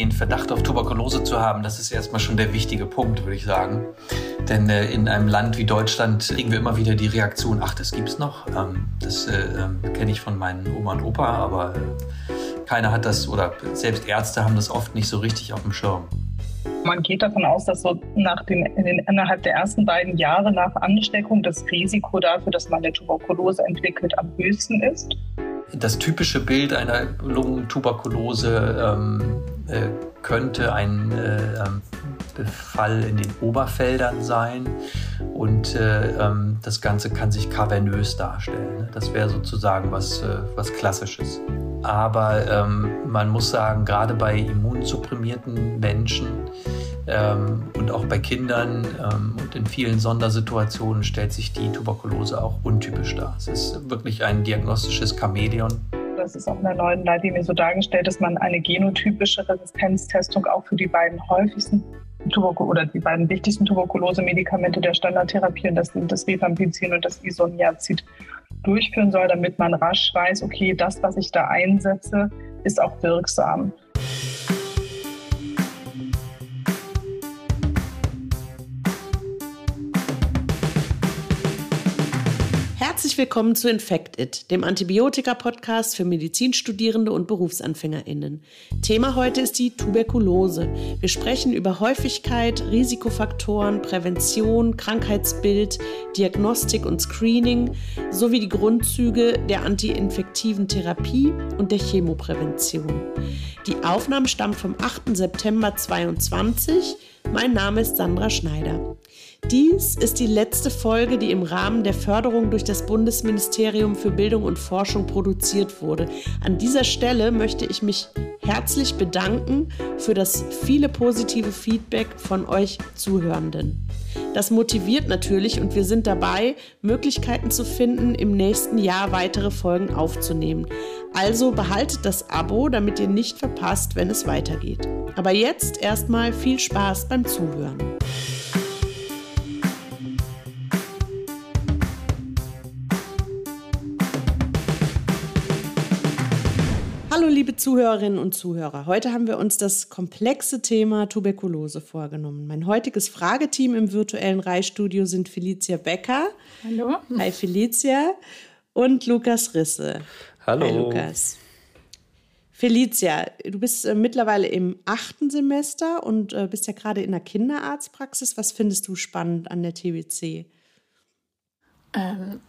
den Verdacht auf Tuberkulose zu haben, das ist erstmal schon der wichtige Punkt, würde ich sagen. Denn äh, in einem Land wie Deutschland kriegen wir immer wieder die Reaktion, ach, das gibt's noch. Ähm, das äh, äh, kenne ich von meinen Oma und Opa, aber äh, keiner hat das oder selbst Ärzte haben das oft nicht so richtig auf dem Schirm. Man geht davon aus, dass so nach den, in innerhalb der ersten beiden Jahre nach Ansteckung das Risiko dafür, dass man eine Tuberkulose entwickelt, am höchsten ist. Das typische Bild einer Lungentuberkulose ähm, äh, könnte ein äh, ähm, Befall in den Oberfeldern sein und äh, ähm, das Ganze kann sich kavernös darstellen. Ne? Das wäre sozusagen was, was Klassisches. Aber ähm, man muss sagen, gerade bei immunsupprimierten Menschen und auch bei Kindern und in vielen Sondersituationen stellt sich die Tuberkulose auch untypisch dar. Es ist wirklich ein diagnostisches Chamäleon. Das ist auch in der neuen Leitlinie so dargestellt, dass man eine genotypische Resistenztestung auch für die beiden häufigsten Tuberku oder die beiden wichtigsten Tuberkulose-Medikamente der Standardtherapie, und das sind das Rifampicin und das Isoniazid, durchführen soll, damit man rasch weiß, okay, das, was ich da einsetze, ist auch wirksam. Willkommen zu Infect It, dem Antibiotika-Podcast für Medizinstudierende und BerufsanfängerInnen. Thema heute ist die Tuberkulose. Wir sprechen über Häufigkeit, Risikofaktoren, Prävention, Krankheitsbild, Diagnostik und Screening sowie die Grundzüge der antiinfektiven Therapie und der Chemoprävention. Die Aufnahme stammt vom 8. September 2022. Mein Name ist Sandra Schneider. Dies ist die letzte Folge, die im Rahmen der Förderung durch das Bundesministerium für Bildung und Forschung produziert wurde. An dieser Stelle möchte ich mich herzlich bedanken für das viele positive Feedback von euch Zuhörenden. Das motiviert natürlich und wir sind dabei, Möglichkeiten zu finden, im nächsten Jahr weitere Folgen aufzunehmen. Also behaltet das Abo, damit ihr nicht verpasst, wenn es weitergeht. Aber jetzt erstmal viel Spaß beim Zuhören. Hallo liebe Zuhörerinnen und Zuhörer. Heute haben wir uns das komplexe Thema Tuberkulose vorgenommen. Mein heutiges Frageteam im virtuellen Reihstudio sind Felicia Becker. Hallo. Hi Felicia. Und Lukas Risse. Hallo. Hi Lukas. Felicia, du bist äh, mittlerweile im achten Semester und äh, bist ja gerade in der Kinderarztpraxis. Was findest du spannend an der TBC? Ähm,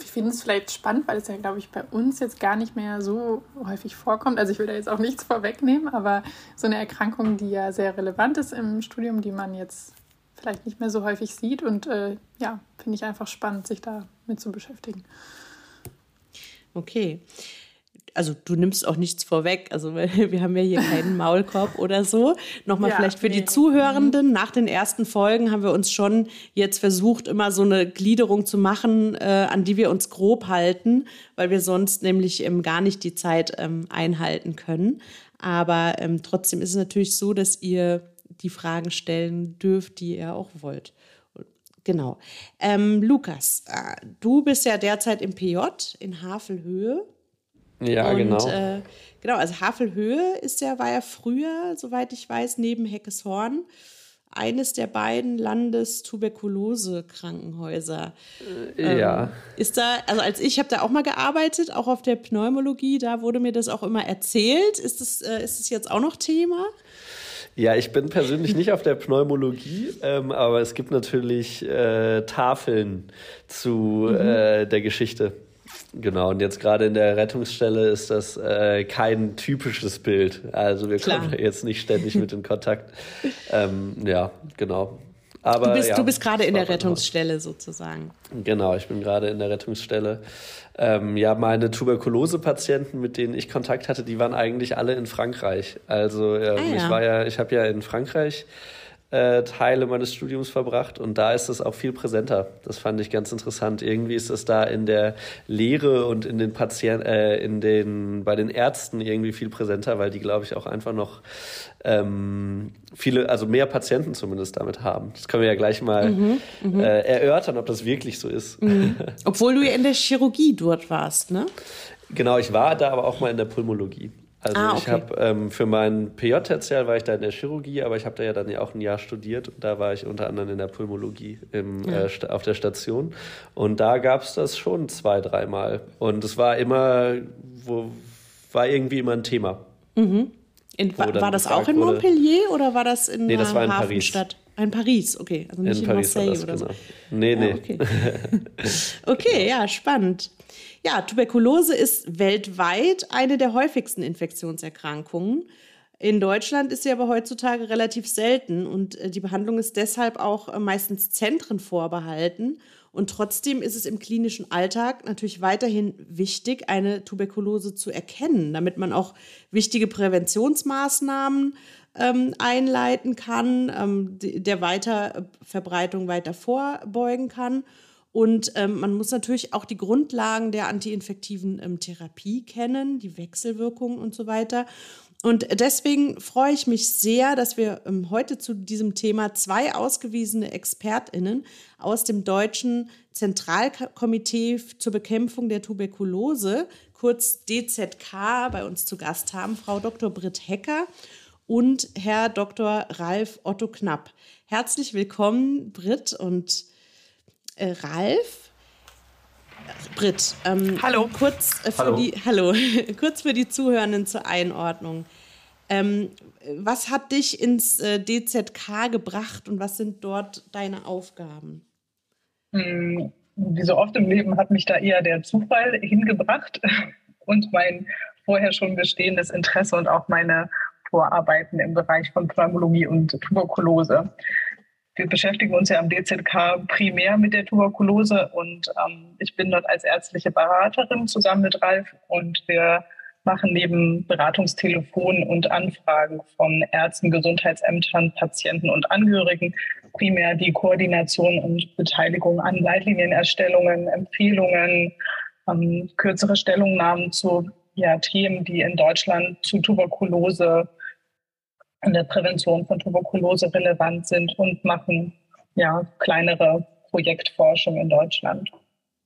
ich finde es vielleicht spannend, weil es ja, glaube ich, bei uns jetzt gar nicht mehr so häufig vorkommt. Also ich will da jetzt auch nichts vorwegnehmen, aber so eine Erkrankung, die ja sehr relevant ist im Studium, die man jetzt vielleicht nicht mehr so häufig sieht. Und äh, ja, finde ich einfach spannend, sich da mit zu beschäftigen. Okay also du nimmst auch nichts vorweg, also wir haben ja hier keinen Maulkorb oder so. Nochmal ja, vielleicht für nee. die Zuhörenden, nach den ersten Folgen haben wir uns schon jetzt versucht, immer so eine Gliederung zu machen, äh, an die wir uns grob halten, weil wir sonst nämlich ähm, gar nicht die Zeit ähm, einhalten können. Aber ähm, trotzdem ist es natürlich so, dass ihr die Fragen stellen dürft, die ihr auch wollt. Genau. Ähm, Lukas, äh, du bist ja derzeit im PJ in Havelhöhe. Ja, und, genau. Äh, genau, also Havelhöhe ist ja, war ja früher, soweit ich weiß, neben Heckeshorn eines der beiden Landestuberkulose-Krankenhäuser. Äh, ja. Ähm, ist da, also als ich habe da auch mal gearbeitet, auch auf der Pneumologie, da wurde mir das auch immer erzählt. Ist das, äh, ist das jetzt auch noch Thema? Ja, ich bin persönlich nicht auf der Pneumologie, ähm, aber es gibt natürlich äh, Tafeln zu mhm. äh, der Geschichte. Genau, und jetzt gerade in der Rettungsstelle ist das äh, kein typisches Bild. Also wir Klar. kommen jetzt nicht ständig mit in Kontakt. ähm, ja, genau. Aber, du bist, ja, bist gerade in der Rettungsstelle sozusagen. Genau, ich bin gerade in der Rettungsstelle. Ähm, ja, meine Tuberkulose-Patienten, mit denen ich Kontakt hatte, die waren eigentlich alle in Frankreich. Also ähm, ah, ja. ich war ja, ich habe ja in Frankreich äh, Teile meines Studiums verbracht und da ist es auch viel präsenter. Das fand ich ganz interessant. Irgendwie ist es da in der Lehre und in den Patienten, äh, in den bei den Ärzten irgendwie viel präsenter, weil die, glaube ich, auch einfach noch ähm, viele, also mehr Patienten zumindest damit haben. Das können wir ja gleich mal mhm, mhm. äh, erörtern, ob das wirklich so ist. Mhm. Obwohl du ja in der Chirurgie dort warst, ne? Genau, ich war da aber auch mal in der Pulmologie. Also ah, okay. ich habe ähm, für mein PJ-Tertial war ich da in der Chirurgie, aber ich habe da ja dann ja auch ein Jahr studiert und da war ich unter anderem in der Pulmologie im, ja. äh, auf der Station und da gab es das schon zwei, dreimal und es war immer, wo, war irgendwie immer ein Thema. Mhm. In, war, das auch in Montpellier oder war das in nee, das war in Hafenstadt? Paris. In Paris, okay. Also nicht in, in Paris Marseille oder genau. so. Nee, nee. Ja, okay. okay, ja, spannend. Ja, Tuberkulose ist weltweit eine der häufigsten Infektionserkrankungen. In Deutschland ist sie aber heutzutage relativ selten und äh, die Behandlung ist deshalb auch äh, meistens Zentren vorbehalten. Und trotzdem ist es im klinischen Alltag natürlich weiterhin wichtig, eine Tuberkulose zu erkennen, damit man auch wichtige Präventionsmaßnahmen ähm, einleiten kann, ähm, der Weiterverbreitung weiter vorbeugen kann. Und ähm, man muss natürlich auch die Grundlagen der antiinfektiven ähm, Therapie kennen, die Wechselwirkungen und so weiter. Und deswegen freue ich mich sehr, dass wir ähm, heute zu diesem Thema zwei ausgewiesene ExpertInnen aus dem Deutschen Zentralkomitee zur Bekämpfung der Tuberkulose, kurz DZK, bei uns zu Gast haben, Frau Dr. Britt Hecker und Herr Dr. Ralf Otto Knapp. Herzlich willkommen, Britt und äh, Ralf. Britt, ähm, hallo. Kurz äh, für hallo. die hallo, kurz für die Zuhörenden zur Einordnung. Ähm, was hat dich ins äh, DZK gebracht und was sind dort deine Aufgaben? Hm, wie so oft im Leben hat mich da eher der Zufall hingebracht und mein vorher schon bestehendes Interesse und auch meine Vorarbeiten im Bereich von Pneumologie und Tuberkulose. Wir beschäftigen uns ja am DZK primär mit der Tuberkulose und ähm, ich bin dort als ärztliche Beraterin zusammen mit Ralf und wir machen neben Beratungstelefon und Anfragen von Ärzten, Gesundheitsämtern, Patienten und Angehörigen primär die Koordination und Beteiligung an Leitlinienerstellungen, Empfehlungen, ähm, kürzere Stellungnahmen zu ja, Themen, die in Deutschland zu Tuberkulose in der Prävention von Tuberkulose relevant sind und machen ja kleinere Projektforschung in Deutschland.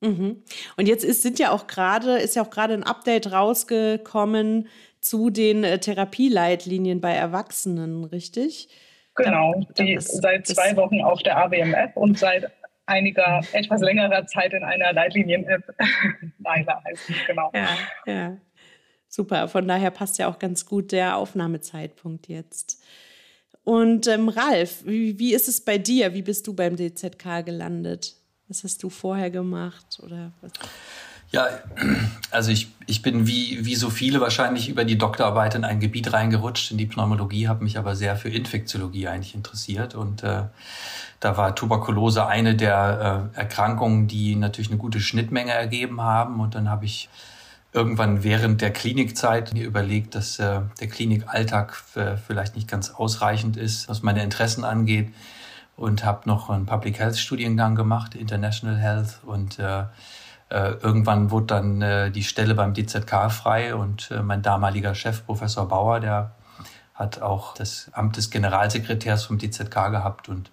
Mhm. Und jetzt ist, sind ja auch gerade, ist ja auch gerade ein Update rausgekommen zu den äh, Therapieleitlinien bei Erwachsenen, richtig? Genau, die das, seit zwei Wochen auf der AWMF und seit einiger, etwas längerer Zeit in einer Leitlinien-App. Leider heißt es, genau. Ja, ja. Super, von daher passt ja auch ganz gut der Aufnahmezeitpunkt jetzt. Und ähm, Ralf, wie, wie ist es bei dir? Wie bist du beim DZK gelandet? Was hast du vorher gemacht oder was? Ja, also ich, ich bin wie, wie so viele wahrscheinlich über die Doktorarbeit in ein Gebiet reingerutscht, in die Pneumologie, habe mich aber sehr für Infektiologie eigentlich interessiert. Und äh, da war Tuberkulose eine der äh, Erkrankungen, die natürlich eine gute Schnittmenge ergeben haben. Und dann habe ich irgendwann während der Klinikzeit mir überlegt, dass äh, der Klinikalltag äh, vielleicht nicht ganz ausreichend ist, was meine Interessen angeht und habe noch einen Public Health Studiengang gemacht, International Health und äh, äh, irgendwann wurde dann äh, die Stelle beim DZK frei und äh, mein damaliger Chef, Professor Bauer, der hat auch das Amt des Generalsekretärs vom DZK gehabt und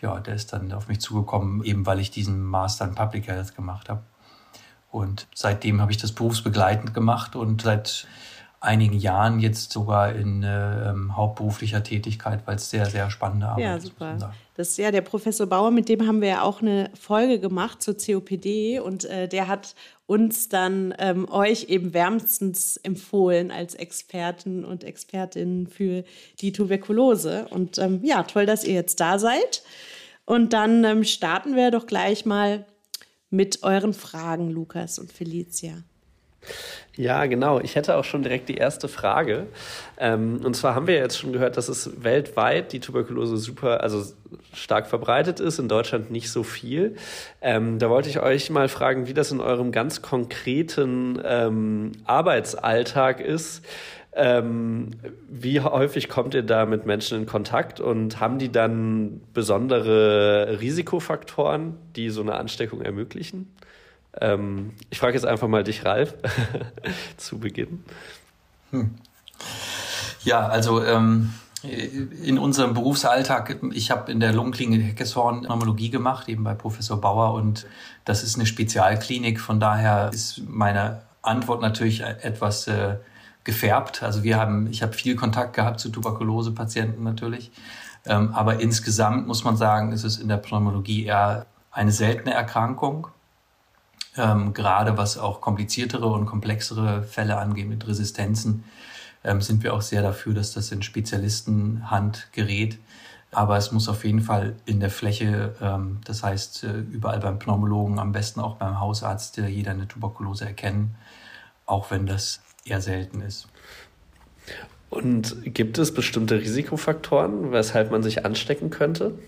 ja, der ist dann auf mich zugekommen, eben weil ich diesen Master in Public Health gemacht habe. Und seitdem habe ich das berufsbegleitend gemacht und seit einigen Jahren jetzt sogar in äh, ähm, hauptberuflicher Tätigkeit, weil es sehr, sehr spannende Arbeit ist. Ja, super. Das ist ja der Professor Bauer, mit dem haben wir ja auch eine Folge gemacht zur COPD und äh, der hat uns dann ähm, euch eben wärmstens empfohlen als Experten und Expertinnen für die Tuberkulose. Und ähm, ja, toll, dass ihr jetzt da seid. Und dann ähm, starten wir doch gleich mal mit euren Fragen, Lukas und Felicia. Ja, genau. Ich hätte auch schon direkt die erste Frage. Ähm, und zwar haben wir jetzt schon gehört, dass es weltweit die Tuberkulose super, also stark verbreitet ist, in Deutschland nicht so viel. Ähm, da wollte ich euch mal fragen, wie das in eurem ganz konkreten ähm, Arbeitsalltag ist. Ähm, wie häufig kommt ihr da mit Menschen in Kontakt und haben die dann besondere Risikofaktoren, die so eine Ansteckung ermöglichen? Ähm, ich frage jetzt einfach mal dich, Ralf, zu Beginn. Hm. Ja, also ähm, in unserem Berufsalltag, ich habe in der Lungenklinik Heckeshorn Pneumologie gemacht, eben bei Professor Bauer und das ist eine Spezialklinik, von daher ist meine Antwort natürlich etwas äh, gefärbt. Also wir haben, ich habe viel Kontakt gehabt zu Tuberkulose-Patienten natürlich. Ähm, aber insgesamt muss man sagen, ist es in der Pneumologie eher eine seltene Erkrankung. Ähm, gerade was auch kompliziertere und komplexere Fälle angeht mit Resistenzen, ähm, sind wir auch sehr dafür, dass das in Spezialistenhand gerät. Aber es muss auf jeden Fall in der Fläche, ähm, das heißt äh, überall beim Pneumologen, am besten auch beim Hausarzt, äh, jeder eine Tuberkulose erkennen, auch wenn das eher selten ist. Und gibt es bestimmte Risikofaktoren, weshalb man sich anstecken könnte?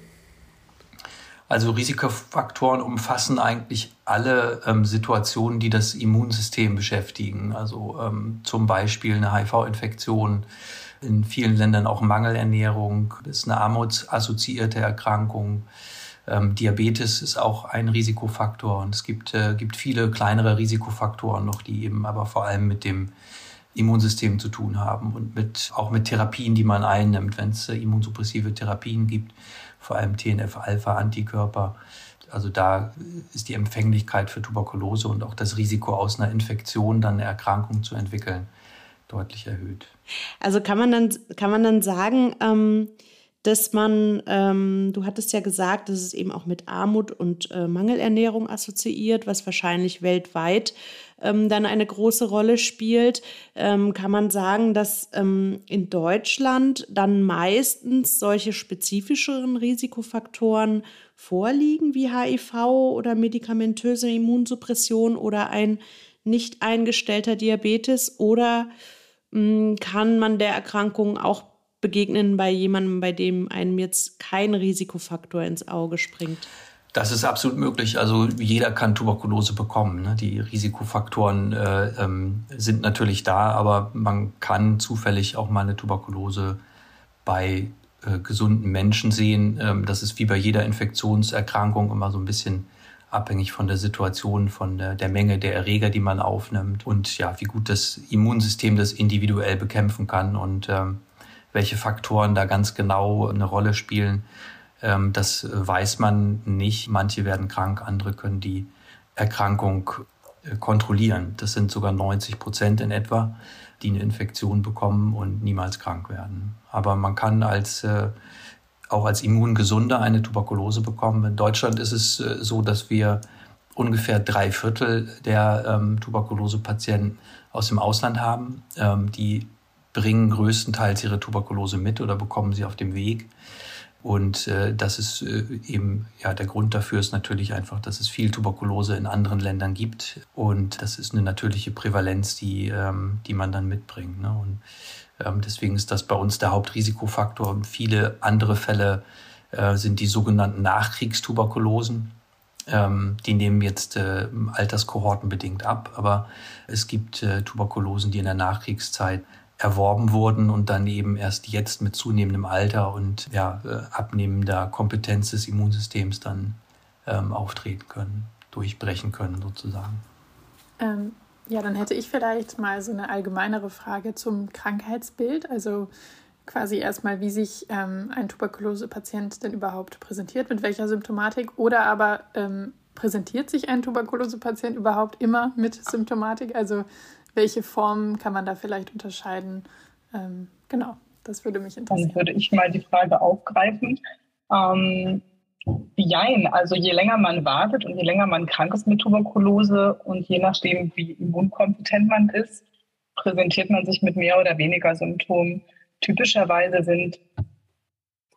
Also Risikofaktoren umfassen eigentlich alle ähm, Situationen, die das Immunsystem beschäftigen. Also ähm, zum Beispiel eine HIV-Infektion, in vielen Ländern auch Mangelernährung, ist eine armutsassoziierte Erkrankung. Ähm, Diabetes ist auch ein Risikofaktor und es gibt, äh, gibt viele kleinere Risikofaktoren noch, die eben aber vor allem mit dem Immunsystem zu tun haben und mit, auch mit Therapien, die man einnimmt, wenn es äh, immunsuppressive Therapien gibt vor allem TNF-Alpha-Antikörper. Also da ist die Empfänglichkeit für Tuberkulose und auch das Risiko aus einer Infektion dann eine Erkrankung zu entwickeln deutlich erhöht. Also kann man dann, kann man dann sagen, ähm, dass man, ähm, du hattest ja gesagt, dass es eben auch mit Armut und äh, Mangelernährung assoziiert, was wahrscheinlich weltweit ähm, dann eine große Rolle spielt, ähm, kann man sagen, dass ähm, in Deutschland dann meistens solche spezifischeren Risikofaktoren vorliegen, wie HIV oder medikamentöse Immunsuppression oder ein nicht eingestellter Diabetes? Oder hm, kann man der Erkrankung auch begegnen bei jemandem, bei dem einem jetzt kein Risikofaktor ins Auge springt? Das ist absolut möglich. Also jeder kann Tuberkulose bekommen. Ne? Die Risikofaktoren äh, ähm, sind natürlich da, aber man kann zufällig auch mal eine Tuberkulose bei äh, gesunden Menschen sehen. Ähm, das ist wie bei jeder Infektionserkrankung immer so ein bisschen abhängig von der Situation, von der, der Menge der Erreger, die man aufnimmt und ja, wie gut das Immunsystem das individuell bekämpfen kann und ähm, welche Faktoren da ganz genau eine Rolle spielen. Ähm, das weiß man nicht. Manche werden krank, andere können die Erkrankung äh, kontrollieren. Das sind sogar 90 Prozent in etwa, die eine Infektion bekommen und niemals krank werden. Aber man kann als äh, auch als Immungesunder eine Tuberkulose bekommen. In Deutschland ist es äh, so, dass wir ungefähr drei Viertel der ähm, Tuberkulose-Patienten aus dem Ausland haben. Ähm, die bringen größtenteils ihre Tuberkulose mit oder bekommen sie auf dem Weg. Und äh, das ist äh, eben, ja, der Grund dafür ist natürlich einfach, dass es viel Tuberkulose in anderen Ländern gibt. Und das ist eine natürliche Prävalenz, die, ähm, die man dann mitbringt. Ne? Und ähm, deswegen ist das bei uns der Hauptrisikofaktor. Und viele andere Fälle äh, sind die sogenannten Nachkriegstuberkulosen. Ähm, die nehmen jetzt äh, alterskohortenbedingt ab, aber es gibt äh, Tuberkulosen, die in der Nachkriegszeit erworben wurden und dann eben erst jetzt mit zunehmendem Alter und ja, äh, abnehmender Kompetenz des Immunsystems dann ähm, auftreten können, durchbrechen können sozusagen. Ähm, ja, dann hätte ich vielleicht mal so eine allgemeinere Frage zum Krankheitsbild. Also quasi erstmal, wie sich ähm, ein Tuberkulose-Patient denn überhaupt präsentiert, mit welcher Symptomatik oder aber ähm, präsentiert sich ein Tuberkulose-Patient überhaupt immer mit Symptomatik? Also welche Formen kann man da vielleicht unterscheiden? Ähm, genau, das würde mich interessieren. Dann würde ich mal die Frage aufgreifen. Ähm, jein, also je länger man wartet und je länger man krank ist mit Tuberkulose und je nachdem, wie immunkompetent man ist, präsentiert man sich mit mehr oder weniger Symptomen. Typischerweise sind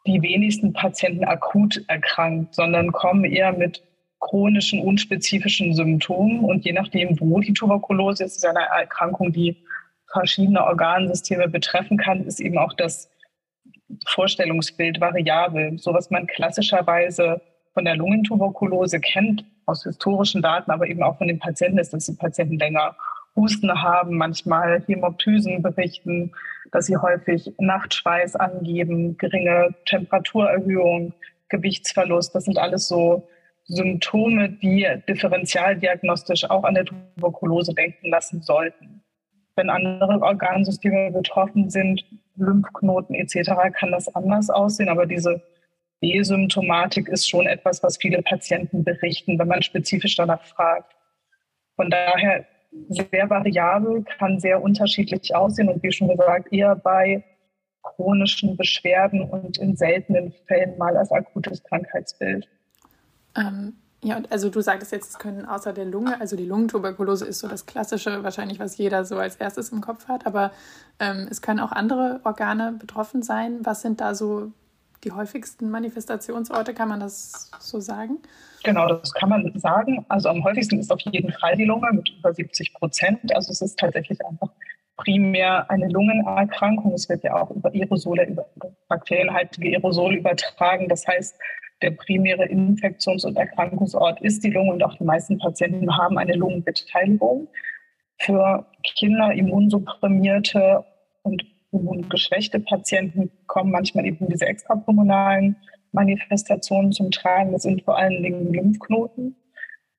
die wenigsten Patienten akut erkrankt, sondern kommen eher mit chronischen, unspezifischen Symptomen. Und je nachdem, wo die Tuberkulose ist, ist eine Erkrankung, die verschiedene Organsysteme betreffen kann, ist eben auch das Vorstellungsbild variabel. So was man klassischerweise von der Lungentuberkulose kennt, aus historischen Daten, aber eben auch von den Patienten, ist, dass die Patienten länger Husten haben, manchmal Hämoptysen berichten, dass sie häufig Nachtschweiß angeben, geringe Temperaturerhöhung, Gewichtsverlust. Das sind alles so Symptome, die differentialdiagnostisch auch an der Tuberkulose denken lassen sollten. Wenn andere Organsysteme betroffen sind, Lymphknoten etc., kann das anders aussehen. Aber diese B-Symptomatik ist schon etwas, was viele Patienten berichten, wenn man spezifisch danach fragt. Von daher sehr variabel, kann sehr unterschiedlich aussehen und wie schon gesagt, eher bei chronischen Beschwerden und in seltenen Fällen mal als akutes Krankheitsbild. Ähm, ja, also du sagtest jetzt, es können außer der Lunge, also die Lungentuberkulose ist so das Klassische, wahrscheinlich, was jeder so als erstes im Kopf hat, aber ähm, es können auch andere Organe betroffen sein. Was sind da so die häufigsten Manifestationsorte, kann man das so sagen? Genau, das kann man sagen. Also am häufigsten ist auf jeden Fall die Lunge mit über 70 Prozent. Also es ist tatsächlich einfach primär eine Lungenerkrankung. Es wird ja auch über Aerosole, über bakterienhaltige Aerosole übertragen. Das heißt, der primäre Infektions- und Erkrankungsort ist die Lunge und auch die meisten Patienten haben eine Lungenbeteiligung. Für Kinder, immunsupprimierte und immungeschwächte Patienten kommen manchmal eben diese extrapulmonalen Manifestationen zum Tragen. Das sind vor allen Dingen Lymphknoten.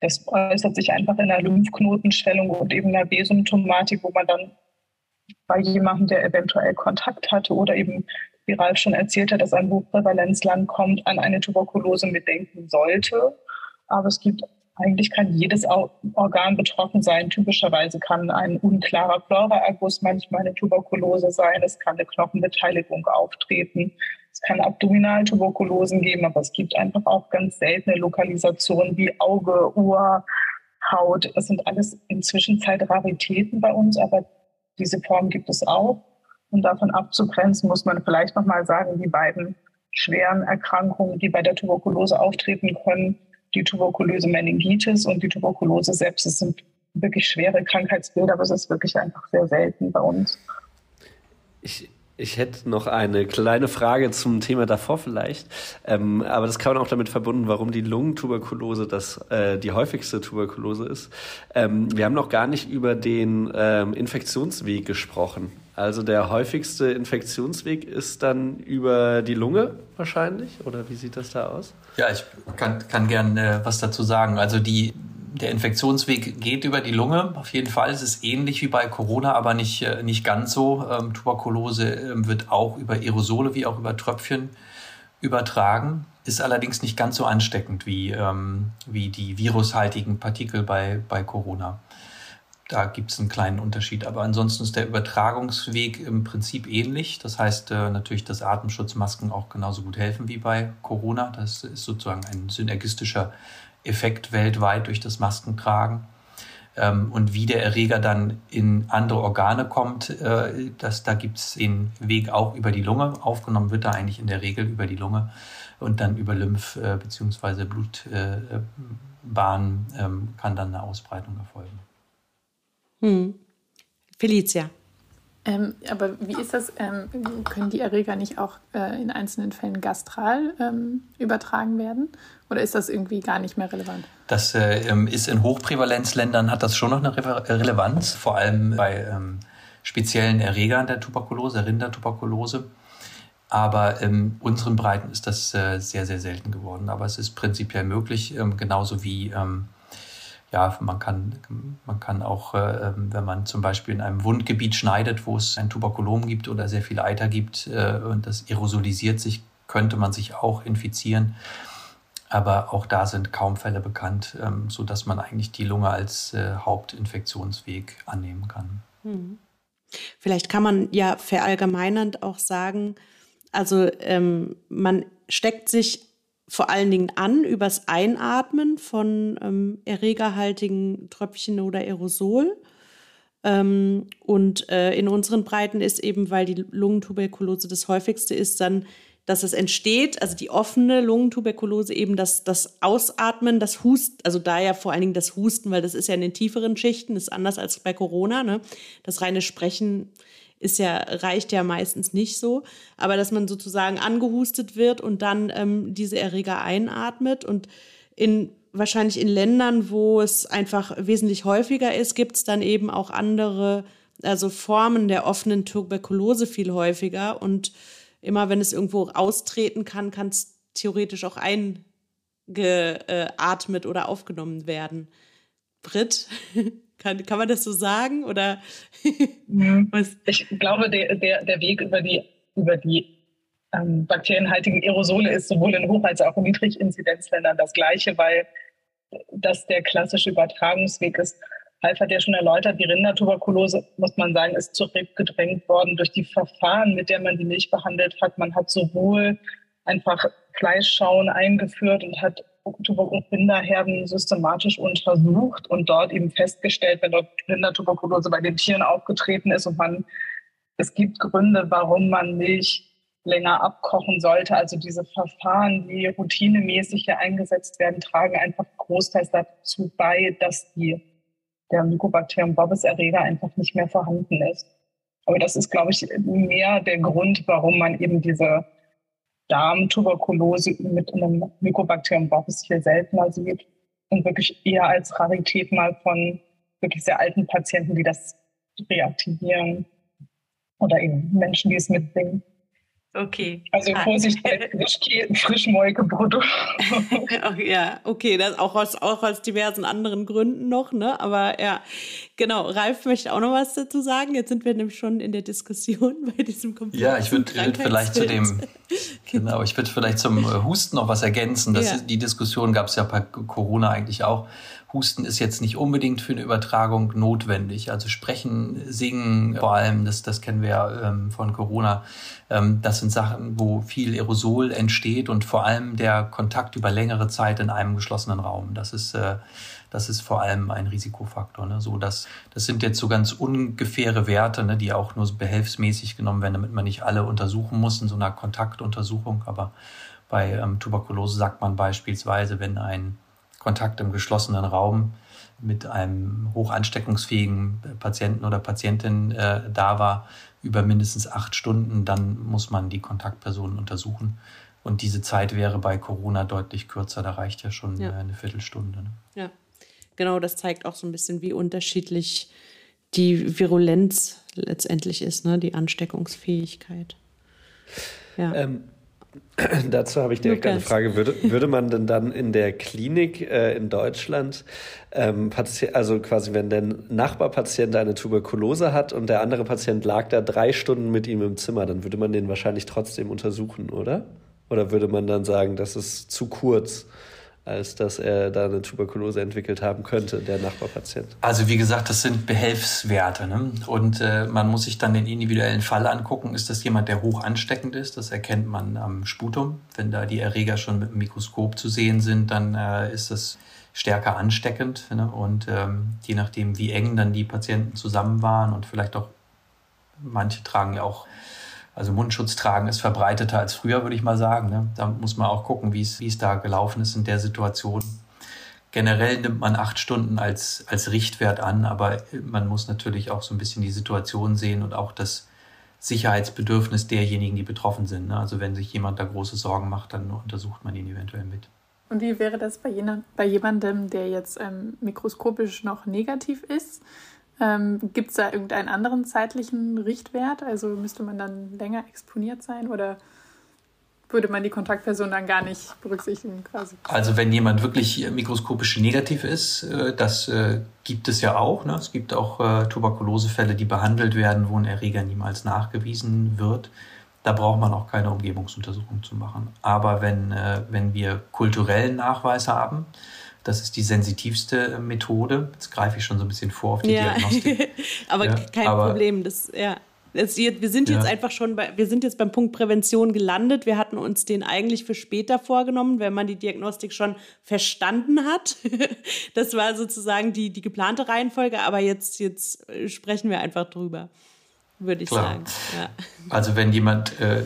Das äußert sich einfach in einer Lymphknotenschwellung und eben einer B-Symptomatik, wo man dann bei jemandem, der eventuell Kontakt hatte oder eben, wie Ralf schon erzählt hat, dass ein Hochprävalenzland kommt, an eine Tuberkulose mitdenken sollte. Aber es gibt eigentlich kann jedes Organ betroffen sein. Typischerweise kann ein unklarer Pleuraerguss manchmal eine Tuberkulose sein. Es kann eine Knochenbeteiligung auftreten. Es kann Abdominaltuberkulosen geben, aber es gibt einfach auch ganz seltene Lokalisationen wie Auge, Ohr, Haut. Das sind alles inzwischen Zeit Raritäten bei uns, aber diese Form gibt es auch. Und davon abzugrenzen muss man vielleicht nochmal sagen, die beiden schweren Erkrankungen, die bei der Tuberkulose auftreten können, die Tuberkulose Meningitis und die Tuberkulose Sepsis sind wirklich schwere Krankheitsbilder, aber es ist wirklich einfach sehr selten bei uns. Ich, ich hätte noch eine kleine Frage zum Thema davor vielleicht, ähm, aber das kann man auch damit verbunden, warum die Lungentuberkulose das äh, die häufigste Tuberkulose ist. Ähm, wir haben noch gar nicht über den ähm, Infektionsweg gesprochen. Also der häufigste Infektionsweg ist dann über die Lunge wahrscheinlich, oder wie sieht das da aus? Ja, ich kann, kann gern äh, was dazu sagen. Also die der Infektionsweg geht über die Lunge. Auf jeden Fall. Es ist ähnlich wie bei Corona, aber nicht, äh, nicht ganz so. Ähm, Tuberkulose ähm, wird auch über Aerosole wie auch über Tröpfchen übertragen, ist allerdings nicht ganz so ansteckend wie, ähm, wie die virushaltigen Partikel bei, bei Corona. Da gibt es einen kleinen Unterschied. Aber ansonsten ist der Übertragungsweg im Prinzip ähnlich. Das heißt äh, natürlich, dass Atemschutzmasken auch genauso gut helfen wie bei Corona. Das ist sozusagen ein synergistischer Effekt weltweit durch das Maskentragen. Ähm, und wie der Erreger dann in andere Organe kommt, äh, das, da gibt es den Weg auch über die Lunge. Aufgenommen wird er eigentlich in der Regel über die Lunge und dann über Lymph- äh, bzw. Blutbahn äh, ähm, kann dann eine Ausbreitung erfolgen. Hm. Felicia. Ähm, aber wie ist das? Ähm, können die Erreger nicht auch äh, in einzelnen Fällen gastral ähm, übertragen werden? Oder ist das irgendwie gar nicht mehr relevant? Das äh, ähm, ist in Hochprävalenzländern hat das schon noch eine Re Relevanz, vor allem bei ähm, speziellen Erregern der Tuberkulose, Rindertuberkulose. Aber in unseren Breiten ist das äh, sehr, sehr selten geworden. Aber es ist prinzipiell möglich, ähm, genauso wie ja, man kann, man kann auch, äh, ähm, wenn man zum Beispiel in einem Wundgebiet schneidet, wo es ein Tuberkulom gibt oder sehr viel Eiter gibt äh, und das aerosolisiert sich, könnte man sich auch infizieren. Aber auch da sind kaum Fälle bekannt, ähm, sodass man eigentlich die Lunge als äh, Hauptinfektionsweg annehmen kann. Hm. Vielleicht kann man ja verallgemeinernd auch sagen, also ähm, man steckt sich vor allen Dingen an übers Einatmen von ähm, erregerhaltigen Tröpfchen oder Aerosol. Ähm, und äh, in unseren Breiten ist eben, weil die Lungentuberkulose das häufigste ist, dann, dass es entsteht, also die offene Lungentuberkulose, eben das, das Ausatmen, das Husten, also da ja vor allen Dingen das Husten, weil das ist ja in den tieferen Schichten, ist anders als bei Corona. Ne? Das reine Sprechen ist ja, reicht ja meistens nicht so. Aber dass man sozusagen angehustet wird und dann ähm, diese Erreger einatmet und in wahrscheinlich in Ländern, wo es einfach wesentlich häufiger ist, gibt es dann eben auch andere, also Formen der offenen Tuberkulose viel häufiger. Und immer wenn es irgendwo austreten kann, kann es theoretisch auch eingeatmet oder aufgenommen werden. Brit? Kann, kann man das so sagen? Oder mhm. ich glaube, der, der, der Weg über die, über die ähm, bakterienhaltigen Aerosole ist sowohl in Hoch- als auch in Niedriginzidenzländern das gleiche, weil das der klassische Übertragungsweg ist. Ralf hat ja schon erläutert, die Rindertuberkulose, muss man sagen, ist zurückgedrängt worden durch die Verfahren, mit der man die Milch behandelt hat. Man hat sowohl einfach Fleischschauen eingeführt und hat Rinderherden systematisch untersucht und dort eben festgestellt, wenn dort Rindertuberkulose bei den Tieren aufgetreten ist und man, es gibt Gründe, warum man Milch länger abkochen sollte. Also diese Verfahren, die routinemäßig hier eingesetzt werden, tragen einfach großteils dazu bei, dass die, der Mycobacterium bovis Erreger einfach nicht mehr vorhanden ist. Aber das ist, glaube ich, mehr der Grund, warum man eben diese Darmtuberkulose mit einem Mycobacterium bovis viel seltener sieht und wirklich eher als Rarität mal von wirklich sehr alten Patienten, die das reaktivieren oder eben Menschen, die es mitbringen. Okay. Also ah. Vorsicht bei Frischmolkebrutto. ja, okay, das auch aus, auch aus diversen anderen Gründen noch, ne? Aber ja, genau. Ralf möchte auch noch was dazu sagen. Jetzt sind wir nämlich schon in der Diskussion bei diesem Computer. Ja, ich würde würd vielleicht zu dem, genau, ich würde vielleicht zum äh, Husten noch was ergänzen. Das ja. ist, die Diskussion gab es ja bei Corona eigentlich auch. Husten ist jetzt nicht unbedingt für eine Übertragung notwendig. Also Sprechen, Singen vor allem, das, das kennen wir ja ähm, von Corona. Ähm, das sind Sachen, wo viel Aerosol entsteht und vor allem der Kontakt über längere Zeit in einem geschlossenen Raum. Das ist, äh, das ist vor allem ein Risikofaktor. Ne? So, das, das sind jetzt so ganz ungefähre Werte, ne, die auch nur behelfsmäßig genommen werden, damit man nicht alle untersuchen muss in so einer Kontaktuntersuchung. Aber bei ähm, Tuberkulose sagt man beispielsweise, wenn ein Kontakt im geschlossenen Raum mit einem hoch ansteckungsfähigen Patienten oder Patientin äh, da war, über mindestens acht Stunden, dann muss man die Kontaktpersonen untersuchen. Und diese Zeit wäre bei Corona deutlich kürzer, da reicht ja schon ja. eine Viertelstunde. Ne? Ja, genau, das zeigt auch so ein bisschen, wie unterschiedlich die Virulenz letztendlich ist, ne? die Ansteckungsfähigkeit. Ja. Ähm, Dazu habe ich direkt Lukas. eine Frage. Würde, würde man denn dann in der Klinik äh, in Deutschland, ähm, also quasi wenn der Nachbarpatient eine Tuberkulose hat und der andere Patient lag da drei Stunden mit ihm im Zimmer, dann würde man den wahrscheinlich trotzdem untersuchen, oder? Oder würde man dann sagen, das ist zu kurz? Als dass er da eine Tuberkulose entwickelt haben könnte, der Nachbarpatient. Also wie gesagt, das sind Behelfswerte. Ne? Und äh, man muss sich dann den individuellen Fall angucken. Ist das jemand, der hoch ansteckend ist? Das erkennt man am Sputum. Wenn da die Erreger schon mit dem Mikroskop zu sehen sind, dann äh, ist das stärker ansteckend. Ne? Und ähm, je nachdem, wie eng dann die Patienten zusammen waren und vielleicht auch manche tragen ja auch also Mundschutz tragen ist verbreiteter als früher, würde ich mal sagen. Ne? Da muss man auch gucken, wie es, da gelaufen ist in der Situation. Generell nimmt man acht Stunden als, als Richtwert an, aber man muss natürlich auch so ein bisschen die Situation sehen und auch das Sicherheitsbedürfnis derjenigen, die betroffen sind. Ne? Also wenn sich jemand da große Sorgen macht, dann untersucht man ihn eventuell mit. Und wie wäre das bei, jener, bei jemandem, der jetzt ähm, mikroskopisch noch negativ ist? Ähm, Gibt es da irgendeinen anderen zeitlichen Richtwert? Also müsste man dann länger exponiert sein oder würde man die Kontaktperson dann gar nicht berücksichtigen quasi? Also wenn jemand wirklich mikroskopisch negativ ist, äh, das äh, gibt es ja auch. Ne? Es gibt auch äh, Tuberkulosefälle, die behandelt werden, wo ein Erreger niemals nachgewiesen wird. Da braucht man auch keine Umgebungsuntersuchung zu machen. Aber wenn, wenn wir kulturellen Nachweis haben, das ist die sensitivste Methode. Jetzt greife ich schon so ein bisschen vor auf die ja. Diagnostik. aber ja, kein aber Problem. Das, ja. Das, wir sind jetzt ja. einfach schon bei, wir sind jetzt beim Punkt Prävention gelandet. Wir hatten uns den eigentlich für später vorgenommen, wenn man die Diagnostik schon verstanden hat. Das war sozusagen die, die geplante Reihenfolge, aber jetzt, jetzt sprechen wir einfach drüber würde ich Klar. sagen. Ja. Also wenn jemand äh,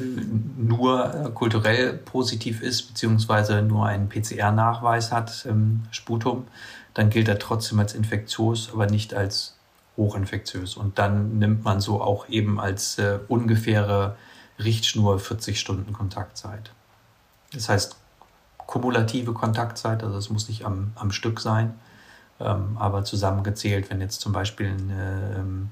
nur kulturell positiv ist, beziehungsweise nur einen PCR-Nachweis hat, ähm, Sputum, dann gilt er trotzdem als infektiös, aber nicht als hochinfektiös. Und dann nimmt man so auch eben als äh, ungefähre Richtschnur 40 Stunden Kontaktzeit. Das heißt kumulative Kontaktzeit, also es muss nicht am, am Stück sein, ähm, aber zusammengezählt, wenn jetzt zum Beispiel eine ähm,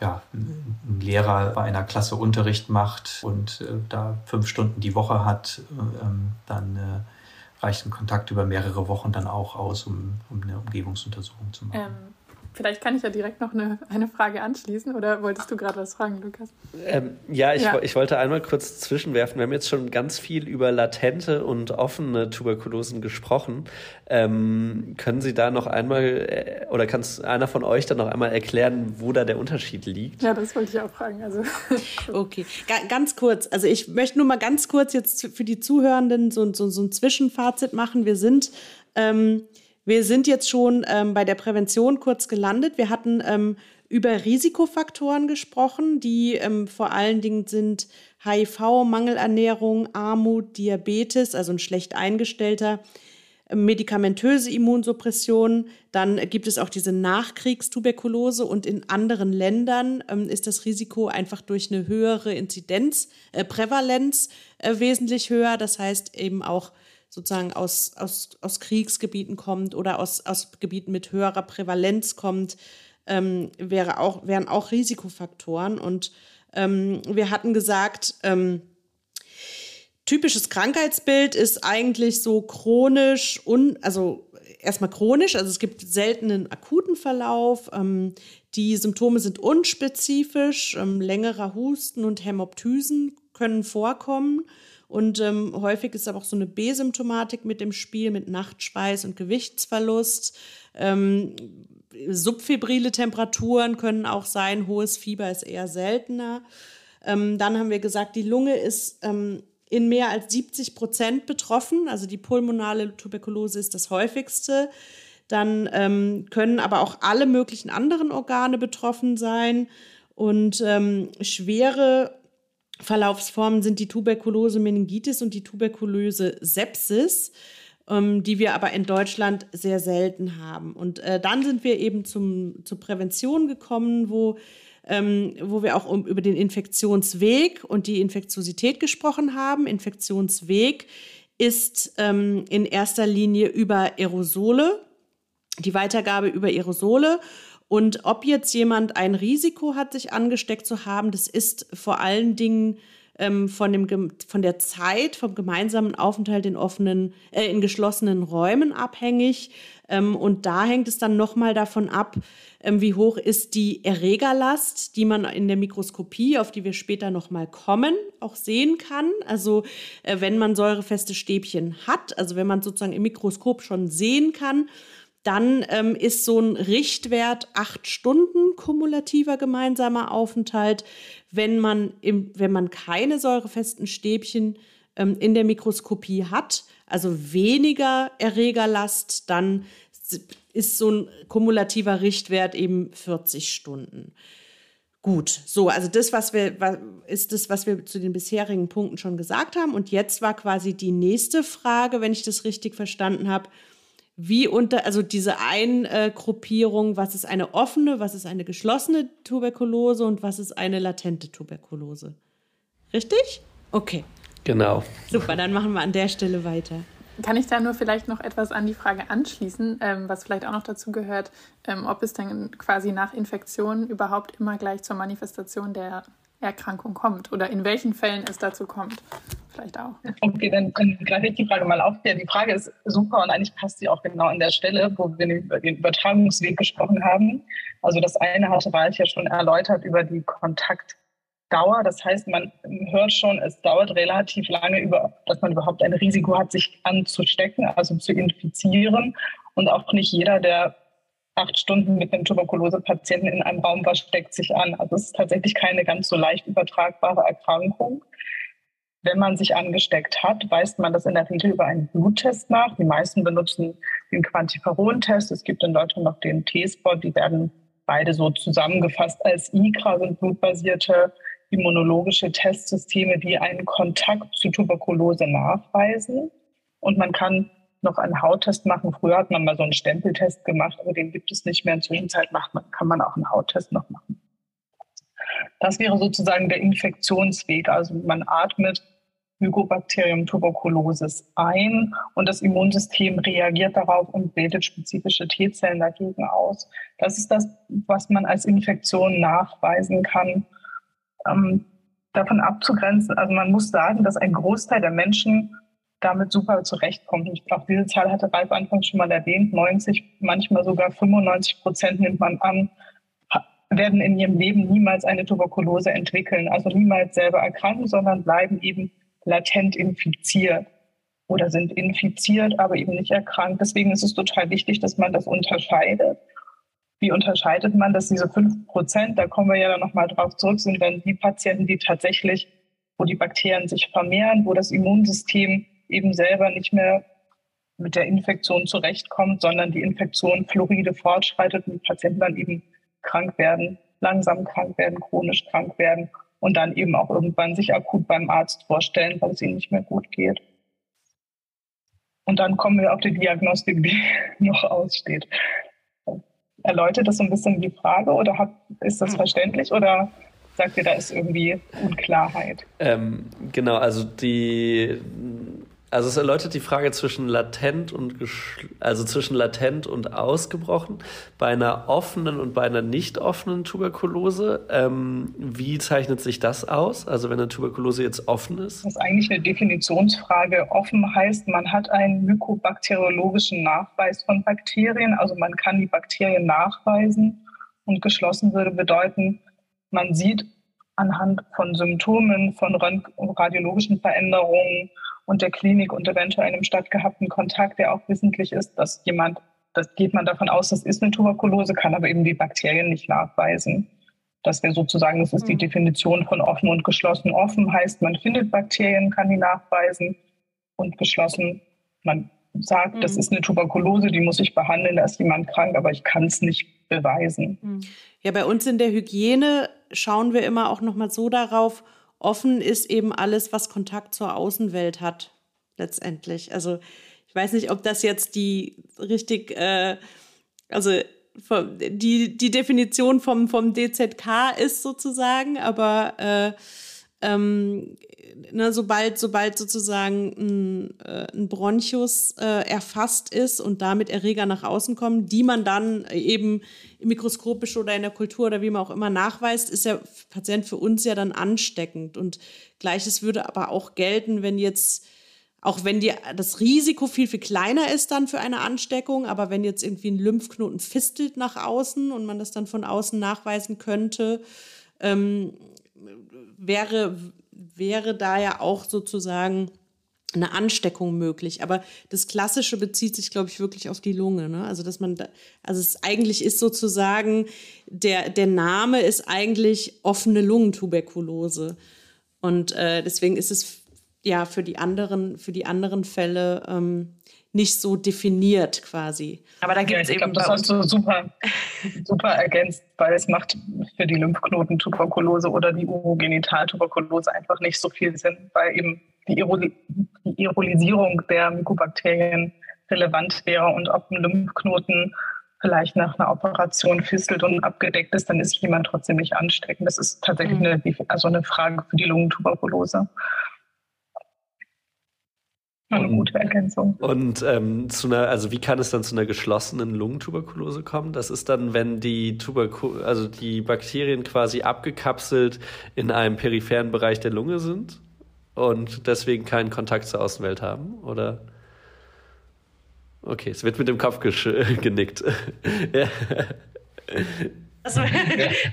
ja, ein Lehrer bei einer Klasse Unterricht macht und äh, da fünf Stunden die Woche hat, äh, ähm, dann äh, reicht ein Kontakt über mehrere Wochen dann auch aus, um, um eine Umgebungsuntersuchung zu machen. Ähm, Vielleicht kann ich ja direkt noch eine, eine Frage anschließen oder wolltest du gerade was fragen, Lukas? Ähm, ja, ich, ja, ich wollte einmal kurz zwischenwerfen. Wir haben jetzt schon ganz viel über latente und offene Tuberkulosen gesprochen. Ähm, können Sie da noch einmal äh, oder kann einer von euch dann noch einmal erklären, wo da der Unterschied liegt? Ja, das wollte ich auch fragen. Also. okay, G ganz kurz. Also ich möchte nur mal ganz kurz jetzt für die Zuhörenden so, so, so ein Zwischenfazit machen. Wir sind ähm, wir sind jetzt schon ähm, bei der Prävention kurz gelandet. Wir hatten ähm, über Risikofaktoren gesprochen, die ähm, vor allen Dingen sind HIV, Mangelernährung, Armut, Diabetes, also ein schlecht eingestellter, ähm, medikamentöse Immunsuppression. Dann gibt es auch diese Nachkriegstuberkulose und in anderen Ländern ähm, ist das Risiko einfach durch eine höhere Inzidenz, äh, Prävalenz äh, wesentlich höher. Das heißt eben auch sozusagen aus, aus, aus Kriegsgebieten kommt oder aus, aus Gebieten mit höherer Prävalenz kommt, ähm, wäre auch, wären auch Risikofaktoren. Und ähm, wir hatten gesagt, ähm, typisches Krankheitsbild ist eigentlich so chronisch und also erstmal chronisch, also es gibt selten einen akuten Verlauf. Ähm, die Symptome sind unspezifisch, ähm, längerer Husten und Hämoptysen können vorkommen. Und ähm, häufig ist aber auch so eine B-Symptomatik mit dem Spiel, mit Nachtschweiß und Gewichtsverlust. Ähm, subfebrile Temperaturen können auch sein, hohes Fieber ist eher seltener. Ähm, dann haben wir gesagt, die Lunge ist ähm, in mehr als 70 Prozent betroffen, also die pulmonale Tuberkulose ist das häufigste. Dann ähm, können aber auch alle möglichen anderen Organe betroffen sein. Und ähm, schwere Verlaufsformen sind die Tuberkulose Meningitis und die tuberkulöse Sepsis, ähm, die wir aber in Deutschland sehr selten haben. Und äh, dann sind wir eben zum, zur Prävention gekommen, wo, ähm, wo wir auch um, über den Infektionsweg und die Infektiosität gesprochen haben. Infektionsweg ist ähm, in erster Linie über Aerosole, die Weitergabe über Aerosole und ob jetzt jemand ein Risiko hat, sich angesteckt zu haben, das ist vor allen Dingen ähm, von, dem, von der Zeit, vom gemeinsamen Aufenthalt in offenen, äh, in geschlossenen Räumen abhängig. Ähm, und da hängt es dann nochmal davon ab, ähm, wie hoch ist die Erregerlast, die man in der Mikroskopie, auf die wir später nochmal kommen, auch sehen kann. Also äh, wenn man säurefeste Stäbchen hat, also wenn man sozusagen im Mikroskop schon sehen kann, dann ähm, ist so ein Richtwert acht Stunden kumulativer gemeinsamer Aufenthalt. Wenn man, im, wenn man keine säurefesten Stäbchen ähm, in der Mikroskopie hat, also weniger Erregerlast, dann ist so ein kumulativer Richtwert eben 40 Stunden. Gut, so, also das, was wir, ist das, was wir zu den bisherigen Punkten schon gesagt haben. Und jetzt war quasi die nächste Frage, wenn ich das richtig verstanden habe wie unter, also diese Eingruppierung, was ist eine offene, was ist eine geschlossene Tuberkulose und was ist eine latente Tuberkulose. Richtig? Okay. Genau. Super, dann machen wir an der Stelle weiter. Kann ich da nur vielleicht noch etwas an die Frage anschließen, ähm, was vielleicht auch noch dazu gehört, ähm, ob es dann quasi nach Infektion überhaupt immer gleich zur Manifestation der Erkrankung kommt oder in welchen Fällen es dazu kommt. Vielleicht auch. Okay, dann, dann greife ich die Frage mal auf. Ja, die Frage ist super und eigentlich passt sie auch genau an der Stelle, wo wir über den Übertragungsweg gesprochen haben. Also das eine hatte Wald ja schon erläutert über die Kontaktdauer. Das heißt, man hört schon, es dauert relativ lange, über, dass man überhaupt ein Risiko hat, sich anzustecken, also zu infizieren. Und auch nicht jeder, der acht Stunden mit einem Tuberkulose-Patienten in einem Raum war, steckt sich an. Also es ist tatsächlich keine ganz so leicht übertragbare Erkrankung. Wenn man sich angesteckt hat, weist man das in der Regel über einen Bluttest nach. Die meisten benutzen den Quantiferon-Test. Es gibt in Deutschland noch den T-Spot. Die werden beide so zusammengefasst als ICRA, sind blutbasierte immunologische Testsysteme, die einen Kontakt zu Tuberkulose nachweisen. Und man kann noch einen Hauttest machen. Früher hat man mal so einen Stempeltest gemacht, aber den gibt es nicht mehr. In Zwischenzeit macht man, kann man auch einen Hauttest noch machen. Das wäre sozusagen der Infektionsweg. Also man atmet Mycobacterium tuberculosis ein und das Immunsystem reagiert darauf und bildet spezifische T-Zellen dagegen aus. Das ist das, was man als Infektion nachweisen kann. Ähm, davon abzugrenzen, also man muss sagen, dass ein Großteil der Menschen damit super zurechtkommt. Und auch diese Zahl hatte Ralf anfangs schon mal erwähnt. 90, manchmal sogar 95 Prozent nimmt man an, werden in ihrem Leben niemals eine Tuberkulose entwickeln, also niemals selber erkranken, sondern bleiben eben latent infiziert oder sind infiziert, aber eben nicht erkrankt. Deswegen ist es total wichtig, dass man das unterscheidet. Wie unterscheidet man das? Diese fünf Prozent, da kommen wir ja dann nochmal drauf zurück, sind dann die Patienten, die tatsächlich, wo die Bakterien sich vermehren, wo das Immunsystem eben selber nicht mehr mit der Infektion zurechtkommt, sondern die Infektion floride fortschreitet und die Patienten dann eben krank werden, langsam krank werden, chronisch krank werden und dann eben auch irgendwann sich akut beim Arzt vorstellen, weil es ihnen nicht mehr gut geht. Und dann kommen wir auf die Diagnostik, die noch aussteht. Erläutert das so ein bisschen die Frage oder hat, ist das hm. verständlich oder sagt ihr, da ist irgendwie Unklarheit? Ähm, genau, also die also es erläutert die Frage zwischen latent und also zwischen latent und ausgebrochen bei einer offenen und bei einer nicht offenen Tuberkulose. Ähm, wie zeichnet sich das aus? Also wenn eine Tuberkulose jetzt offen ist? Das ist eigentlich eine Definitionsfrage. Offen heißt, man hat einen mykobakteriologischen Nachweis von Bakterien, also man kann die Bakterien nachweisen. Und geschlossen würde bedeuten, man sieht anhand von Symptomen, von radiologischen Veränderungen und der Klinik und eventuell einem stattgehabten Kontakt, der auch wissentlich ist, dass jemand, das geht man davon aus, das ist eine Tuberkulose, kann aber eben die Bakterien nicht nachweisen. Das wäre sozusagen, das ist die mhm. Definition von offen und geschlossen. Offen heißt, man findet Bakterien, kann die nachweisen und geschlossen, man sagt, mhm. das ist eine Tuberkulose, die muss ich behandeln, da ist jemand krank, aber ich kann es nicht beweisen. Mhm. Ja, bei uns in der Hygiene schauen wir immer auch nochmal so darauf, offen ist eben alles, was Kontakt zur Außenwelt hat, letztendlich. Also ich weiß nicht, ob das jetzt die richtig, äh, also die, die Definition vom, vom DZK ist sozusagen, aber äh, ähm, ne, sobald, sobald sozusagen ein, äh, ein Bronchus äh, erfasst ist und damit Erreger nach außen kommen, die man dann eben mikroskopisch oder in der Kultur oder wie man auch immer nachweist, ist der Patient für uns ja dann ansteckend. Und gleiches würde aber auch gelten, wenn jetzt auch wenn die, das Risiko viel, viel kleiner ist dann für eine Ansteckung, aber wenn jetzt irgendwie ein Lymphknoten fistelt nach außen und man das dann von außen nachweisen könnte, ähm, wäre, wäre da ja auch sozusagen eine Ansteckung möglich. Aber das Klassische bezieht sich, glaube ich, wirklich auf die Lunge. Ne? Also, dass man, da, also es eigentlich ist sozusagen, der, der Name ist eigentlich offene Lungentuberkulose. Und äh, deswegen ist es ja für die anderen, für die anderen Fälle ähm, nicht so definiert quasi. Aber da gibt es ja, eben. Glaub, das hast du super, super ergänzt, weil es macht für die Lymphknotentuberkulose oder die Urogenitaltuberkulose einfach nicht so viel Sinn, weil eben die, die Aerolisierung der Mykobakterien relevant wäre und ob ein Lymphknoten vielleicht nach einer Operation fistelt und abgedeckt ist, dann ist jemand trotzdem nicht ansteckend. Das ist tatsächlich mhm. eine, also eine Frage für die Lungentuberkulose. Eine gute Ergänzung. Und ähm, zu einer, also wie kann es dann zu einer geschlossenen Lungentuberkulose kommen? Das ist dann, wenn die Tuberku also die Bakterien quasi abgekapselt in einem peripheren Bereich der Lunge sind und deswegen keinen Kontakt zur Außenwelt haben, oder? Okay, es wird mit dem Kopf genickt. ja. Also,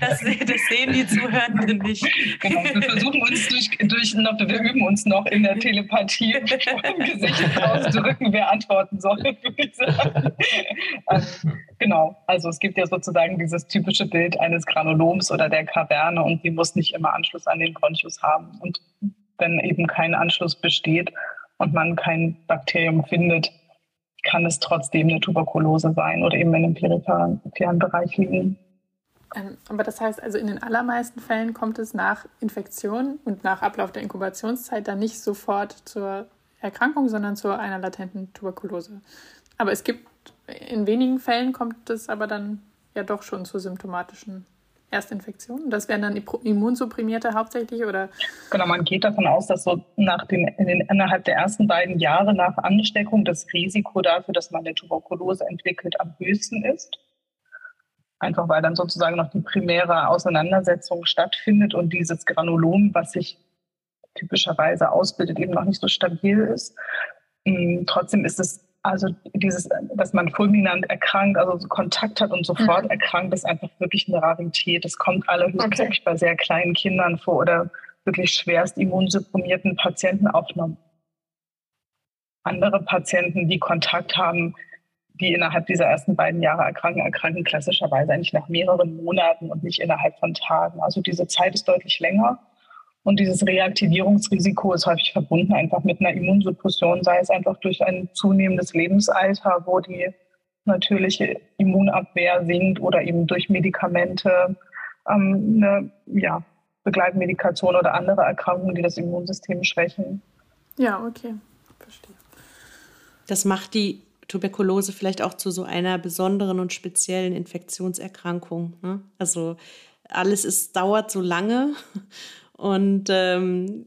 das, das, sehen die Zuhörenden nicht. Genau, wir versuchen uns durch, durch noch, wir üben uns noch in der Telepathie im Gesicht auszudrücken, wer antworten soll, also, genau, also es gibt ja sozusagen dieses typische Bild eines Granuloms oder der Kaverne und die muss nicht immer Anschluss an den Bronchus haben. Und wenn eben kein Anschluss besteht und man kein Bakterium findet, kann es trotzdem eine Tuberkulose sein oder eben in einem peripheren Bereich liegen. Ähm, aber das heißt also, in den allermeisten Fällen kommt es nach Infektion und nach Ablauf der Inkubationszeit dann nicht sofort zur Erkrankung, sondern zu einer latenten Tuberkulose. Aber es gibt, in wenigen Fällen kommt es aber dann ja doch schon zu symptomatischen Erstinfektionen. Das wären dann Immunsupprimierte hauptsächlich oder? Genau, man geht davon aus, dass so nach den, in den, innerhalb der ersten beiden Jahre nach Ansteckung das Risiko dafür, dass man eine Tuberkulose entwickelt, am höchsten ist. Einfach weil dann sozusagen noch die primäre Auseinandersetzung stattfindet und dieses Granulom, was sich typischerweise ausbildet, eben noch nicht so stabil ist. Mm, trotzdem ist es also dieses, dass man fulminant erkrankt, also Kontakt hat und sofort mhm. erkrankt, ist einfach wirklich eine Rarität. Das kommt allerhöchstens okay. bei sehr kleinen Kindern vor oder wirklich schwerst immunsupprimierten Patienten aufgenommen. Andere Patienten, die Kontakt haben, die innerhalb dieser ersten beiden Jahre erkranken, erkranken klassischerweise eigentlich nach mehreren Monaten und nicht innerhalb von Tagen. Also diese Zeit ist deutlich länger. Und dieses Reaktivierungsrisiko ist häufig verbunden einfach mit einer Immunsuppression, sei es einfach durch ein zunehmendes Lebensalter, wo die natürliche Immunabwehr sinkt oder eben durch Medikamente, ähm, eine ja, Begleitmedikation oder andere Erkrankungen, die das Immunsystem schwächen. Ja, okay, verstehe. Das macht die Tuberkulose vielleicht auch zu so einer besonderen und speziellen Infektionserkrankung. Ne? Also alles ist, dauert so lange und ähm,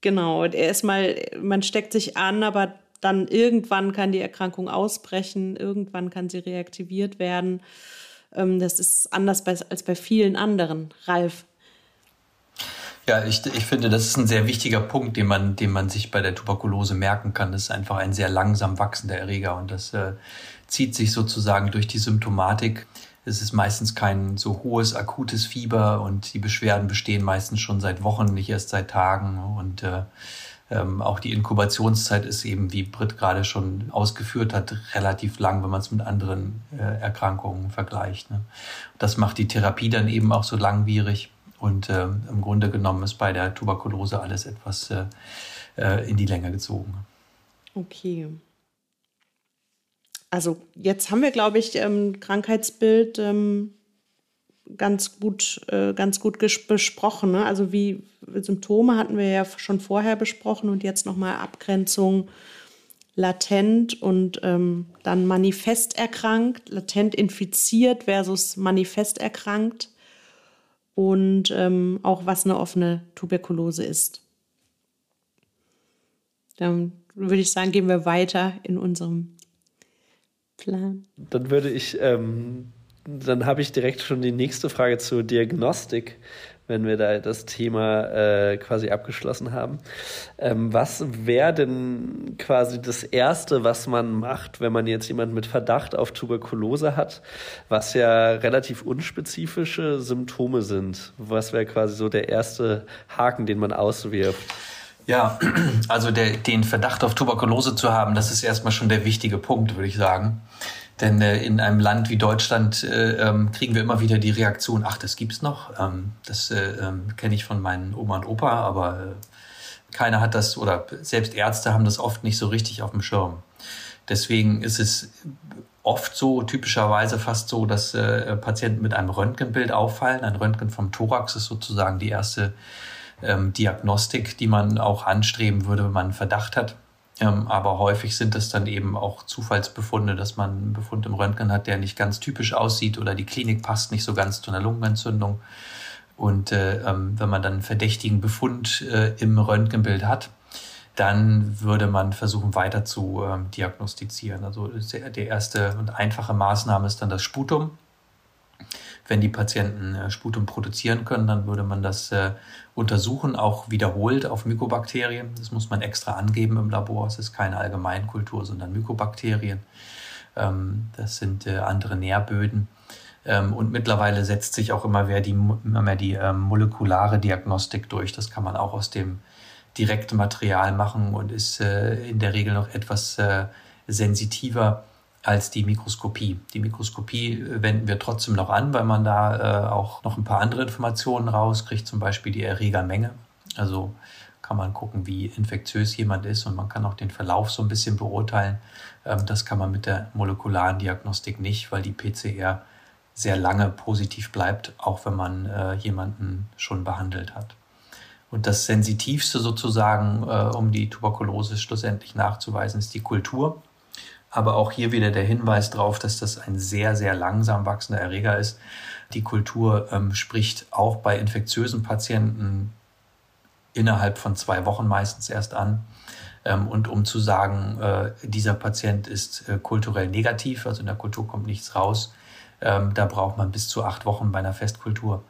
genau, erstmal, man steckt sich an, aber dann irgendwann kann die Erkrankung ausbrechen, irgendwann kann sie reaktiviert werden. Ähm, das ist anders bei, als bei vielen anderen. Ralf. Ja, ich, ich finde, das ist ein sehr wichtiger Punkt, den man, den man sich bei der Tuberkulose merken kann. Das ist einfach ein sehr langsam wachsender Erreger und das äh, zieht sich sozusagen durch die Symptomatik es ist meistens kein so hohes akutes Fieber und die Beschwerden bestehen meistens schon seit Wochen, nicht erst seit Tagen. Und äh, ähm, auch die Inkubationszeit ist eben, wie Britt gerade schon ausgeführt hat, relativ lang, wenn man es mit anderen äh, Erkrankungen vergleicht. Ne? Das macht die Therapie dann eben auch so langwierig. Und äh, im Grunde genommen ist bei der Tuberkulose alles etwas äh, äh in die Länge gezogen. Okay. Also jetzt haben wir, glaube ich, ähm, Krankheitsbild ähm, ganz gut, äh, ganz gut besprochen. Ne? Also wie Symptome hatten wir ja schon vorher besprochen und jetzt nochmal Abgrenzung latent und ähm, dann manifest erkrankt, latent infiziert versus manifest erkrankt und ähm, auch was eine offene Tuberkulose ist. Dann würde ich sagen, gehen wir weiter in unserem Plan. Dann würde ich, ähm, dann habe ich direkt schon die nächste Frage zur Diagnostik, wenn wir da das Thema äh, quasi abgeschlossen haben. Ähm, was wäre denn quasi das Erste, was man macht, wenn man jetzt jemanden mit Verdacht auf Tuberkulose hat, was ja relativ unspezifische Symptome sind? Was wäre quasi so der erste Haken, den man auswirft? Ja, also der, den Verdacht auf Tuberkulose zu haben, das ist erstmal schon der wichtige Punkt, würde ich sagen. Denn äh, in einem Land wie Deutschland äh, ähm, kriegen wir immer wieder die Reaktion, ach, das gibt's noch. Ähm, das äh, ähm, kenne ich von meinen Oma und Opa, aber äh, keiner hat das oder selbst Ärzte haben das oft nicht so richtig auf dem Schirm. Deswegen ist es oft so, typischerweise fast so, dass äh, Patienten mit einem Röntgenbild auffallen. Ein Röntgen vom Thorax ist sozusagen die erste ähm, Diagnostik, die man auch anstreben würde, wenn man einen Verdacht hat. Ähm, aber häufig sind es dann eben auch Zufallsbefunde, dass man einen Befund im Röntgen hat, der nicht ganz typisch aussieht oder die Klinik passt nicht so ganz zu einer Lungenentzündung. Und äh, ähm, wenn man dann einen verdächtigen Befund äh, im Röntgenbild hat, dann würde man versuchen weiter zu äh, diagnostizieren. Also die erste und einfache Maßnahme ist dann das Sputum. Wenn die Patienten äh, Sputum produzieren können, dann würde man das äh, untersuchen, auch wiederholt auf Mykobakterien. Das muss man extra angeben im Labor. Es ist keine Allgemeinkultur, sondern Mykobakterien. Ähm, das sind äh, andere Nährböden. Ähm, und mittlerweile setzt sich auch immer mehr die, immer mehr die ähm, molekulare Diagnostik durch. Das kann man auch aus dem direkten Material machen und ist in der Regel noch etwas sensitiver als die Mikroskopie. Die Mikroskopie äh, wenden wir trotzdem noch an, weil man da äh, auch noch ein paar andere Informationen rauskriegt, zum Beispiel die Erregermenge. Also kann man gucken, wie infektiös jemand ist und man kann auch den Verlauf so ein bisschen beurteilen. Ähm, das kann man mit der molekularen Diagnostik nicht, weil die PCR sehr lange positiv bleibt, auch wenn man äh, jemanden schon behandelt hat. Und das Sensitivste sozusagen, um die Tuberkulose schlussendlich nachzuweisen, ist die Kultur. Aber auch hier wieder der Hinweis darauf, dass das ein sehr, sehr langsam wachsender Erreger ist. Die Kultur ähm, spricht auch bei infektiösen Patienten innerhalb von zwei Wochen meistens erst an. Ähm, und um zu sagen, äh, dieser Patient ist äh, kulturell negativ, also in der Kultur kommt nichts raus, ähm, da braucht man bis zu acht Wochen bei einer Festkultur.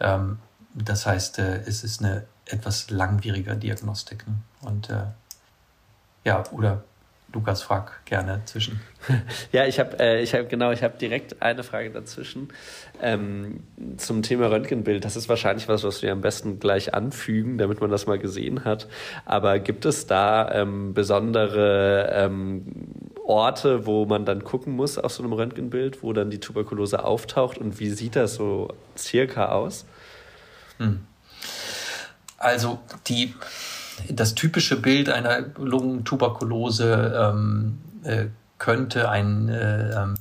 Ähm, das heißt, äh, es ist eine etwas langwierige Diagnostik. Ne? Und äh, ja, oder Lukas frag gerne zwischen. Ja, ich habe äh, hab, genau, ich habe direkt eine Frage dazwischen ähm, zum Thema Röntgenbild. Das ist wahrscheinlich was, was wir am besten gleich anfügen, damit man das mal gesehen hat. Aber gibt es da ähm, besondere ähm, Orte, wo man dann gucken muss auf so einem Röntgenbild, wo dann die Tuberkulose auftaucht und wie sieht das so circa aus? Hm. Also die das typische Bild einer Lungentuberkulose ähm, äh, könnte ein äh, ähm,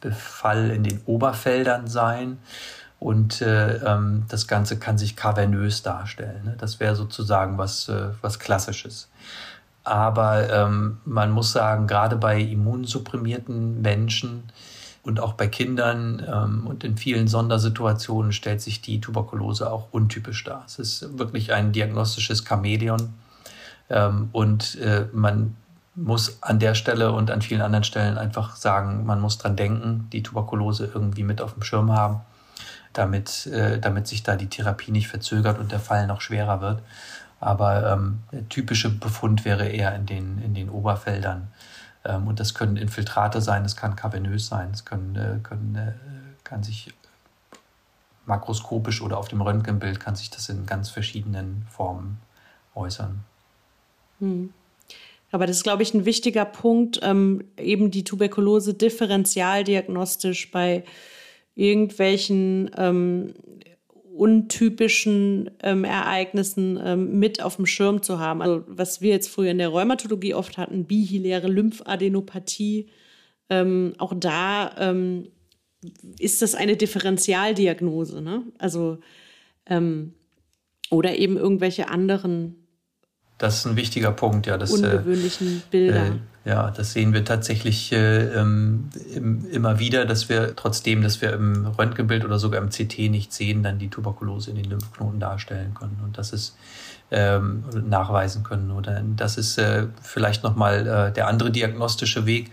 Befall in den Oberfeldern sein. Und äh, ähm, das Ganze kann sich kavernös darstellen. Ne? Das wäre sozusagen was, äh, was Klassisches. Aber ähm, man muss sagen, gerade bei immunsupprimierten Menschen und auch bei Kindern ähm, und in vielen Sondersituationen stellt sich die Tuberkulose auch untypisch dar. Es ist wirklich ein diagnostisches Chamäleon. Ähm, und äh, man muss an der Stelle und an vielen anderen Stellen einfach sagen, man muss dran denken, die Tuberkulose irgendwie mit auf dem Schirm haben, damit, äh, damit sich da die Therapie nicht verzögert und der Fall noch schwerer wird. Aber ähm, der typische Befund wäre eher in den, in den Oberfeldern. Ähm, und das können Infiltrate sein, das kann kavernös sein, es können, äh, können, äh, kann sich makroskopisch oder auf dem Röntgenbild kann sich das in ganz verschiedenen Formen äußern. Hm. Aber das ist, glaube ich, ein wichtiger Punkt, ähm, eben die Tuberkulose differentialdiagnostisch bei irgendwelchen ähm, untypischen ähm, Ereignissen ähm, mit auf dem Schirm zu haben. Also was wir jetzt früher in der Rheumatologie oft hatten, bihiläre Lymphadenopathie, ähm, auch da ähm, ist das eine Differentialdiagnose. Ne? Also oder eben irgendwelche anderen das ist ein wichtiger Punkt, ja. Das, äh, ungewöhnlichen Bilder. Äh, ja, das sehen wir tatsächlich äh, ähm, immer wieder, dass wir trotzdem, dass wir im Röntgenbild oder sogar im CT nicht sehen, dann die Tuberkulose in den Lymphknoten darstellen können und das ist ähm, nachweisen können. Oder das ist äh, vielleicht nochmal äh, der andere diagnostische Weg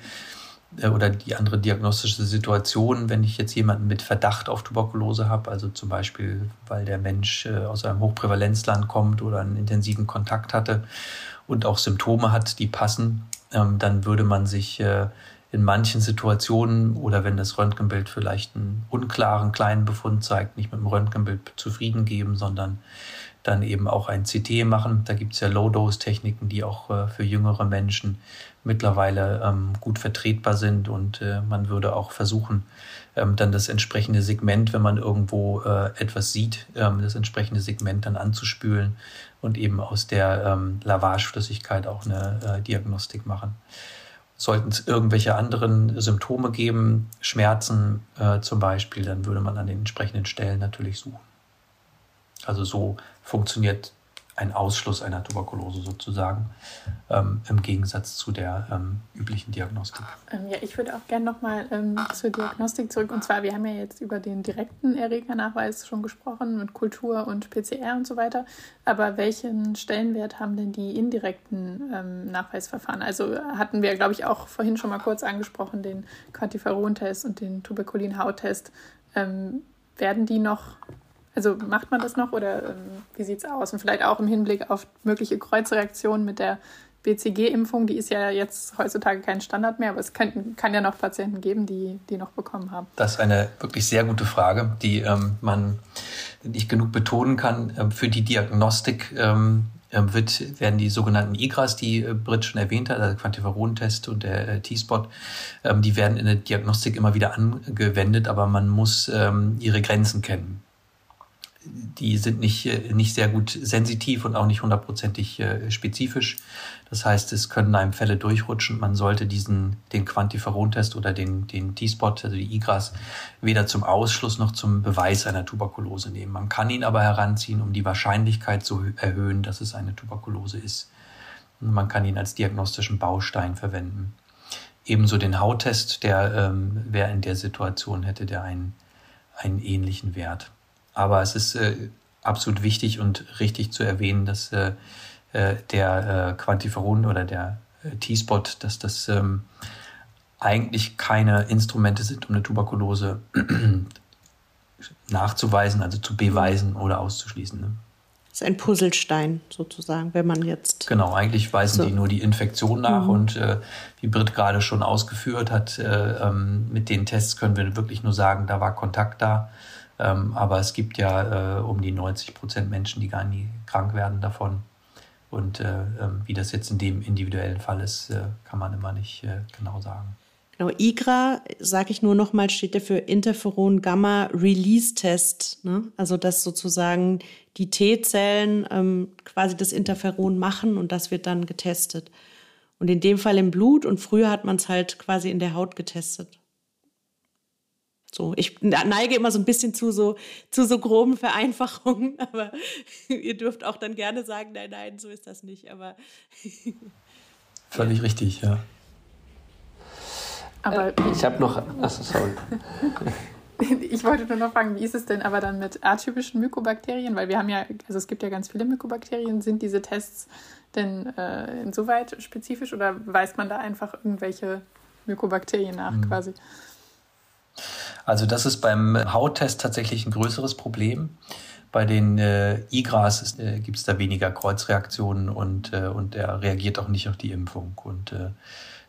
oder die andere diagnostische Situation, wenn ich jetzt jemanden mit Verdacht auf Tuberkulose habe, also zum Beispiel, weil der Mensch äh, aus einem Hochprävalenzland kommt oder einen intensiven Kontakt hatte und auch Symptome hat, die passen, ähm, dann würde man sich äh, in manchen Situationen oder wenn das Röntgenbild vielleicht einen unklaren kleinen Befund zeigt, nicht mit dem Röntgenbild zufrieden geben, sondern dann eben auch ein CT machen. Da gibt es ja Low-Dose-Techniken, die auch für jüngere Menschen mittlerweile ähm, gut vertretbar sind und äh, man würde auch versuchen, ähm, dann das entsprechende Segment, wenn man irgendwo äh, etwas sieht, ähm, das entsprechende Segment dann anzuspülen und eben aus der ähm, Lavageflüssigkeit auch eine äh, Diagnostik machen. Sollten es irgendwelche anderen Symptome geben, Schmerzen äh, zum Beispiel, dann würde man an den entsprechenden Stellen natürlich suchen. Also so funktioniert ein Ausschluss einer Tuberkulose sozusagen, ähm, im Gegensatz zu der ähm, üblichen Diagnostik. Ähm, ja, ich würde auch gerne nochmal ähm, zur Diagnostik zurück. Und zwar, wir haben ja jetzt über den direkten Erregernachweis schon gesprochen, mit Kultur und PCR und so weiter. Aber welchen Stellenwert haben denn die indirekten ähm, Nachweisverfahren? Also hatten wir, glaube ich, auch vorhin schon mal kurz angesprochen, den Quantiferon-Test und den Tuberkulin-Haut-Test. Ähm, werden die noch also macht man das noch oder ähm, wie sieht es aus? Und vielleicht auch im Hinblick auf mögliche Kreuzreaktionen mit der BCG-Impfung, die ist ja jetzt heutzutage kein Standard mehr, aber es kann, kann ja noch Patienten geben, die die noch bekommen haben. Das ist eine wirklich sehr gute Frage, die ähm, man nicht genug betonen kann. Ähm, für die Diagnostik ähm, ähm wird, werden die sogenannten IGRAS, die äh, Britt schon erwähnt hat, also Quantiferon-Test und der äh, T-Spot, ähm, die werden in der Diagnostik immer wieder angewendet, aber man muss ihre Grenzen kennen die sind nicht, äh, nicht sehr gut sensitiv und auch nicht hundertprozentig äh, spezifisch. Das heißt, es können einem Fälle durchrutschen. Man sollte diesen, den Quantiferon-Test oder den, den T-Spot, also die IGRAS, weder zum Ausschluss noch zum Beweis einer Tuberkulose nehmen. Man kann ihn aber heranziehen, um die Wahrscheinlichkeit zu erhöhen, dass es eine Tuberkulose ist. Und man kann ihn als diagnostischen Baustein verwenden. Ebenso den Hauttest, der, ähm, wer in der Situation hätte, der einen, einen ähnlichen Wert. Aber es ist äh, absolut wichtig und richtig zu erwähnen, dass äh, äh der äh, Quantiferon oder der äh, T-Spot, dass das ähm, eigentlich keine Instrumente sind, um eine Tuberkulose nachzuweisen, also zu beweisen oder auszuschließen. Ne? ist ein Puzzlestein sozusagen, wenn man jetzt. Genau, eigentlich weisen so. die nur die Infektion nach mhm. und äh, wie Britt gerade schon ausgeführt hat, äh, ähm, mit den Tests können wir wirklich nur sagen, da war Kontakt da. Ähm, aber es gibt ja äh, um die 90 Prozent Menschen, die gar nie krank werden davon. Und äh, ähm, wie das jetzt in dem individuellen Fall ist, äh, kann man immer nicht äh, genau sagen. Genau, IGRA, sage ich nur nochmal, steht ja für Interferon Gamma Release Test. Ne? Also, dass sozusagen die T-Zellen ähm, quasi das Interferon machen und das wird dann getestet. Und in dem Fall im Blut und früher hat man es halt quasi in der Haut getestet. So, ich neige immer so ein bisschen zu so, zu so groben Vereinfachungen, aber ihr dürft auch dann gerne sagen, nein, nein, so ist das nicht. Aber Völlig richtig, ja. Aber äh, ich habe noch. Achso, sorry. ich wollte nur noch fragen, wie ist es denn aber dann mit atypischen Mykobakterien? Weil wir haben ja, also es gibt ja ganz viele Mykobakterien. Sind diese Tests denn äh, insoweit spezifisch oder weist man da einfach irgendwelche Mykobakterien nach mhm. quasi? Also das ist beim Hauttest tatsächlich ein größeres Problem. Bei den äh, IGRAS äh, gibt es da weniger Kreuzreaktionen und, äh, und er reagiert auch nicht auf die Impfung. Und äh,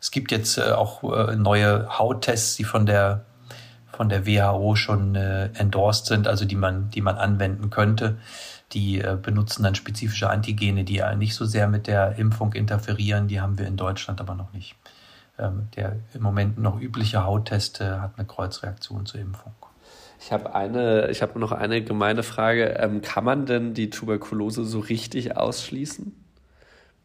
es gibt jetzt äh, auch äh, neue Hauttests, die von der, von der WHO schon äh, endorsed sind, also die man, die man anwenden könnte. Die benutzen dann spezifische Antigene, die nicht so sehr mit der Impfung interferieren. Die haben wir in Deutschland aber noch nicht. Ähm, der im Moment noch übliche Hauttest äh, hat eine Kreuzreaktion zur Impfung. Ich habe eine, ich habe noch eine gemeine Frage. Ähm, kann man denn die Tuberkulose so richtig ausschließen?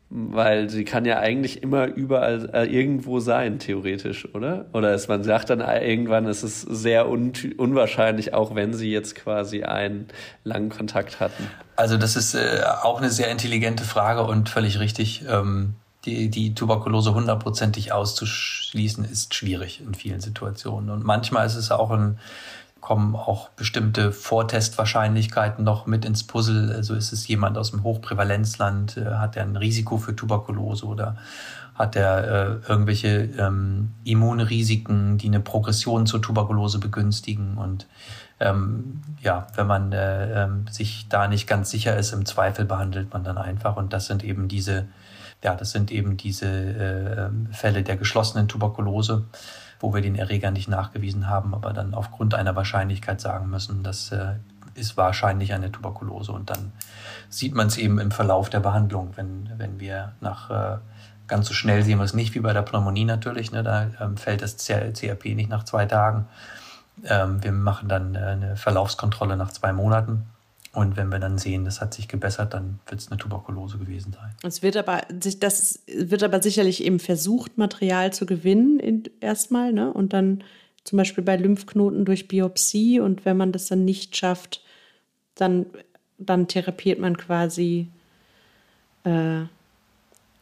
Weil sie kann ja eigentlich immer überall äh, irgendwo sein, theoretisch, oder? Oder ist, man sagt dann irgendwann, ist es sehr un unwahrscheinlich, auch wenn sie jetzt quasi einen langen Kontakt hatten. Also das ist äh, auch eine sehr intelligente Frage und völlig richtig. Ähm, die, die Tuberkulose hundertprozentig auszuschließen, ist schwierig in vielen Situationen. Und manchmal ist es auch ein kommen auch bestimmte Vortestwahrscheinlichkeiten noch mit ins Puzzle. Also ist es jemand aus dem Hochprävalenzland, äh, hat er ein Risiko für Tuberkulose oder hat er äh, irgendwelche ähm, Immunrisiken, die eine Progression zur Tuberkulose begünstigen. Und ähm, ja, wenn man äh, äh, sich da nicht ganz sicher ist, im Zweifel behandelt man dann einfach. Und das sind eben diese, ja, das sind eben diese äh, Fälle der geschlossenen Tuberkulose wo wir den Erreger nicht nachgewiesen haben, aber dann aufgrund einer Wahrscheinlichkeit sagen müssen, das äh, ist wahrscheinlich eine Tuberkulose. Und dann sieht man es eben im Verlauf der Behandlung, wenn, wenn wir nach äh, ganz so schnell sehen wir es nicht wie bei der Pneumonie natürlich, ne, da ähm, fällt das CRP nicht nach zwei Tagen. Ähm, wir machen dann äh, eine Verlaufskontrolle nach zwei Monaten und wenn wir dann sehen, das hat sich gebessert, dann wird es eine Tuberkulose gewesen sein. Es wird aber, das wird aber sicherlich eben versucht, Material zu gewinnen erstmal, ne? Und dann zum Beispiel bei Lymphknoten durch Biopsie. Und wenn man das dann nicht schafft, dann, dann therapiert man quasi. Äh,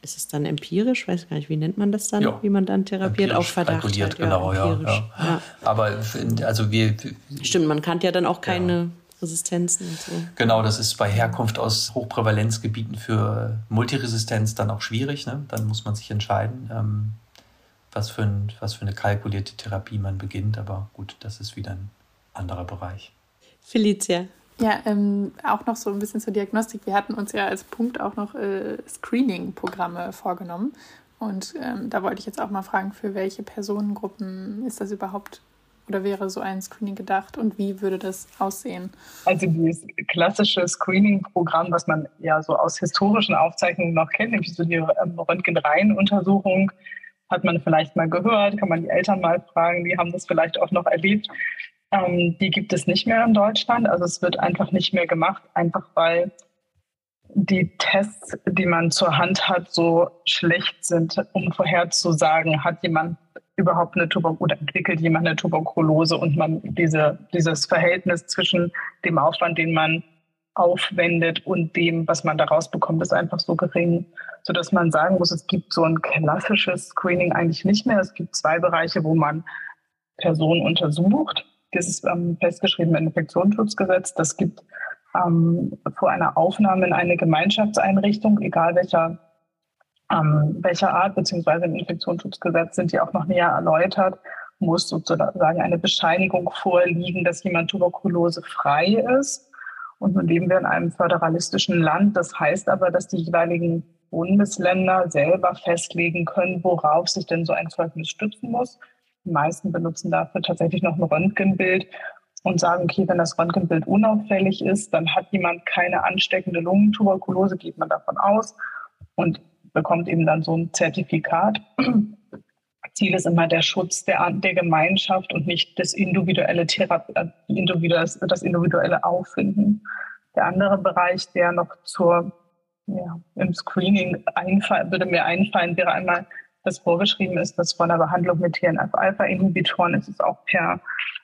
ist es dann empirisch? Weiß gar nicht, wie nennt man das dann, ja. wie man dann therapiert? Auf Verdacht. Halt, genau, ja, ja, ja, Aber also wir. Stimmt, man kann ja dann auch keine Resistenzen und so. Genau, das ist bei Herkunft aus Hochprävalenzgebieten für Multiresistenz dann auch schwierig. Ne? Dann muss man sich entscheiden, ähm, was, für ein, was für eine kalkulierte Therapie man beginnt. Aber gut, das ist wieder ein anderer Bereich. Felicia. Ja, ähm, auch noch so ein bisschen zur Diagnostik. Wir hatten uns ja als Punkt auch noch äh, Screening-Programme vorgenommen. Und ähm, da wollte ich jetzt auch mal fragen, für welche Personengruppen ist das überhaupt oder wäre so ein Screening gedacht und wie würde das aussehen? Also dieses klassische Screening-Programm, was man ja so aus historischen Aufzeichnungen noch kennt, nämlich so die ähm, Röntgenreihenuntersuchung, hat man vielleicht mal gehört, kann man die Eltern mal fragen, die haben das vielleicht auch noch erlebt. Ähm, die gibt es nicht mehr in Deutschland. Also es wird einfach nicht mehr gemacht, einfach weil die Tests, die man zur Hand hat, so schlecht sind, um vorherzusagen, hat jemand überhaupt eine Tuberkulose oder entwickelt jemand eine Tuberkulose und man diese, dieses Verhältnis zwischen dem Aufwand, den man aufwendet und dem, was man daraus bekommt, ist einfach so gering, sodass man sagen muss, es gibt so ein klassisches Screening eigentlich nicht mehr. Es gibt zwei Bereiche, wo man Personen untersucht. Das ist ähm, festgeschrieben im Infektionsschutzgesetz. Das gibt ähm, vor einer Aufnahme in eine Gemeinschaftseinrichtung, egal welcher ähm, welcher Art, beziehungsweise im Infektionsschutzgesetz sind die auch noch näher erläutert, muss sozusagen eine Bescheinigung vorliegen, dass jemand tuberkulosefrei ist. Und nun leben wir in einem föderalistischen Land. Das heißt aber, dass die jeweiligen Bundesländer selber festlegen können, worauf sich denn so ein Zeugnis stützen muss. Die meisten benutzen dafür tatsächlich noch ein Röntgenbild und sagen, okay, wenn das Röntgenbild unauffällig ist, dann hat jemand keine ansteckende Lungentuberkulose, geht man davon aus und bekommt eben dann so ein Zertifikat. Ziel ist immer der Schutz der, der Gemeinschaft und nicht das individuelle Therapie, äh, das individuelle Auffinden. Der andere Bereich, der noch zur ja, im Screening einfallen, würde mir einfallen, wäre einmal, dass vorgeschrieben ist, dass vor einer Behandlung mit TNF-Alpha-Inhibitoren ist es auch per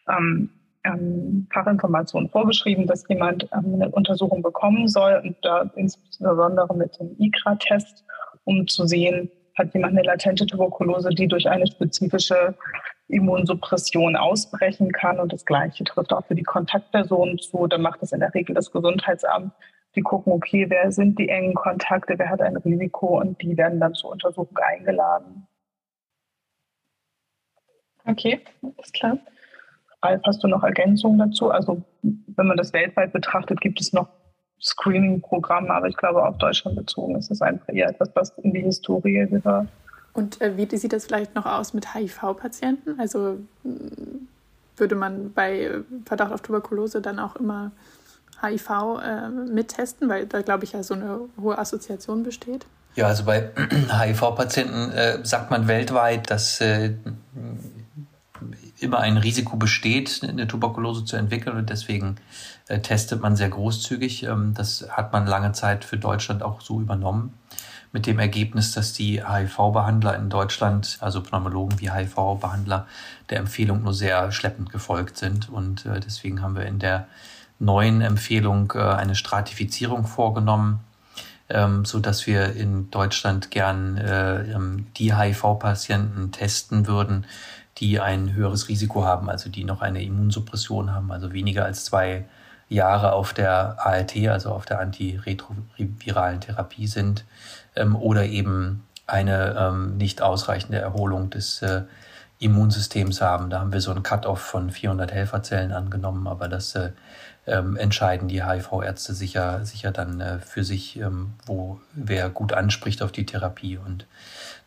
ähm, ähm, Fachinformation vorgeschrieben, dass jemand ähm, eine Untersuchung bekommen soll und da insbesondere mit dem ICRA-Test, um zu sehen, hat jemand eine latente Tuberkulose, die durch eine spezifische Immunsuppression ausbrechen kann. Und das Gleiche trifft auch für die Kontaktpersonen zu. Da macht es in der Regel das Gesundheitsamt die gucken, okay, wer sind die engen Kontakte, wer hat ein Risiko und die werden dann zur Untersuchung eingeladen. Okay, alles klar. Ralf, hast du noch Ergänzungen dazu? Also wenn man das weltweit betrachtet, gibt es noch Screening-Programme, aber ich glaube, auf Deutschland bezogen ist es einfach eher etwas, was in die Historie gehört. Und äh, wie sieht das vielleicht noch aus mit HIV-Patienten? Also würde man bei Verdacht auf Tuberkulose dann auch immer HIV äh, mittesten, weil da, glaube ich, ja so eine hohe Assoziation besteht? Ja, also bei HIV-Patienten äh, sagt man weltweit, dass äh, immer ein Risiko besteht, eine Tuberkulose zu entwickeln und deswegen äh, testet man sehr großzügig. Ähm, das hat man lange Zeit für Deutschland auch so übernommen. Mit dem Ergebnis, dass die HIV-Behandler in Deutschland, also Pneumologen wie HIV-Behandler, der Empfehlung nur sehr schleppend gefolgt sind. Und äh, deswegen haben wir in der neuen Empfehlung äh, eine Stratifizierung vorgenommen, ähm, so dass wir in Deutschland gern äh, ähm, die HIV-Patienten testen würden, die ein höheres Risiko haben, also die noch eine Immunsuppression haben, also weniger als zwei Jahre auf der ART, also auf der antiretroviralen Therapie sind, ähm, oder eben eine ähm, nicht ausreichende Erholung des äh, Immunsystems haben. Da haben wir so einen Cut-off von 400 Helferzellen angenommen, aber das äh, ähm, entscheiden die HIV-Ärzte sicher, sicher dann äh, für sich, ähm, wo wer gut anspricht auf die Therapie. Und,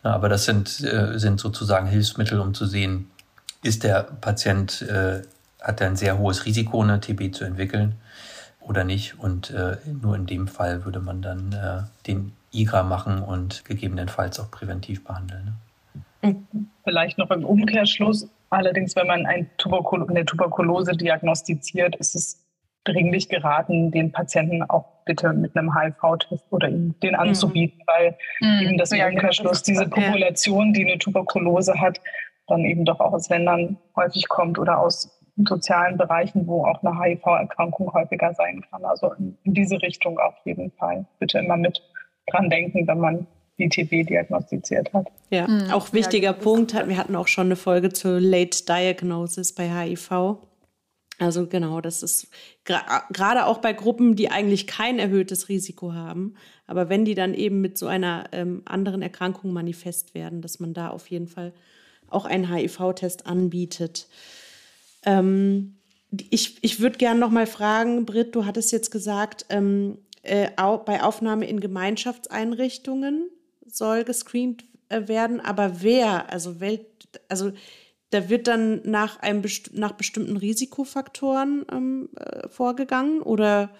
na, aber das sind, äh, sind sozusagen Hilfsmittel, um zu sehen, ist der Patient, äh, hat er ein sehr hohes Risiko, eine TB zu entwickeln oder nicht. Und äh, nur in dem Fall würde man dann äh, den IGRA machen und gegebenenfalls auch präventiv behandeln. Ne? Vielleicht noch im Umkehrschluss. Allerdings, wenn man ein Tuberkul eine Tuberkulose diagnostiziert, ist es dringlich geraten, den Patienten auch bitte mit einem HIV-Test oder ihm den mhm. anzubieten, mhm. weil mhm. eben das ja, genau, Umkehrschluss diese Population, die eine Tuberkulose hat, dann eben doch auch aus Ländern häufig kommt oder aus sozialen Bereichen, wo auch eine HIV-Erkrankung häufiger sein kann. Also in, in, diese Richtung auf jeden Fall. Bitte immer mit dran denken, wenn man die TB diagnostiziert hat. Ja, mhm. auch wichtiger ja, Punkt. Wir hatten auch schon eine Folge zur Late Diagnosis bei HIV. Also genau, das ist gerade auch bei Gruppen, die eigentlich kein erhöhtes Risiko haben, aber wenn die dann eben mit so einer ähm, anderen Erkrankung manifest werden, dass man da auf jeden Fall auch einen HIV-Test anbietet. Ähm, ich ich würde gerne noch mal fragen, Britt, du hattest jetzt gesagt, ähm, äh, bei Aufnahme in Gemeinschaftseinrichtungen soll gescreent äh, werden, aber wer, also, Welt, also da wird dann nach, einem best nach bestimmten Risikofaktoren ähm, äh, vorgegangen oder?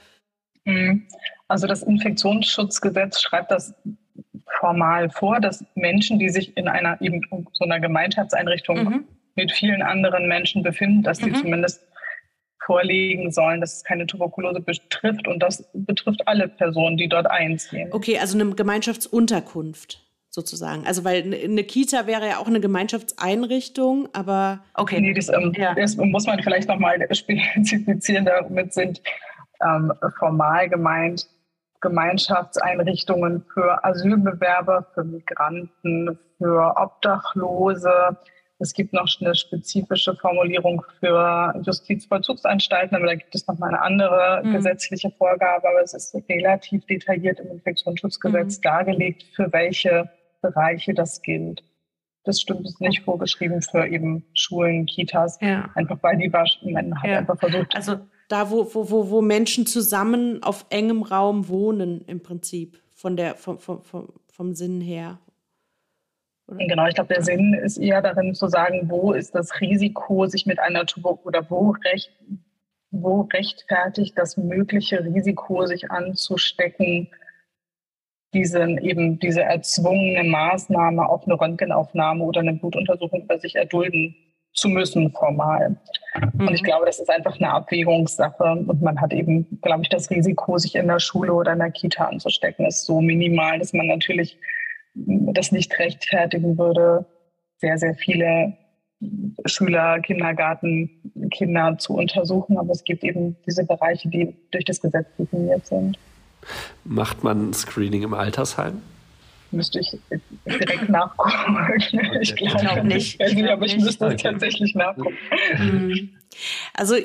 Mhm. Also das Infektionsschutzgesetz schreibt das formal vor, dass Menschen, die sich in einer eben so einer Gemeinschaftseinrichtung mhm. Mit vielen anderen Menschen befinden, dass die mhm. zumindest vorlegen sollen, dass es keine Tuberkulose betrifft und das betrifft alle Personen, die dort einziehen. Okay, also eine Gemeinschaftsunterkunft sozusagen. Also weil eine Kita wäre ja auch eine Gemeinschaftseinrichtung, aber okay. Nee, das, ähm, ja. das muss man vielleicht nochmal spezifizieren. Damit sind ähm, formal gemeint Gemeinschaftseinrichtungen für Asylbewerber, für Migranten, für Obdachlose. Es gibt noch eine spezifische Formulierung für Justizvollzugsanstalten, aber da gibt es noch mal eine andere mhm. gesetzliche Vorgabe, aber es ist relativ detailliert im Infektionsschutzgesetz mhm. dargelegt, für welche Bereiche das gilt. Das stimmt, ist nicht vorgeschrieben für eben Schulen, Kitas, ja. einfach weil die man hat ja. einfach versucht, also da, wo, wo, wo Menschen zusammen auf engem Raum wohnen, im Prinzip, von der, vom, vom, vom, vom Sinn her. Genau, ich glaube, der Sinn ist eher darin zu sagen, wo ist das Risiko, sich mit einer Tuberkulose oder wo, recht, wo rechtfertigt das mögliche Risiko, sich anzustecken, diesen, eben diese erzwungene Maßnahme auf eine Röntgenaufnahme oder eine Blutuntersuchung bei sich erdulden zu müssen, formal. Mhm. Und ich glaube, das ist einfach eine Abwägungssache. Und man hat eben, glaube ich, das Risiko, sich in der Schule oder in der Kita anzustecken, ist so minimal, dass man natürlich das nicht rechtfertigen würde, sehr, sehr viele Schüler, Kindergarten, Kinder zu untersuchen. Aber es gibt eben diese Bereiche, die durch das Gesetz definiert sind. Macht man Screening im Altersheim? Müsste ich direkt nachgucken. ich glaube nicht. Ich, glaube, ich müsste es tatsächlich nachgucken. Also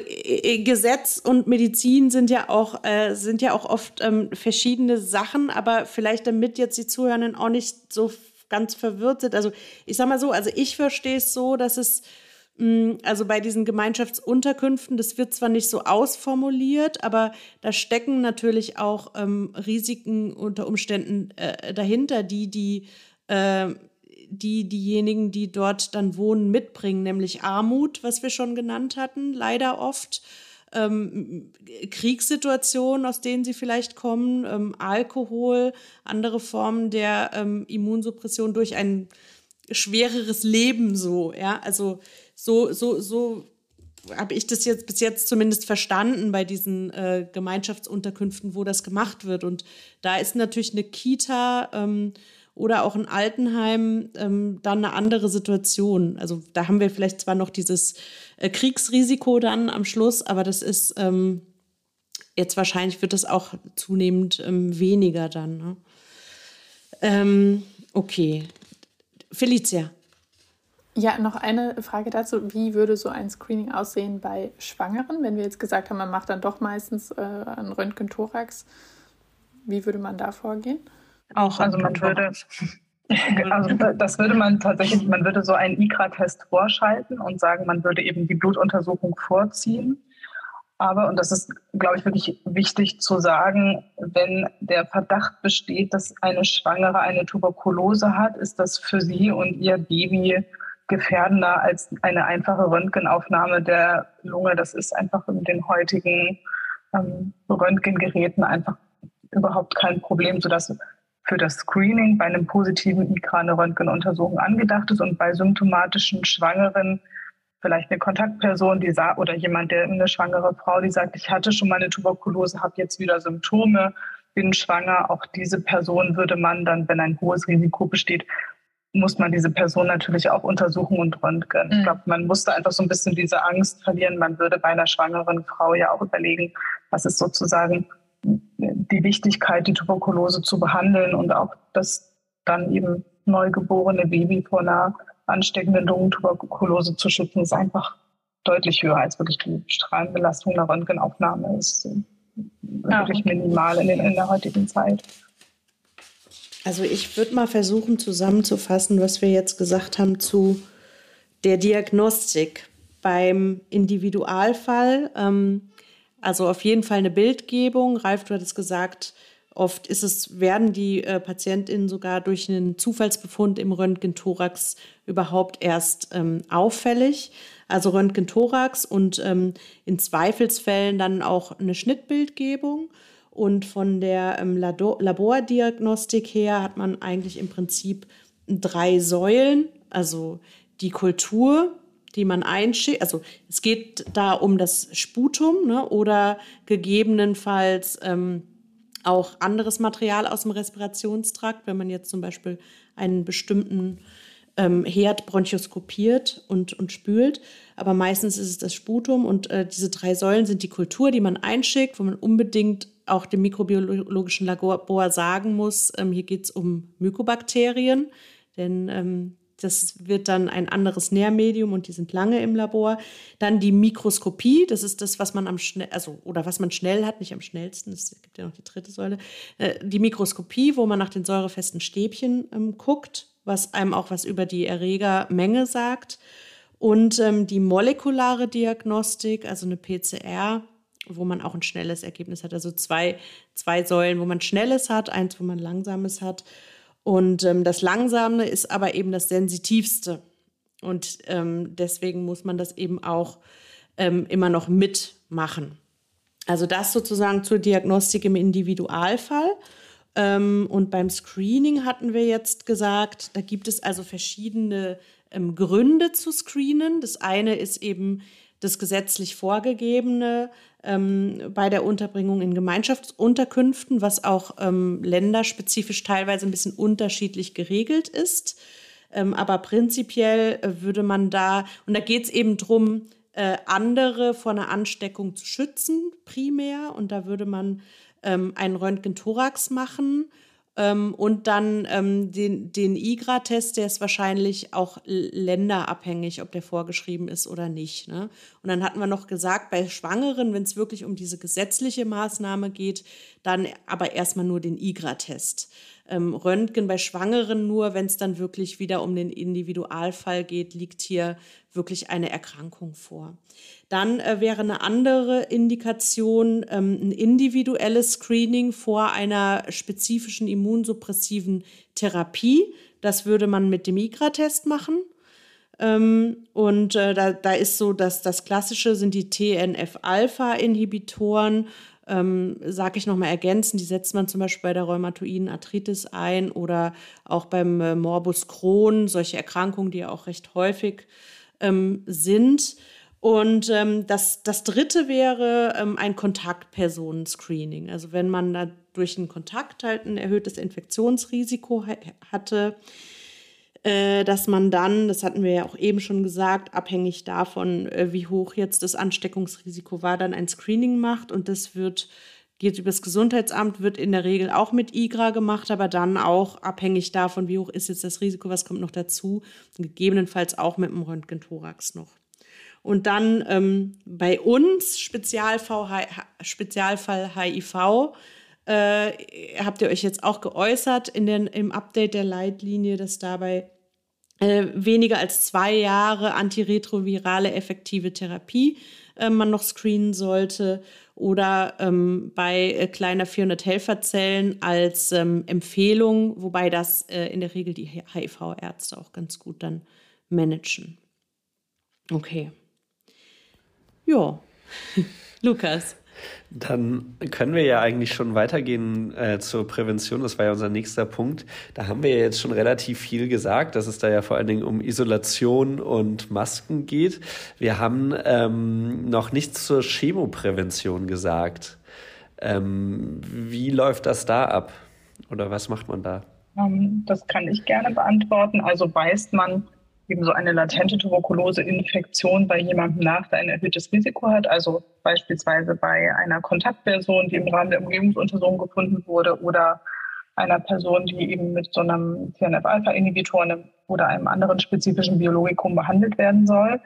Gesetz und Medizin sind ja auch, äh, sind ja auch oft ähm, verschiedene Sachen, aber vielleicht damit jetzt die Zuhörenden auch nicht so ganz verwirrt sind. Also ich sag mal so, also ich verstehe es so, dass es Mm, also bei diesen Gemeinschaftsunterkünften, das wird zwar nicht so ausformuliert, aber da stecken natürlich auch ähm, Risiken unter Umständen äh, dahinter, die die, äh, die diejenigen, die dort dann wohnen, mitbringen, nämlich Armut, was wir schon genannt hatten, leider oft. Ähm, Kriegssituationen, aus denen sie vielleicht kommen, ähm, Alkohol, andere Formen der ähm, Immunsuppression durch ein schwereres Leben so, ja, also so, so, so habe ich das jetzt bis jetzt zumindest verstanden bei diesen äh, Gemeinschaftsunterkünften, wo das gemacht wird. Und da ist natürlich eine Kita ähm, oder auch ein Altenheim ähm, dann eine andere Situation. Also da haben wir vielleicht zwar noch dieses äh, Kriegsrisiko dann am Schluss, aber das ist ähm, jetzt wahrscheinlich wird das auch zunehmend ähm, weniger dann. Ne? Ähm, okay. Felicia. Ja, noch eine Frage dazu. Wie würde so ein Screening aussehen bei Schwangeren? Wenn wir jetzt gesagt haben, man macht dann doch meistens äh, einen Röntgen-Thorax, wie würde man da vorgehen? Auch also man würde, also das würde man tatsächlich, man würde so einen ICRA-Test vorschalten und sagen, man würde eben die Blutuntersuchung vorziehen. Aber, und das ist, glaube ich, wirklich wichtig zu sagen, wenn der Verdacht besteht, dass eine Schwangere eine Tuberkulose hat, ist das für sie und ihr Baby gefährdender als eine einfache Röntgenaufnahme der Lunge. Das ist einfach in den heutigen ähm, Röntgengeräten einfach überhaupt kein Problem, sodass für das Screening bei einem positiven IKRA eine Röntgenuntersuchung angedacht ist und bei symptomatischen Schwangeren vielleicht eine Kontaktperson, die sagt, oder jemand, der eine schwangere Frau, die sagt, ich hatte schon mal eine Tuberkulose, habe jetzt wieder Symptome, bin schwanger. Auch diese Person würde man dann, wenn ein hohes Risiko besteht, muss man diese Person natürlich auch untersuchen und röntgen. Mhm. Ich glaube, man musste einfach so ein bisschen diese Angst verlieren. Man würde bei einer schwangeren Frau ja auch überlegen, was ist sozusagen die Wichtigkeit, die Tuberkulose zu behandeln und auch das dann eben neugeborene Baby vor einer ansteckenden Lungentuberkulose zu schützen, ist einfach deutlich höher als wirklich die Strahlenbelastung einer Röntgenaufnahme ist wirklich okay. minimal in, den, in der heutigen Zeit. Also ich würde mal versuchen zusammenzufassen, was wir jetzt gesagt haben zu der Diagnostik beim Individualfall. Ähm, also auf jeden Fall eine Bildgebung. Ralf, du hattest gesagt, oft ist es, werden die äh, PatientInnen sogar durch einen Zufallsbefund im Röntgen-Thorax überhaupt erst ähm, auffällig. Also Röntgen-Thorax und ähm, in Zweifelsfällen dann auch eine Schnittbildgebung. Und von der ähm, Labordiagnostik her hat man eigentlich im Prinzip drei Säulen, also die Kultur, die man einschickt. Also es geht da um das Sputum ne, oder gegebenenfalls ähm, auch anderes Material aus dem Respirationstrakt, wenn man jetzt zum Beispiel einen bestimmten ähm, Herd bronchoskopiert und, und spült. Aber meistens ist es das Sputum und äh, diese drei Säulen sind die Kultur, die man einschickt, wo man unbedingt auch dem mikrobiologischen Labor sagen muss, ähm, hier geht es um Mykobakterien, denn ähm, das wird dann ein anderes Nährmedium und die sind lange im Labor. Dann die Mikroskopie, das ist das, was man am schnell, also oder was man schnell hat, nicht am schnellsten, es gibt ja noch die dritte Säule. Äh, die Mikroskopie, wo man nach den säurefesten Stäbchen ähm, guckt, was einem auch was über die Erregermenge sagt. Und ähm, die molekulare Diagnostik, also eine PCR, wo man auch ein schnelles Ergebnis hat. Also zwei, zwei Säulen, wo man schnelles hat, eins, wo man langsames hat. Und ähm, das Langsame ist aber eben das sensitivste. Und ähm, deswegen muss man das eben auch ähm, immer noch mitmachen. Also das sozusagen zur Diagnostik im Individualfall. Ähm, und beim Screening hatten wir jetzt gesagt, da gibt es also verschiedene ähm, Gründe zu screenen. Das eine ist eben das gesetzlich vorgegebene ähm, bei der Unterbringung in Gemeinschaftsunterkünften, was auch ähm, länderspezifisch teilweise ein bisschen unterschiedlich geregelt ist. Ähm, aber prinzipiell äh, würde man da, und da geht es eben darum, äh, andere vor einer Ansteckung zu schützen, primär. Und da würde man ähm, einen Röntgen-Thorax machen ähm, und dann ähm, den, den IGRA-Test, der ist wahrscheinlich auch länderabhängig, ob der vorgeschrieben ist oder nicht. Ne? Und dann hatten wir noch gesagt, bei Schwangeren, wenn es wirklich um diese gesetzliche Maßnahme geht, dann aber erstmal nur den IGRA-Test ähm, Röntgen bei Schwangeren nur, wenn es dann wirklich wieder um den Individualfall geht, liegt hier wirklich eine Erkrankung vor. Dann äh, wäre eine andere Indikation ähm, ein individuelles Screening vor einer spezifischen immunsuppressiven Therapie. Das würde man mit dem IGRA-Test machen. Ähm, und äh, da, da ist so, dass das Klassische sind die TNF-Alpha-Inhibitoren ähm, sage ich nochmal ergänzen, die setzt man zum Beispiel bei der rheumatoiden Arthritis ein oder auch beim äh, Morbus Crohn, solche Erkrankungen, die ja auch recht häufig ähm, sind. Und ähm, das, das dritte wäre ähm, ein Kontaktpersonenscreening. Also wenn man da durch einen Kontakt halt ein erhöhtes Infektionsrisiko hatte, dass man dann, das hatten wir ja auch eben schon gesagt, abhängig davon, äh, wie hoch jetzt das Ansteckungsrisiko war, dann ein Screening macht und das wird geht übers Gesundheitsamt, wird in der Regel auch mit IGRA gemacht, aber dann auch abhängig davon, wie hoch ist jetzt das Risiko, was kommt noch dazu, gegebenenfalls auch mit dem Röntgen-Thorax noch. Und dann ähm, bei uns, Spezialfall, Spezialfall HIV, äh, habt ihr euch jetzt auch geäußert in den, im Update der Leitlinie, dass dabei äh, weniger als zwei Jahre antiretrovirale effektive Therapie äh, man noch screenen sollte oder ähm, bei äh, kleiner 400 Helferzellen als ähm, Empfehlung, wobei das äh, in der Regel die HIV-Ärzte auch ganz gut dann managen. Okay. Ja, Lukas. Dann können wir ja eigentlich schon weitergehen äh, zur Prävention. Das war ja unser nächster Punkt. Da haben wir ja jetzt schon relativ viel gesagt, dass es da ja vor allen Dingen um Isolation und Masken geht. Wir haben ähm, noch nichts zur Chemoprävention gesagt. Ähm, wie läuft das da ab? Oder was macht man da? Ähm, das kann ich gerne beantworten. Also weist man eben so eine latente Tuberkulose-Infektion bei jemandem nach, der ein erhöhtes Risiko hat, also beispielsweise bei einer Kontaktperson, die im Rahmen der Umgebungsuntersuchung gefunden wurde, oder einer Person, die eben mit so einem TNF-Alpha-Inhibitor oder einem anderen spezifischen Biologikum behandelt werden soll.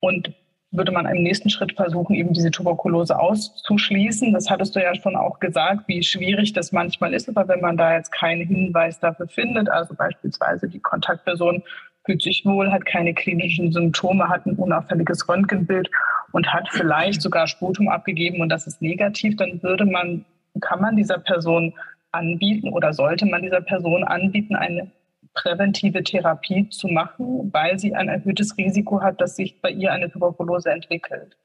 Und würde man im nächsten Schritt versuchen, eben diese Tuberkulose auszuschließen. Das hattest du ja schon auch gesagt, wie schwierig das manchmal ist. Aber wenn man da jetzt keinen Hinweis dafür findet, also beispielsweise die Kontaktperson fühlt sich wohl, hat keine klinischen Symptome, hat ein unauffälliges Röntgenbild und hat vielleicht sogar Sputum abgegeben und das ist negativ, dann würde man, kann man dieser Person anbieten oder sollte man dieser Person anbieten, eine präventive Therapie zu machen, weil sie ein erhöhtes Risiko hat, dass sich bei ihr eine Tuberkulose entwickelt.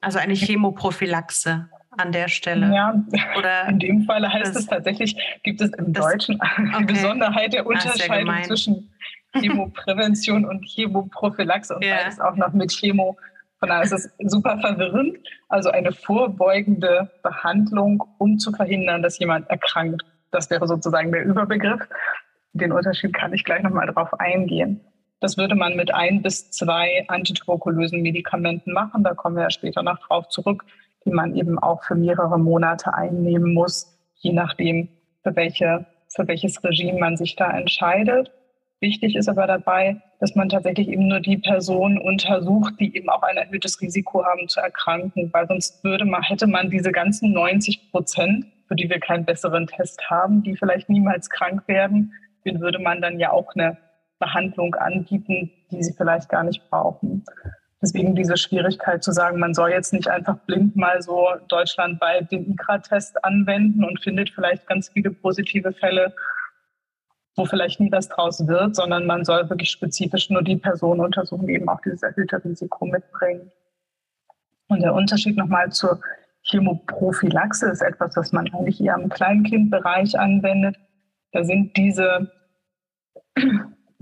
Also eine Chemoprophylaxe an der Stelle. Ja, Oder in dem Fall heißt es tatsächlich, gibt es im Deutschen okay. die Besonderheit der Unterscheidung zwischen Chemoprävention und Chemoprophylaxe und ja. beides auch noch mit Chemo. Von daher ist es super verwirrend. Also eine vorbeugende Behandlung, um zu verhindern, dass jemand erkrankt. Das wäre sozusagen der Überbegriff. Den Unterschied kann ich gleich nochmal drauf eingehen. Das würde man mit ein bis zwei antituberkulösen Medikamenten machen. Da kommen wir ja später noch drauf zurück, die man eben auch für mehrere Monate einnehmen muss, je nachdem, für, welche, für welches Regime man sich da entscheidet. Wichtig ist aber dabei, dass man tatsächlich eben nur die Personen untersucht, die eben auch ein erhöhtes Risiko haben zu erkranken, weil sonst würde man, hätte man diese ganzen 90 Prozent, für die wir keinen besseren Test haben, die vielleicht niemals krank werden, denen würde man dann ja auch eine Behandlung anbieten, die sie vielleicht gar nicht brauchen. Deswegen diese Schwierigkeit zu sagen, man soll jetzt nicht einfach blind mal so deutschlandweit den ICRA-Test anwenden und findet vielleicht ganz viele positive Fälle, wo vielleicht nie was draus wird, sondern man soll wirklich spezifisch nur die Personen untersuchen, die eben auch dieses erhöhte Risiko mitbringen. Und der Unterschied nochmal zur Chemoprophylaxe ist etwas, was man eigentlich eher im Kleinkindbereich anwendet. Da sind diese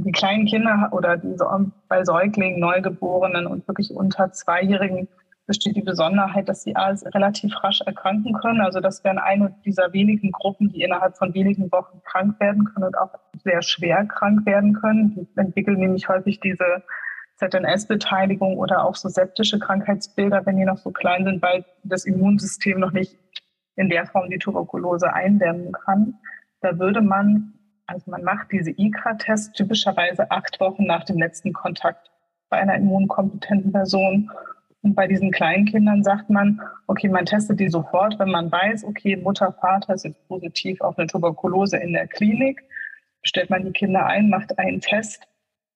die kleinen Kinder oder diese bei Säuglingen, Neugeborenen und wirklich unter Zweijährigen besteht die Besonderheit, dass sie relativ rasch erkranken können. Also das wären eine dieser wenigen Gruppen, die innerhalb von wenigen Wochen krank werden können und auch sehr schwer krank werden können. Die entwickeln nämlich häufig diese ZNS-Beteiligung oder auch so septische Krankheitsbilder, wenn die noch so klein sind, weil das Immunsystem noch nicht in der Form die Tuberkulose eindämmen kann. Da würde man also man macht diese ICRA-Tests typischerweise acht Wochen nach dem letzten Kontakt bei einer immunkompetenten Person. Und bei diesen kleinen Kindern sagt man, okay, man testet die sofort, wenn man weiß, okay, Mutter, Vater jetzt positiv auf eine Tuberkulose in der Klinik. Stellt man die Kinder ein, macht einen Test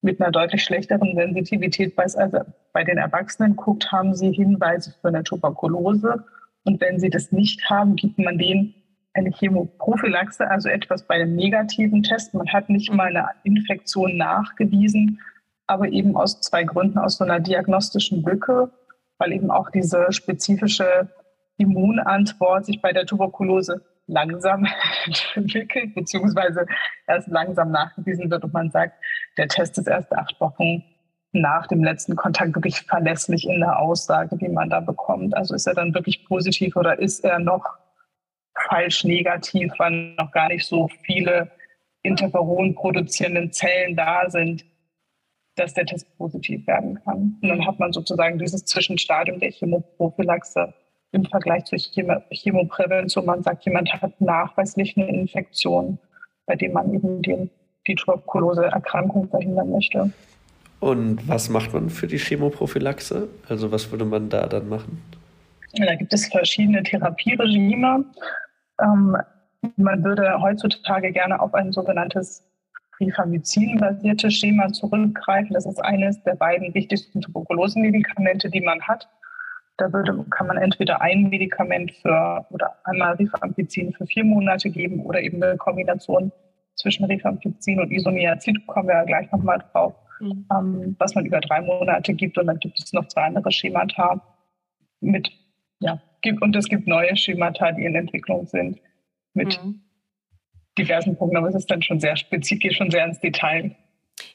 mit einer deutlich schlechteren Sensitivität, als also bei den Erwachsenen guckt, haben sie Hinweise für eine Tuberkulose. Und wenn sie das nicht haben, gibt man denen eine Chemoprophylaxe, also etwas bei einem negativen Test. Man hat nicht mal eine Infektion nachgewiesen, aber eben aus zwei Gründen, aus so einer diagnostischen Lücke, weil eben auch diese spezifische Immunantwort sich bei der Tuberkulose langsam entwickelt, beziehungsweise erst langsam nachgewiesen wird und man sagt, der Test ist erst acht Wochen nach dem letzten Kontakt wirklich verlässlich in der Aussage, die man da bekommt. Also ist er dann wirklich positiv oder ist er noch falsch negativ, weil noch gar nicht so viele Interferon produzierenden Zellen da sind, dass der Test positiv werden kann. Und dann hat man sozusagen dieses Zwischenstadium der Chemoprophylaxe im Vergleich zur Chemoprävention. Man sagt, jemand hat nachweislich eine Infektion, bei dem man eben die, die Tuberkulose-Erkrankung verhindern möchte. Und was macht man für die Chemoprophylaxe? Also was würde man da dann machen? Da gibt es verschiedene Therapieregime. Ähm, man würde heutzutage gerne auf ein sogenanntes Rifamycin-basiertes Schema zurückgreifen. Das ist eines der beiden wichtigsten Tuberkulosemedikamente, die man hat. Da würde, kann man entweder ein Medikament für oder einmal Rifampicin für vier Monate geben oder eben eine Kombination zwischen Rifampicin und Isoniazid, kommen wir ja gleich nochmal drauf, mhm. ähm, was man über drei Monate gibt. Und dann gibt es noch zwei andere Schemata mit ja, und es gibt neue Schemata, die in Entwicklung sind mit mhm. Diversen Punkten, aber es ist dann schon sehr spezifisch, schon sehr ins Detail.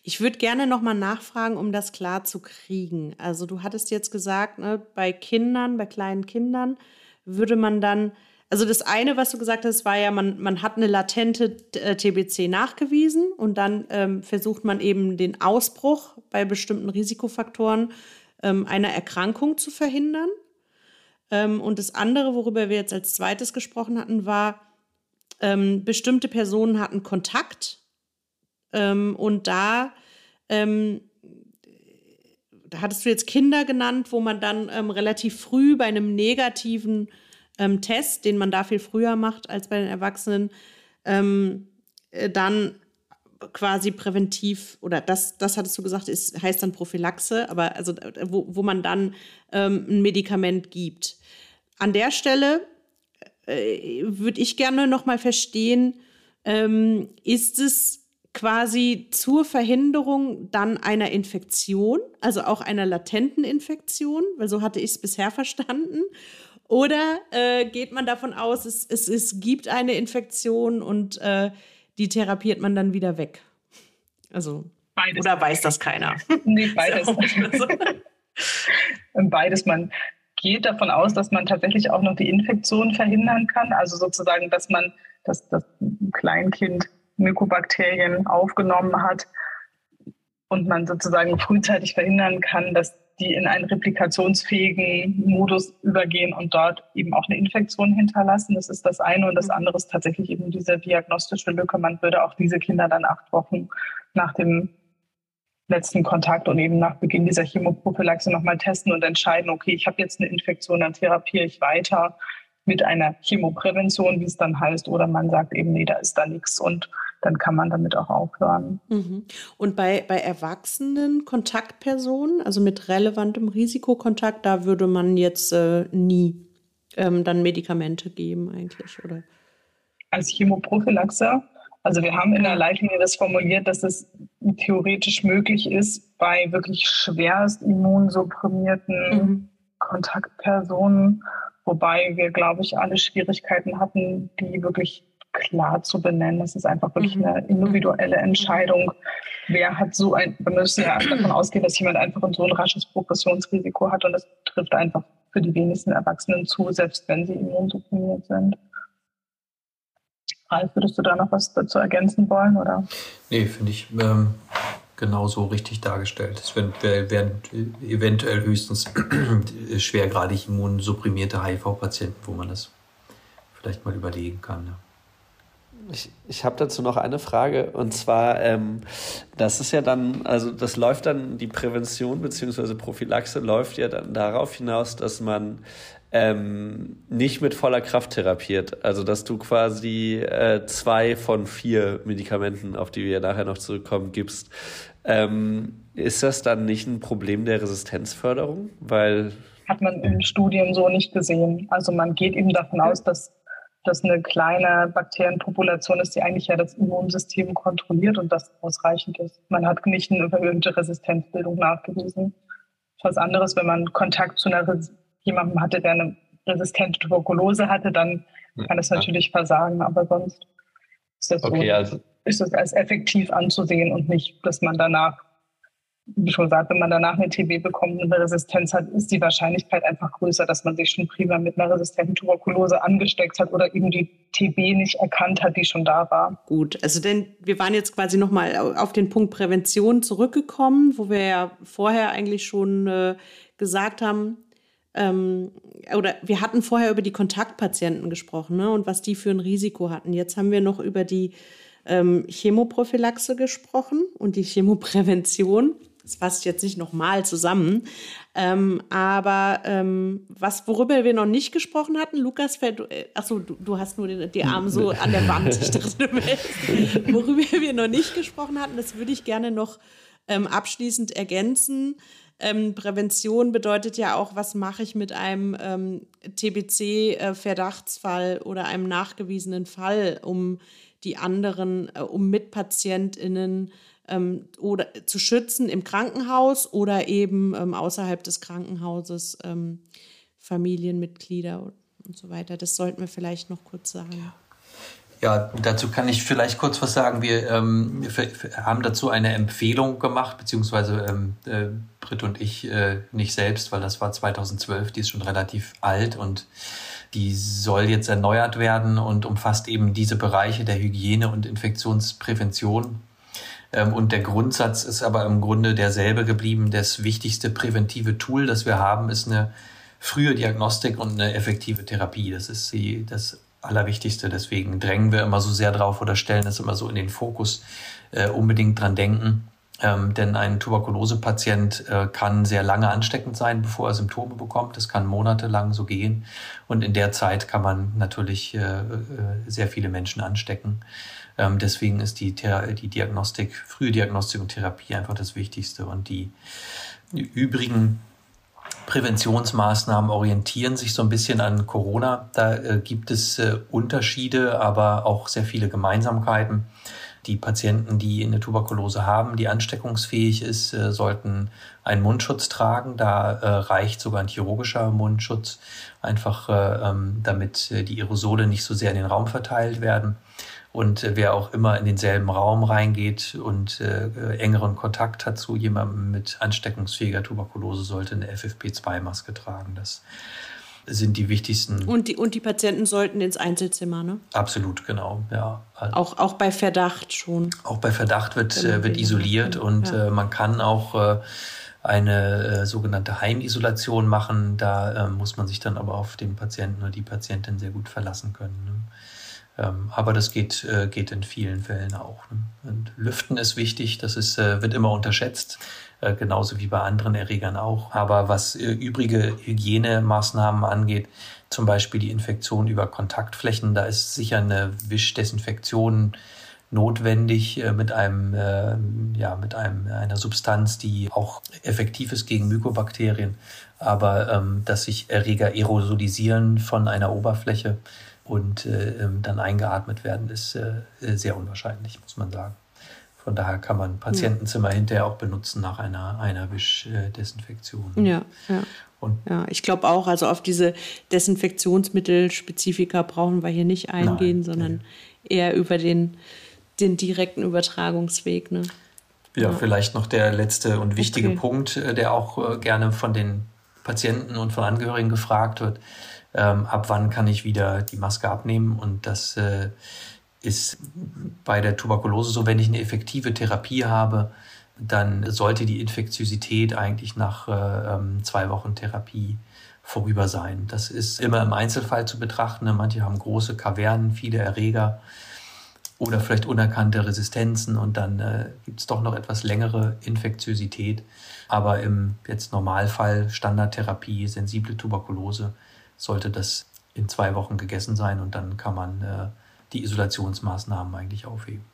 Ich würde gerne nochmal nachfragen, um das klar zu kriegen. Also du hattest jetzt gesagt, ne, bei Kindern, bei kleinen Kindern würde man dann, also das eine, was du gesagt hast, war ja, man, man hat eine latente äh, TBC nachgewiesen und dann ähm, versucht man eben den Ausbruch bei bestimmten Risikofaktoren ähm, einer Erkrankung zu verhindern. Ähm, und das andere, worüber wir jetzt als zweites gesprochen hatten, war, ähm, bestimmte Personen hatten Kontakt ähm, und da, ähm, da hattest du jetzt Kinder genannt, wo man dann ähm, relativ früh bei einem negativen ähm, Test, den man da viel früher macht als bei den Erwachsenen, äh, dann quasi präventiv, oder das, das hattest du gesagt, ist, heißt dann Prophylaxe, aber also wo, wo man dann ähm, ein Medikament gibt. An der Stelle äh, würde ich gerne noch mal verstehen, ähm, ist es quasi zur Verhinderung dann einer Infektion, also auch einer latenten Infektion, weil so hatte ich es bisher verstanden. Oder äh, geht man davon aus, es, es, es gibt eine Infektion und äh, die therapiert man dann wieder weg. Also, beides. Oder weiß das keiner? Nee, beides. beides. Man geht davon aus, dass man tatsächlich auch noch die Infektion verhindern kann. Also sozusagen, dass man dass das Kleinkind Mykobakterien aufgenommen hat und man sozusagen frühzeitig verhindern kann, dass die in einen replikationsfähigen Modus übergehen und dort eben auch eine Infektion hinterlassen. Das ist das eine. Und das mhm. andere ist tatsächlich eben diese diagnostische Lücke. Man würde auch diese Kinder dann acht Wochen nach dem letzten Kontakt und eben nach Beginn dieser Chemoprophylaxe nochmal testen und entscheiden, okay, ich habe jetzt eine Infektion, dann therapiere ich weiter mit einer Chemoprävention, wie es dann heißt, oder man sagt eben, nee, da ist da nichts und dann kann man damit auch aufhören. Mhm. Und bei, bei erwachsenen Kontaktpersonen, also mit relevantem Risikokontakt, da würde man jetzt äh, nie ähm, dann Medikamente geben eigentlich, oder? Als Chemoprophylaxe also wir haben in der Leitlinie das formuliert, dass es theoretisch möglich ist, bei wirklich schwerst immunsupprimierten mhm. Kontaktpersonen, wobei wir, glaube ich, alle Schwierigkeiten hatten, die wirklich klar zu benennen. Das ist einfach wirklich mhm. eine individuelle mhm. Entscheidung. Wer hat so ein, wir müssen ja davon ausgehen, dass jemand einfach so ein rasches Progressionsrisiko hat und das trifft einfach für die wenigsten Erwachsenen zu, selbst wenn sie immunsupprimiert sind. Ralf, würdest du da noch was dazu ergänzen wollen? Oder? Nee, finde ich ähm, genauso richtig dargestellt. Es werden, werden eventuell höchstens schwergradig immunsupprimierte HIV-Patienten, wo man das vielleicht mal überlegen kann. Ja. Ich, ich habe dazu noch eine Frage und zwar, ähm, das ist ja dann, also das läuft dann, die Prävention bzw. Prophylaxe läuft ja dann darauf hinaus, dass man ähm, nicht mit voller Kraft therapiert. Also dass du quasi äh, zwei von vier Medikamenten, auf die wir nachher noch zurückkommen, gibst. Ähm, ist das dann nicht ein Problem der Resistenzförderung? Weil hat man in Studien so nicht gesehen. Also man geht eben davon aus, dass das eine kleine Bakterienpopulation ist, die eigentlich ja das Immunsystem kontrolliert und das ausreichend ist. Man hat nicht eine erhöhte Resistenzbildung nachgewiesen. Was anderes, wenn man Kontakt zu einer jemandem hatte, der eine resistente Tuberkulose hatte, dann kann es natürlich versagen, aber sonst ist das, okay, so, also. ist das als effektiv anzusehen und nicht, dass man danach, wie schon gesagt, wenn man danach eine TB bekommt und eine Resistenz hat, ist die Wahrscheinlichkeit einfach größer, dass man sich schon prima mit einer resistenten Tuberkulose angesteckt hat oder eben die TB nicht erkannt hat, die schon da war. Gut, also denn wir waren jetzt quasi nochmal auf den Punkt Prävention zurückgekommen, wo wir ja vorher eigentlich schon äh, gesagt haben, ähm, oder wir hatten vorher über die Kontaktpatienten gesprochen ne, und was die für ein Risiko hatten. Jetzt haben wir noch über die ähm, Chemoprophylaxe gesprochen und die Chemoprävention. Das fasst jetzt nicht nochmal zusammen. Ähm, aber ähm, was, worüber wir noch nicht gesprochen hatten, Lukas, fällt, äh, achso, du, du hast nur den, die Arme so an der Wand. Ich dachte, worüber wir noch nicht gesprochen hatten, das würde ich gerne noch ähm, abschließend ergänzen. Ähm, Prävention bedeutet ja auch, was mache ich mit einem ähm, TBC-Verdachtsfall äh, oder einem nachgewiesenen Fall, um die anderen, äh, um Mitpatientinnen ähm, oder zu schützen im Krankenhaus oder eben ähm, außerhalb des Krankenhauses ähm, Familienmitglieder und so weiter. Das sollten wir vielleicht noch kurz sagen. Ja. Ja, dazu kann ich vielleicht kurz was sagen. Wir, ähm, haben dazu eine Empfehlung gemacht, beziehungsweise ähm, äh, Britt und ich äh, nicht selbst, weil das war 2012, die ist schon relativ alt und die soll jetzt erneuert werden und umfasst eben diese Bereiche der Hygiene und Infektionsprävention. Ähm, und der Grundsatz ist aber im Grunde derselbe geblieben. Das wichtigste präventive Tool, das wir haben, ist eine frühe Diagnostik und eine effektive Therapie. Das ist die, das Allerwichtigste. Deswegen drängen wir immer so sehr drauf oder stellen es immer so in den Fokus, äh, unbedingt dran denken. Ähm, denn ein Tuberkulosepatient äh, kann sehr lange ansteckend sein, bevor er Symptome bekommt. Das kann monatelang so gehen. Und in der Zeit kann man natürlich äh, äh sehr viele Menschen anstecken. Ähm, deswegen ist die, die Diagnostik, frühe Diagnostik und Therapie einfach das Wichtigste. Und die, die übrigen Präventionsmaßnahmen orientieren sich so ein bisschen an Corona. Da äh, gibt es äh, Unterschiede, aber auch sehr viele Gemeinsamkeiten. Die Patienten, die eine Tuberkulose haben, die ansteckungsfähig ist, äh, sollten einen Mundschutz tragen. Da äh, reicht sogar ein chirurgischer Mundschutz, einfach äh, ähm, damit äh, die Aerosole nicht so sehr in den Raum verteilt werden. Und äh, wer auch immer in denselben Raum reingeht und äh, engeren Kontakt hat zu jemandem mit ansteckungsfähiger Tuberkulose, sollte eine FFP2-Maske tragen. Das sind die wichtigsten. Und die, und die Patienten sollten ins Einzelzimmer, ne? Absolut, genau, ja. Also auch, auch bei Verdacht schon. Auch bei Verdacht wird, äh, wird isoliert und ja. äh, man kann auch äh, eine äh, sogenannte Heimisolation machen. Da äh, muss man sich dann aber auf den Patienten oder die Patientin sehr gut verlassen können. Ne? Ähm, aber das geht, äh, geht in vielen Fällen auch. Ne? Lüften ist wichtig, das ist, äh, wird immer unterschätzt, äh, genauso wie bei anderen Erregern auch. Aber was übrige Hygienemaßnahmen angeht, zum Beispiel die Infektion über Kontaktflächen, da ist sicher eine Wischdesinfektion notwendig mit einem, ja, mit einem, einer Substanz, die auch effektiv ist gegen Mykobakterien. Aber ähm, dass sich Erreger aerosolisieren von einer Oberfläche, und äh, ähm, dann eingeatmet werden, ist äh, sehr unwahrscheinlich, muss man sagen. Von daher kann man Patientenzimmer ja. hinterher auch benutzen nach einer, einer Wischdesinfektion. Ja, ja. Und ja, ich glaube auch, also auf diese Desinfektionsmittelspezifika brauchen wir hier nicht eingehen, Nein, sondern nee. eher über den, den direkten Übertragungsweg. Ne? Ja, ja, vielleicht noch der letzte und wichtige okay. Punkt, äh, der auch äh, gerne von den Patienten und von Angehörigen gefragt wird ähm, ab wann kann ich wieder die Maske abnehmen. Und das äh, ist bei der Tuberkulose so, wenn ich eine effektive Therapie habe, dann sollte die Infektiosität eigentlich nach äh, ähm, zwei Wochen Therapie vorüber sein. Das ist immer im Einzelfall zu betrachten. Manche haben große Kavernen, viele Erreger oder vielleicht unerkannte Resistenzen und dann äh, gibt es doch noch etwas längere Infektiosität. Aber im jetzt Normalfall Standardtherapie, sensible Tuberkulose, sollte das in zwei Wochen gegessen sein und dann kann man äh, die Isolationsmaßnahmen eigentlich aufheben.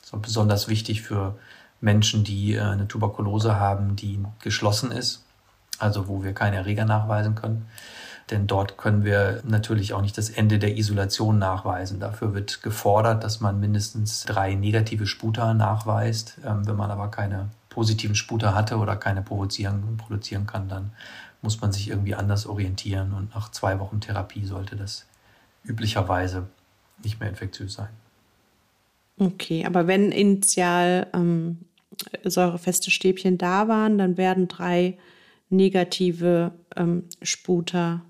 Das ist besonders wichtig für Menschen, die äh, eine Tuberkulose haben, die geschlossen ist, also wo wir keine Erreger nachweisen können. Denn dort können wir natürlich auch nicht das Ende der Isolation nachweisen. Dafür wird gefordert, dass man mindestens drei negative Sputa nachweist. Ähm, wenn man aber keine positiven Sputa hatte oder keine provozieren, produzieren kann, dann muss man sich irgendwie anders orientieren und nach zwei Wochen Therapie sollte das üblicherweise nicht mehr infektiös sein. Okay, aber wenn initial ähm, säurefeste Stäbchen da waren, dann werden drei negative ähm, Sputer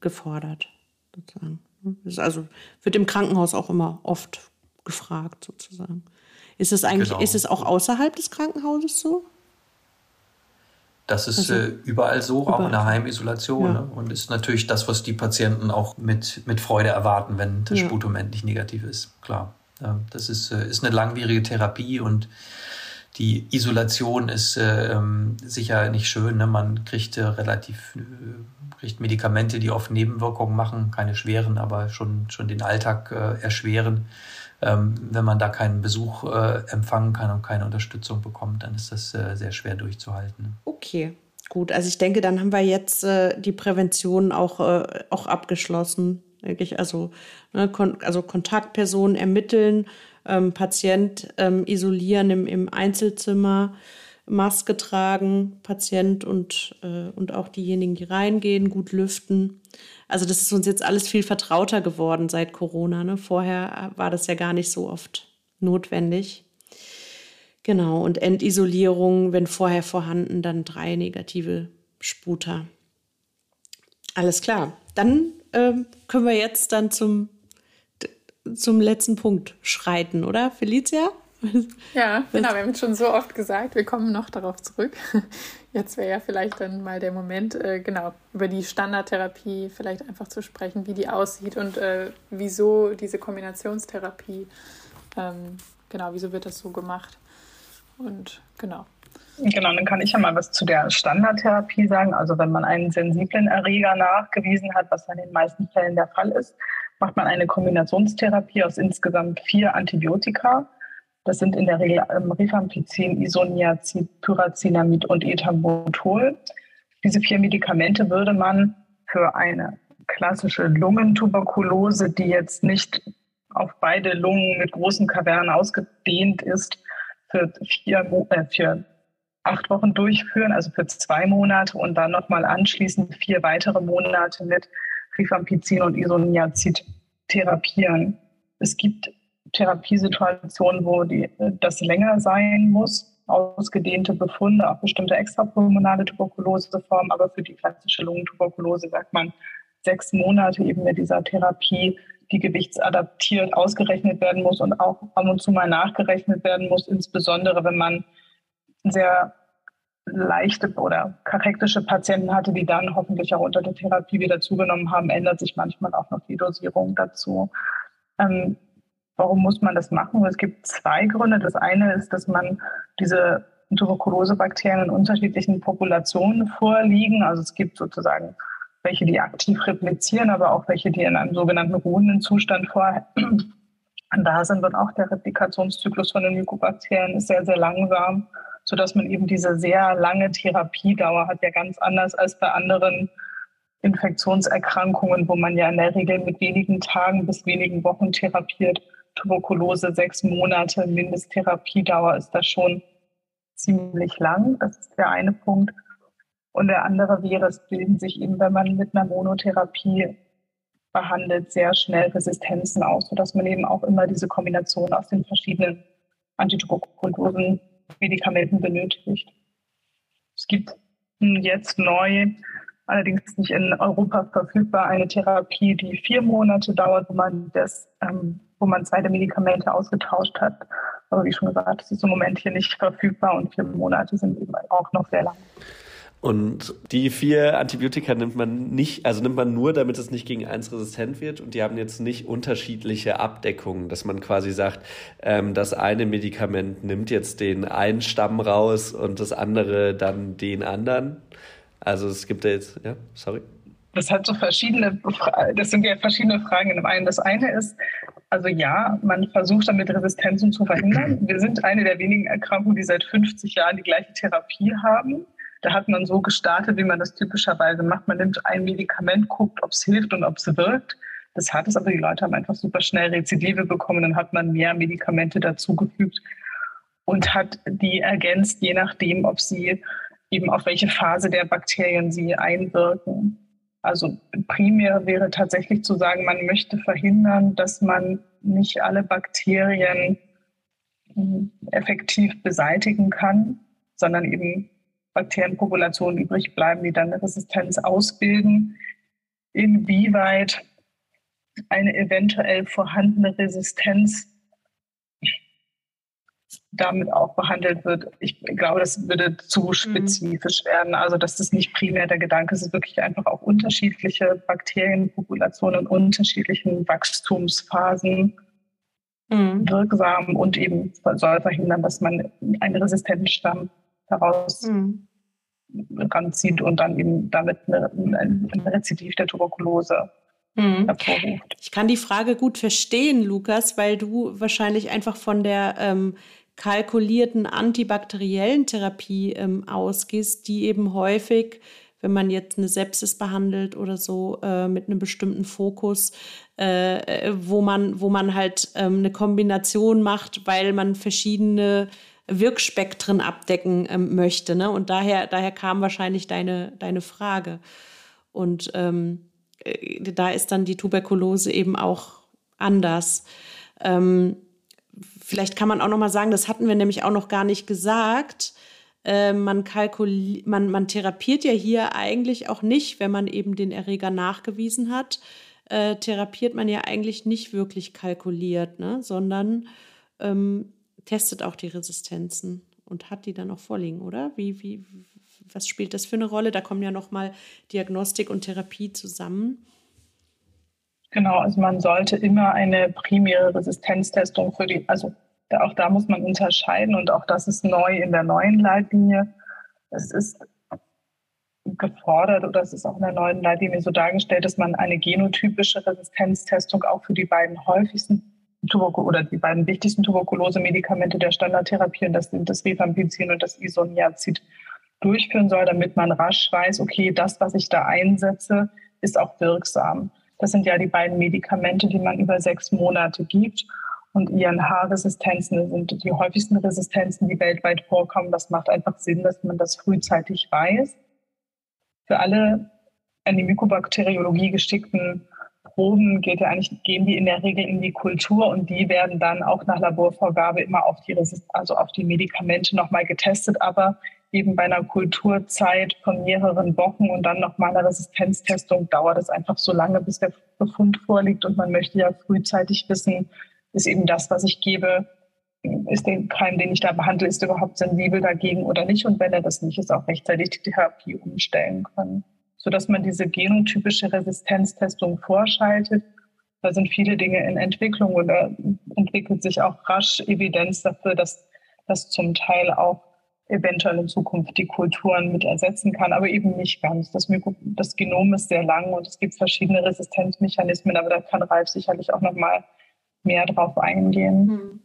gefordert. Sozusagen. Das also wird im Krankenhaus auch immer oft gefragt, sozusagen. Ist es eigentlich, genau. ist es auch außerhalb des Krankenhauses so? Das ist also, äh, überall so, überall. auch in der Heimisolation. Ja. Ne? Und ist natürlich das, was die Patienten auch mit, mit Freude erwarten, wenn das ja. Sputum endlich negativ ist. Klar. Ja, das ist, äh, ist eine langwierige Therapie und die Isolation ist äh, ähm, sicher nicht schön. Ne? Man kriegt äh, relativ äh, kriegt Medikamente, die oft Nebenwirkungen machen, keine schweren, aber schon, schon den Alltag äh, erschweren. Ähm, wenn man da keinen Besuch äh, empfangen kann und keine Unterstützung bekommt, dann ist das äh, sehr schwer durchzuhalten. Okay, gut. Also ich denke, dann haben wir jetzt äh, die Prävention auch, äh, auch abgeschlossen. Denke Also, ne, kon also Kontaktpersonen ermitteln, ähm, Patient ähm, isolieren im, im Einzelzimmer. Maske tragen, Patient und, äh, und auch diejenigen, die reingehen, gut lüften. Also das ist uns jetzt alles viel vertrauter geworden seit Corona. Ne? Vorher war das ja gar nicht so oft notwendig. Genau, und Endisolierung, wenn vorher vorhanden, dann drei negative Sputer. Alles klar. Dann äh, können wir jetzt dann zum, zum letzten Punkt schreiten, oder, Felicia? Ja, genau, wir haben es schon so oft gesagt, wir kommen noch darauf zurück. Jetzt wäre ja vielleicht dann mal der Moment, äh, genau, über die Standardtherapie vielleicht einfach zu sprechen, wie die aussieht und äh, wieso diese Kombinationstherapie, ähm, genau, wieso wird das so gemacht. Und genau. Genau, dann kann ich ja mal was zu der Standardtherapie sagen. Also wenn man einen sensiblen Erreger nachgewiesen hat, was in den meisten Fällen der Fall ist, macht man eine Kombinationstherapie aus insgesamt vier Antibiotika das sind in der Regel ähm, Rifampicin, Isoniazid, Pyrazinamid und Ethambutol. Diese vier Medikamente würde man für eine klassische Lungentuberkulose, die jetzt nicht auf beide Lungen mit großen Kavernen ausgedehnt ist, für, vier, äh, für acht Wochen durchführen, also für zwei Monate und dann nochmal anschließend vier weitere Monate mit Rifampicin und Isoniazid therapieren. Es gibt Therapiesituationen, wo die, das länger sein muss, ausgedehnte Befunde, auch bestimmte extrapulmonale Tuberkuloseformen, aber für die klassische Lungentuberkulose sagt man sechs Monate eben mit dieser Therapie, die gewichtsadaptiert ausgerechnet werden muss und auch ab und zu mal nachgerechnet werden muss, insbesondere wenn man sehr leichte oder karektische Patienten hatte, die dann hoffentlich auch unter der Therapie wieder zugenommen haben, ändert sich manchmal auch noch die Dosierung dazu. Ähm, warum muss man das machen? Es gibt zwei Gründe. Das eine ist, dass man diese Tuberkulosebakterien in unterschiedlichen Populationen vorliegen. Also es gibt sozusagen welche, die aktiv replizieren, aber auch welche, die in einem sogenannten ruhenden Zustand vor da sind. Und auch der Replikationszyklus von den Mykobakterien ist sehr, sehr langsam, sodass man eben diese sehr lange Therapiedauer hat, ja ganz anders als bei anderen Infektionserkrankungen, wo man ja in der Regel mit wenigen Tagen bis wenigen Wochen therapiert. Tuberkulose sechs Monate Mindesttherapiedauer ist da schon ziemlich lang. Das ist der eine Punkt. Und der andere wäre, es bilden sich eben, wenn man mit einer Monotherapie behandelt, sehr schnell Resistenzen aus, sodass man eben auch immer diese Kombination aus den verschiedenen antituberkulosen Medikamenten benötigt. Es gibt jetzt neu, allerdings nicht in Europa verfügbar, eine Therapie, die vier Monate dauert, wo man das, ähm, wo man der Medikamente ausgetauscht hat. Aber wie schon gesagt, es ist im Moment hier nicht verfügbar und vier Monate sind eben auch noch sehr lang. Und die vier Antibiotika nimmt man nicht, also nimmt man nur, damit es nicht gegen eins resistent wird. Und die haben jetzt nicht unterschiedliche Abdeckungen, dass man quasi sagt, ähm, das eine Medikament nimmt jetzt den einen Stamm raus und das andere dann den anderen. Also es gibt da jetzt, ja, sorry. Das hat so verschiedene, das sind ja verschiedene Fragen in dem einen. Das eine ist, also ja, man versucht damit Resistenzen zu verhindern. Wir sind eine der wenigen Erkrankungen, die seit 50 Jahren die gleiche Therapie haben. Da hat man so gestartet, wie man das typischerweise macht. Man nimmt ein Medikament, guckt, ob es hilft und ob es wirkt. Das hat es, aber die Leute haben einfach super schnell Rezidive bekommen. Dann hat man mehr Medikamente dazugefügt und hat die ergänzt, je nachdem, ob sie eben auf welche Phase der Bakterien sie einwirken. Also primär wäre tatsächlich zu sagen, man möchte verhindern, dass man nicht alle Bakterien hm, effektiv beseitigen kann, sondern eben Bakterienpopulationen übrig bleiben, die dann eine Resistenz ausbilden. Inwieweit eine eventuell vorhandene Resistenz damit auch behandelt wird. Ich glaube, das würde zu mhm. spezifisch werden. Also, dass das nicht primär der Gedanke ist, es ist wirklich einfach auch unterschiedliche Bakterienpopulationen in unterschiedlichen Wachstumsphasen mhm. wirksam und eben soll verhindern, dass man einen resistenten Stamm daraus mhm. ranzieht und dann eben damit ein, ein Rezidiv der Tuberkulose. Ich kann die Frage gut verstehen, Lukas, weil du wahrscheinlich einfach von der ähm, kalkulierten antibakteriellen Therapie ähm, ausgehst, die eben häufig, wenn man jetzt eine Sepsis behandelt oder so, äh, mit einem bestimmten Fokus, äh, wo, man, wo man halt ähm, eine Kombination macht, weil man verschiedene Wirkspektren abdecken ähm, möchte. Ne? Und daher, daher kam wahrscheinlich deine, deine Frage. Und ähm, äh, da ist dann die Tuberkulose eben auch anders. Ähm, vielleicht kann man auch noch mal sagen, das hatten wir nämlich auch noch gar nicht gesagt. Äh, man, man, man therapiert ja hier eigentlich auch nicht, wenn man eben den Erreger nachgewiesen hat, äh, therapiert man ja eigentlich nicht wirklich kalkuliert, ne? sondern ähm, testet auch die Resistenzen und hat die dann auch vorliegen, oder? Wie, wie, was spielt das für eine Rolle? Da kommen ja nochmal Diagnostik und Therapie zusammen. Genau, also man sollte immer eine primäre Resistenztestung für die, also auch da muss man unterscheiden und auch das ist neu in der neuen Leitlinie. Es ist gefordert oder es ist auch in der neuen Leitlinie so dargestellt, dass man eine genotypische Resistenztestung auch für die beiden häufigsten Tuberku oder die beiden wichtigsten Tuberkulose-Medikamente der Standardtherapie, und das sind das Rifampicin und das Isoniazid, durchführen soll, damit man rasch weiß, okay, das, was ich da einsetze, ist auch wirksam. Das sind ja die beiden Medikamente, die man über sechs Monate gibt. Und INH-Resistenzen sind die häufigsten Resistenzen, die weltweit vorkommen. Das macht einfach Sinn, dass man das frühzeitig weiß. Für alle an die Mykobakteriologie geschickten Proben geht ja eigentlich, gehen die in der Regel in die Kultur und die werden dann auch nach Laborvorgabe immer auf die, Resist also auf die Medikamente nochmal getestet, aber eben bei einer Kulturzeit von mehreren Wochen und dann nochmal eine Resistenztestung dauert es einfach so lange, bis der Befund vorliegt und man möchte ja frühzeitig wissen, ist eben das, was ich gebe, ist der Keim, den ich da behandle, ist überhaupt sensibel dagegen oder nicht? Und wenn er das nicht ist, auch rechtzeitig die Therapie umstellen können sodass man diese genotypische Resistenztestung vorschaltet. Da sind viele Dinge in Entwicklung und da entwickelt sich auch rasch Evidenz dafür, dass das zum Teil auch eventuell in Zukunft die Kulturen mit ersetzen kann, aber eben nicht ganz. Das, das Genom ist sehr lang und es gibt verschiedene Resistenzmechanismen, aber da kann Ralf sicherlich auch noch mal mehr drauf eingehen. Hm.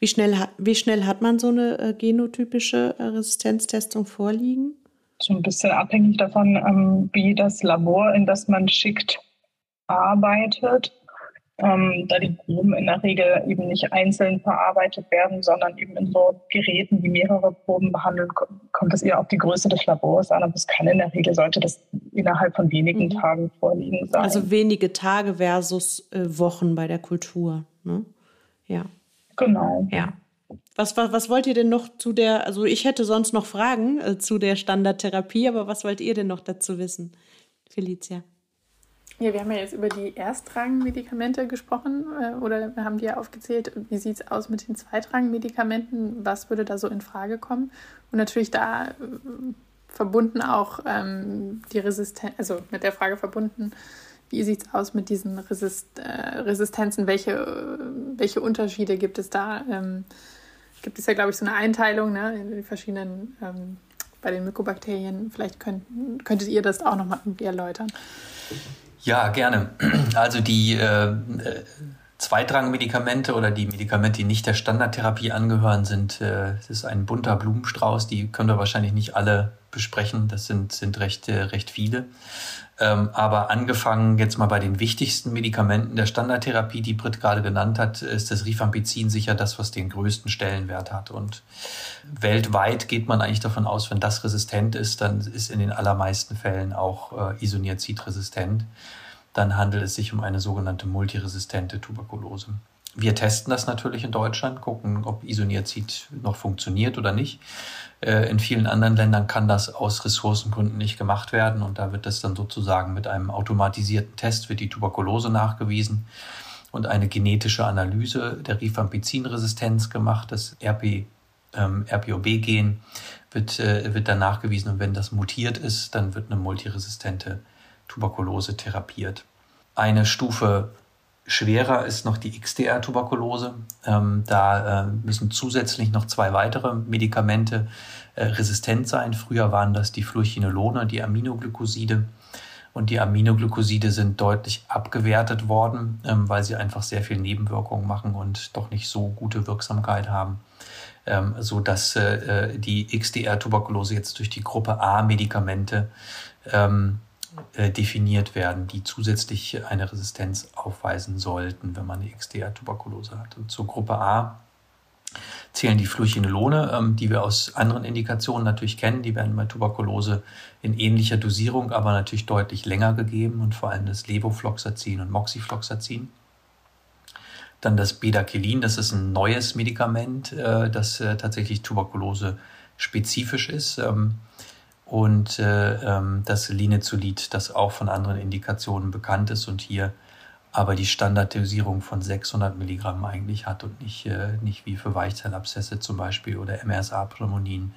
Wie schnell, wie schnell hat man so eine äh, genotypische äh, Resistenztestung vorliegen? So ein bisschen abhängig davon, ähm, wie das Labor, in das man schickt, arbeitet. Ähm, da die Proben in der Regel eben nicht einzeln verarbeitet werden, sondern eben in so Geräten, die mehrere Proben behandeln, kommt es eher auf die Größe des Labors an. Aber es kann in der Regel, sollte das innerhalb von wenigen mhm. Tagen vorliegen sein. Also wenige Tage versus äh, Wochen bei der Kultur. Ne? Ja. Genau. Ja. Was, was, was wollt ihr denn noch zu der, also ich hätte sonst noch Fragen äh, zu der Standardtherapie, aber was wollt ihr denn noch dazu wissen, Felicia? Ja, wir haben ja jetzt über die Erstrangmedikamente gesprochen äh, oder haben die ja aufgezählt. Wie sieht es aus mit den Zweitrangmedikamenten? Was würde da so in Frage kommen? Und natürlich da äh, verbunden auch ähm, die Resistenz, also mit der Frage verbunden, wie sieht es aus mit diesen Resist äh, Resistenzen? Welche, welche Unterschiede gibt es da? Ähm, gibt es ja, glaube ich, so eine Einteilung ne, in den verschiedenen, ähm, bei den Mykobakterien. Vielleicht könnt, könntet ihr das auch nochmal irgendwie erläutern. Ja, gerne. Also die äh, äh, Zweitrangmedikamente oder die Medikamente, die nicht der Standardtherapie angehören, sind, äh, das ist ein bunter Blumenstrauß. Die können wir wahrscheinlich nicht alle besprechen. Das sind, sind recht, äh, recht viele. Ähm, aber angefangen jetzt mal bei den wichtigsten Medikamenten der Standardtherapie, die Britt gerade genannt hat, ist das Rifampicin sicher das, was den größten Stellenwert hat. Und weltweit geht man eigentlich davon aus, wenn das resistent ist, dann ist in den allermeisten Fällen auch äh, Isoniazid resistent. Dann handelt es sich um eine sogenannte multiresistente Tuberkulose. Wir testen das natürlich in Deutschland, gucken, ob Isoniazid noch funktioniert oder nicht. Äh, in vielen anderen Ländern kann das aus Ressourcengründen nicht gemacht werden und da wird das dann sozusagen mit einem automatisierten Test für die Tuberkulose nachgewiesen und eine genetische Analyse der Rifampicin-Resistenz gemacht. Das RP, ähm, RPOB-Gen wird, äh, wird dann nachgewiesen und wenn das mutiert ist, dann wird eine multiresistente Tuberkulose therapiert. Eine Stufe Schwerer ist noch die XDR-Tuberkulose. Ähm, da äh, müssen zusätzlich noch zwei weitere Medikamente äh, resistent sein. Früher waren das die Fluorchinolone, die Aminoglycoside. Und die Aminoglycoside sind deutlich abgewertet worden, ähm, weil sie einfach sehr viel Nebenwirkungen machen und doch nicht so gute Wirksamkeit haben. Ähm, so dass äh, äh die XDR-Tuberkulose jetzt durch die Gruppe A-Medikamente ähm, äh, definiert werden, die zusätzlich eine Resistenz aufweisen sollten, wenn man eine XDR-Tuberkulose hat. Und zur Gruppe A zählen die Fluorchinolone, ähm, die wir aus anderen Indikationen natürlich kennen. Die werden bei Tuberkulose in ähnlicher Dosierung, aber natürlich deutlich länger gegeben und vor allem das Levofloxacin und Moxifloxacin. Dann das Bedaquilin, das ist ein neues Medikament, äh, das äh, tatsächlich Tuberkulose spezifisch ist. Ähm, und äh, ähm, das Linezolid, das auch von anderen Indikationen bekannt ist und hier aber die Standardisierung von 600 Milligramm eigentlich hat und nicht, äh, nicht wie für Weichzellabszesse zum Beispiel oder MRSA-Pneumonien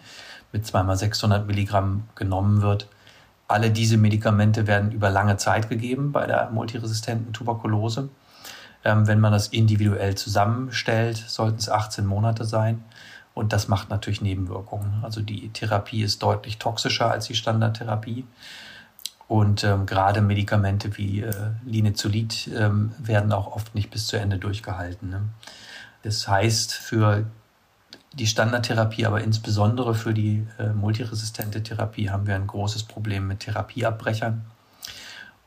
mit zweimal 600 Milligramm genommen wird. Alle diese Medikamente werden über lange Zeit gegeben bei der multiresistenten Tuberkulose. Ähm, wenn man das individuell zusammenstellt, sollten es 18 Monate sein. Und das macht natürlich Nebenwirkungen. Also die Therapie ist deutlich toxischer als die Standardtherapie. Und ähm, gerade Medikamente wie äh, Linezolid ähm, werden auch oft nicht bis zu Ende durchgehalten. Ne? Das heißt, für die Standardtherapie, aber insbesondere für die äh, multiresistente Therapie haben wir ein großes Problem mit Therapieabbrechern.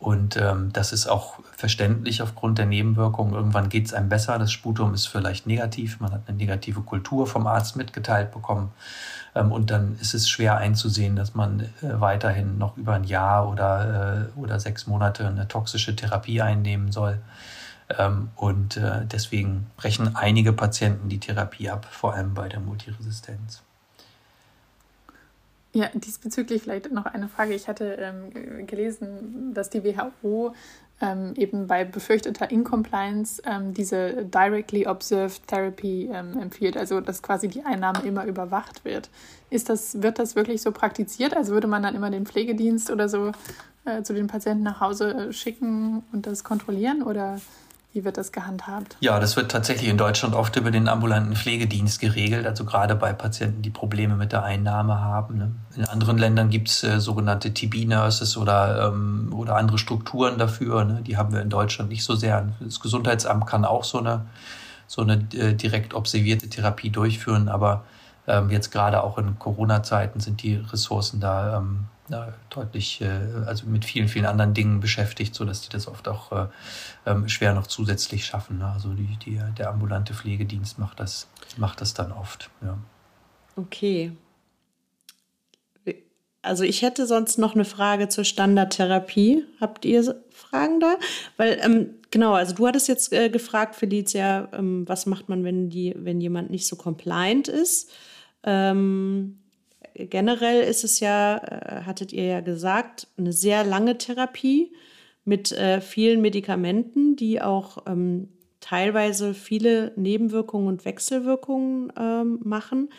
Und ähm, das ist auch verständlich aufgrund der Nebenwirkungen. Irgendwann geht es einem besser. Das Sputum ist vielleicht negativ. Man hat eine negative Kultur vom Arzt mitgeteilt bekommen. Ähm, und dann ist es schwer einzusehen, dass man äh, weiterhin noch über ein Jahr oder, äh, oder sechs Monate eine toxische Therapie einnehmen soll. Ähm, und äh, deswegen brechen einige Patienten die Therapie ab, vor allem bei der Multiresistenz. Ja, diesbezüglich vielleicht noch eine Frage. Ich hatte ähm, gelesen, dass die WHO ähm, eben bei befürchteter Incompliance ähm, diese Directly Observed Therapy ähm, empfiehlt, also dass quasi die Einnahme immer überwacht wird. Ist das, wird das wirklich so praktiziert? Also würde man dann immer den Pflegedienst oder so äh, zu den Patienten nach Hause äh, schicken und das kontrollieren oder Wie wird das gehandhabt? Ja, das wird tatsächlich in Deutschland oft über den ambulanten Pflegedienst geregelt, also gerade bei Patienten, die Probleme mit der Einnahme haben. Ne? In anderen Ländern gibt es äh, sogenannte TB-Nurses oder, ähm, oder andere Strukturen dafür. Ne? Die haben wir in Deutschland nicht so sehr. Das Gesundheitsamt kann auch so eine, so eine äh, direkt observierte Therapie durchführen, aber ähm, jetzt gerade auch in Corona-Zeiten sind die Ressourcen da ähm, deutlich, äh, also mit vielen, vielen anderen Dingen beschäftigt, sodass die das oft auch äh, ähm, schwer noch zusätzlich schaffen. Ne? Also die, die, der ambulante Pflegedienst macht das, macht das dann oft. Ja. Okay. Also ich hätte sonst noch eine Frage zur Standardtherapie. Habt ihr Fragen da? Weil, ähm, genau, also du hattest jetzt äh, gefragt, Felicia, ähm, was macht man, wenn, die, wenn jemand nicht so compliant ist? Ähm, generell ist es ja, äh, hattet ihr ja gesagt, eine sehr lange Therapie mit äh, vielen Medikamenten, die auch ähm, teilweise viele Nebenwirkungen und Wechselwirkungen ähm, machen.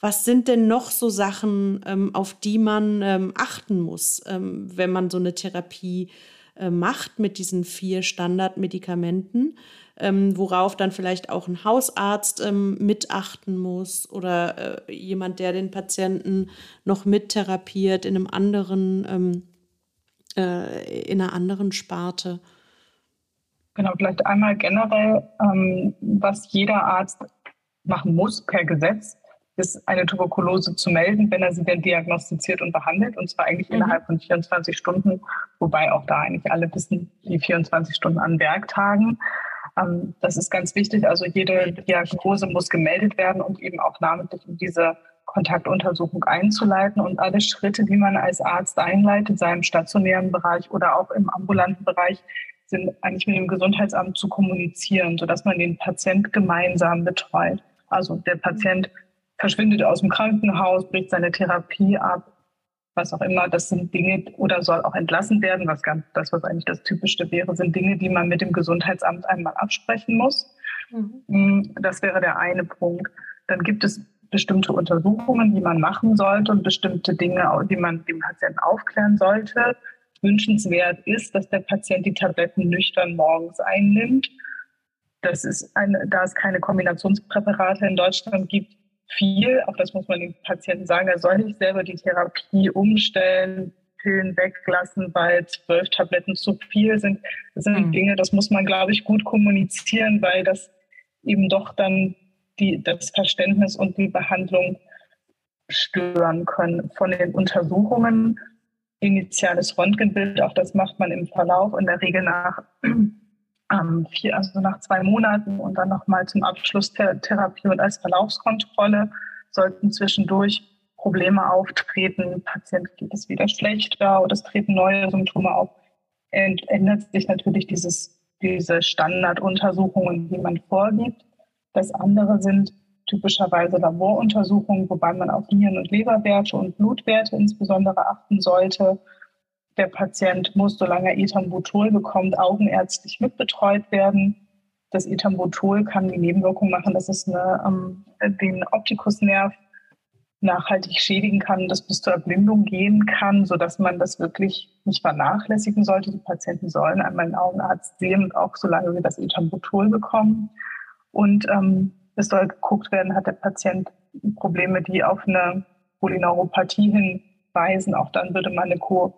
Was sind denn noch so Sachen, ähm, auf die man ähm, achten muss, ähm, wenn man so eine Therapie äh, macht mit diesen vier Standardmedikamenten? ähm, worauf dann vielleicht auch ein Hausarzt ähm, mitachten muss oder äh, jemand, der den Patienten noch mittherapiert in einem anderen, ähm, äh, in einer anderen Sparte. Genau, vielleicht einmal generell, ähm, was jeder Arzt machen muss per Gesetz, ist eine Tuberkulose zu melden, wenn er sie denn diagnostiziert und behandelt, und zwar eigentlich mhm. innerhalb von 24 Stunden, wobei auch da eigentlich alle wissen, die 24 Stunden an Werktagen. Ähm, das ist ganz wichtig. Also jede Diagnose muss gemeldet werden und eben auch namentlich um diese Kontaktuntersuchung einzuleiten und alle Schritte, die man als Arzt einleitet, sei im stationären Bereich oder auch im ambulanten Bereich, sind eigentlich mit dem Gesundheitsamt zu kommunizieren, sodass man den Patient gemeinsam betreut. Also der Patient verschwindet aus dem Krankenhaus, bricht seine Therapie ab, was auch immer, das sind Dinge oder soll auch entlassen werden, was ganz, das, was eigentlich das Typischste wäre, sind Dinge, die man mit dem Gesundheitsamt einmal absprechen muss. Mhm. Das wäre der eine Punkt. Dann gibt es bestimmte Untersuchungen, die man machen sollte und bestimmte Dinge, die man dem Patienten aufklären sollte. Wünschenswert ist, dass der Patient die Tabletten nüchtern morgens einnimmt. Das ist eine, da es keine Kombinationspräparate in Deutschland gibt, viel, auch das muss man dem Patienten sagen, er soll nicht selber die Therapie umstellen, Pillen weglassen, weil zwölf Tabletten zu viel sind. Das sind mhm. Dinge, das muss man, glaube ich, gut kommunizieren, weil das eben doch dann die, das Verständnis und die Behandlung stören können. Von den Untersuchungen, initiales Röntgenbild, auch das macht man im Verlauf in der Regel nach ähm, vier, also nach zwei Monaten und dann nochmal zum Abschluss der Therapie und als Verlaufskontrolle sollten zwischendurch Probleme auftreten, Patient geht es wieder schlechter oder es treten neue Symptome auf, ändert sich natürlich dieses, diese Standarduntersuchungen, die man vorgibt. Das andere sind typischerweise Laboruntersuchungen, wobei man auf Nieren- und Leberwerte und Blutwerte insbesondere achten sollte der Patient muss, solange er Ethambutol bekommt, augenärztlich mitbetreut werden. Das Ethambutol kann die Nebenwirkung machen, dass es eine, ähm, den Optikusnerv nachhaltig schädigen kann, dass bis zur Erblindung gehen kann, sodass man das wirklich nicht vernachlässigen sollte. Die Patienten sollen einmal einen Augenarzt sehen, auch solange sie das Ethambutol bekommen. Und ähm, es soll geguckt werden, hat der Patient Probleme, die auf eine Polyneuropathie hinweisen. Auch dann würde man eine Co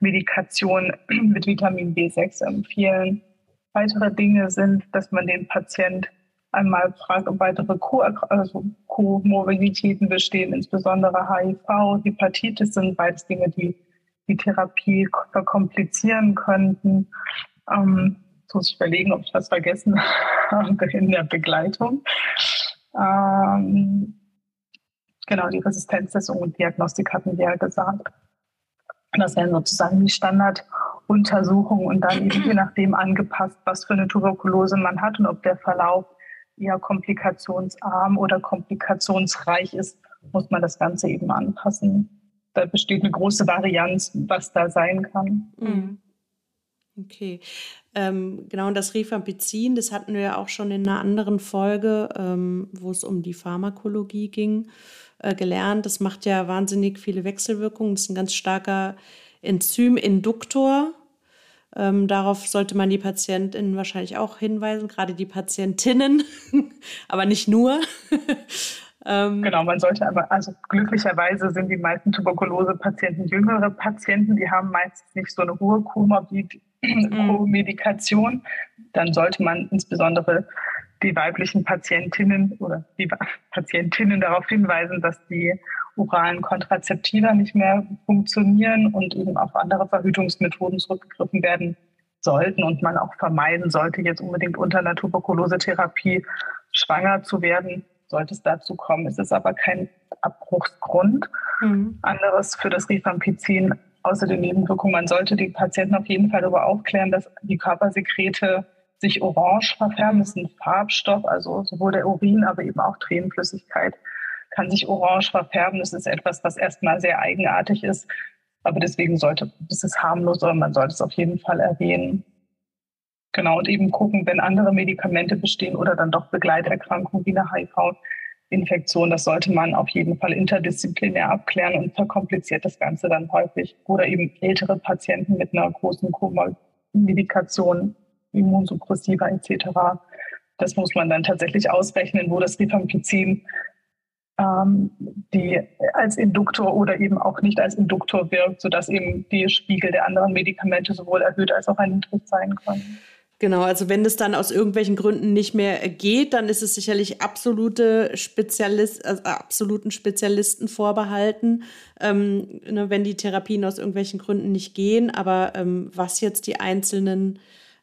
Medikation mit Vitamin B6 empfehlen. Weitere Dinge sind, dass man den Patient einmal fragt, ob weitere also Komorbiditäten bestehen, insbesondere HIV, Hepatitis sind beides Dinge, die die Therapie verkomplizieren könnten. Ähm, muss ich überlegen, ob ich was vergessen habe in der Begleitung. Ähm, genau, die Resistenztestung und Diagnostik hatten wir ja gesagt. Das wären sozusagen die Standarduntersuchungen und dann eben je nachdem angepasst, was für eine Tuberkulose man hat und ob der Verlauf eher komplikationsarm oder komplikationsreich ist, muss man das Ganze eben anpassen. Da besteht eine große Varianz, was da sein kann. Mhm. Okay. Ähm, genau, und das Rifampicin, das hatten wir ja auch schon in einer anderen Folge, ähm, wo es um die Pharmakologie ging. Äh, gelernt. Das macht ja wahnsinnig viele Wechselwirkungen. Das ist ein ganz starker Enzyminduktor. Ähm, darauf sollte man die Patientinnen wahrscheinlich auch hinweisen, gerade die Patientinnen, aber nicht nur. ähm, genau, man sollte aber, also glücklicherweise sind die meisten Tuberkulose-Patienten jüngere Patienten, die haben meistens nicht so eine hohe Komorbid-Medikation. Mhm. Dann sollte man insbesondere die weiblichen Patientinnen oder die Patientinnen darauf hinweisen, dass die oralen Kontrazeptiva nicht mehr funktionieren und eben auf andere Verhütungsmethoden zurückgegriffen werden sollten und man auch vermeiden sollte, jetzt unbedingt unter einer Tuberkulosetherapie schwanger zu werden, sollte es dazu kommen. Es ist aber kein Abbruchsgrund. Mhm. Anderes für das Rifampicin außer den Nebenwirkungen. Man sollte die Patienten auf jeden Fall darüber aufklären, dass die Körpersekrete sich orange verfärben. Das ist ein Farbstoff, also sowohl der Urin, aber eben auch Tränenflüssigkeit kann sich orange verfärben. Das ist etwas, was erstmal sehr eigenartig ist. Aber deswegen sollte, das ist harmlos, aber man sollte es auf jeden Fall erwähnen. Genau, und eben gucken, wenn andere Medikamente bestehen oder dann doch Begleiterkrankungen wie eine HIV-Infektion, das sollte man auf jeden Fall interdisziplinär abklären und verkompliziert das Ganze dann häufig. Oder eben ältere Patienten mit einer großen Komorbidikation Immunsuppressiva etc. Das muss man dann tatsächlich ausrechnen, wo das Rifampicin ähm, die als Induktor oder eben auch nicht als Induktor wirkt, sodass eben die Spiegel der anderen Medikamente sowohl erhöht als auch erniedrigt sein können. Genau, also wenn es dann aus irgendwelchen Gründen nicht mehr geht, dann ist es sicherlich absolute Spezialist, also absoluten Spezialisten vorbehalten, ähm, ne, wenn die Therapien aus irgendwelchen Gründen nicht gehen. Aber ähm, was jetzt die einzelnen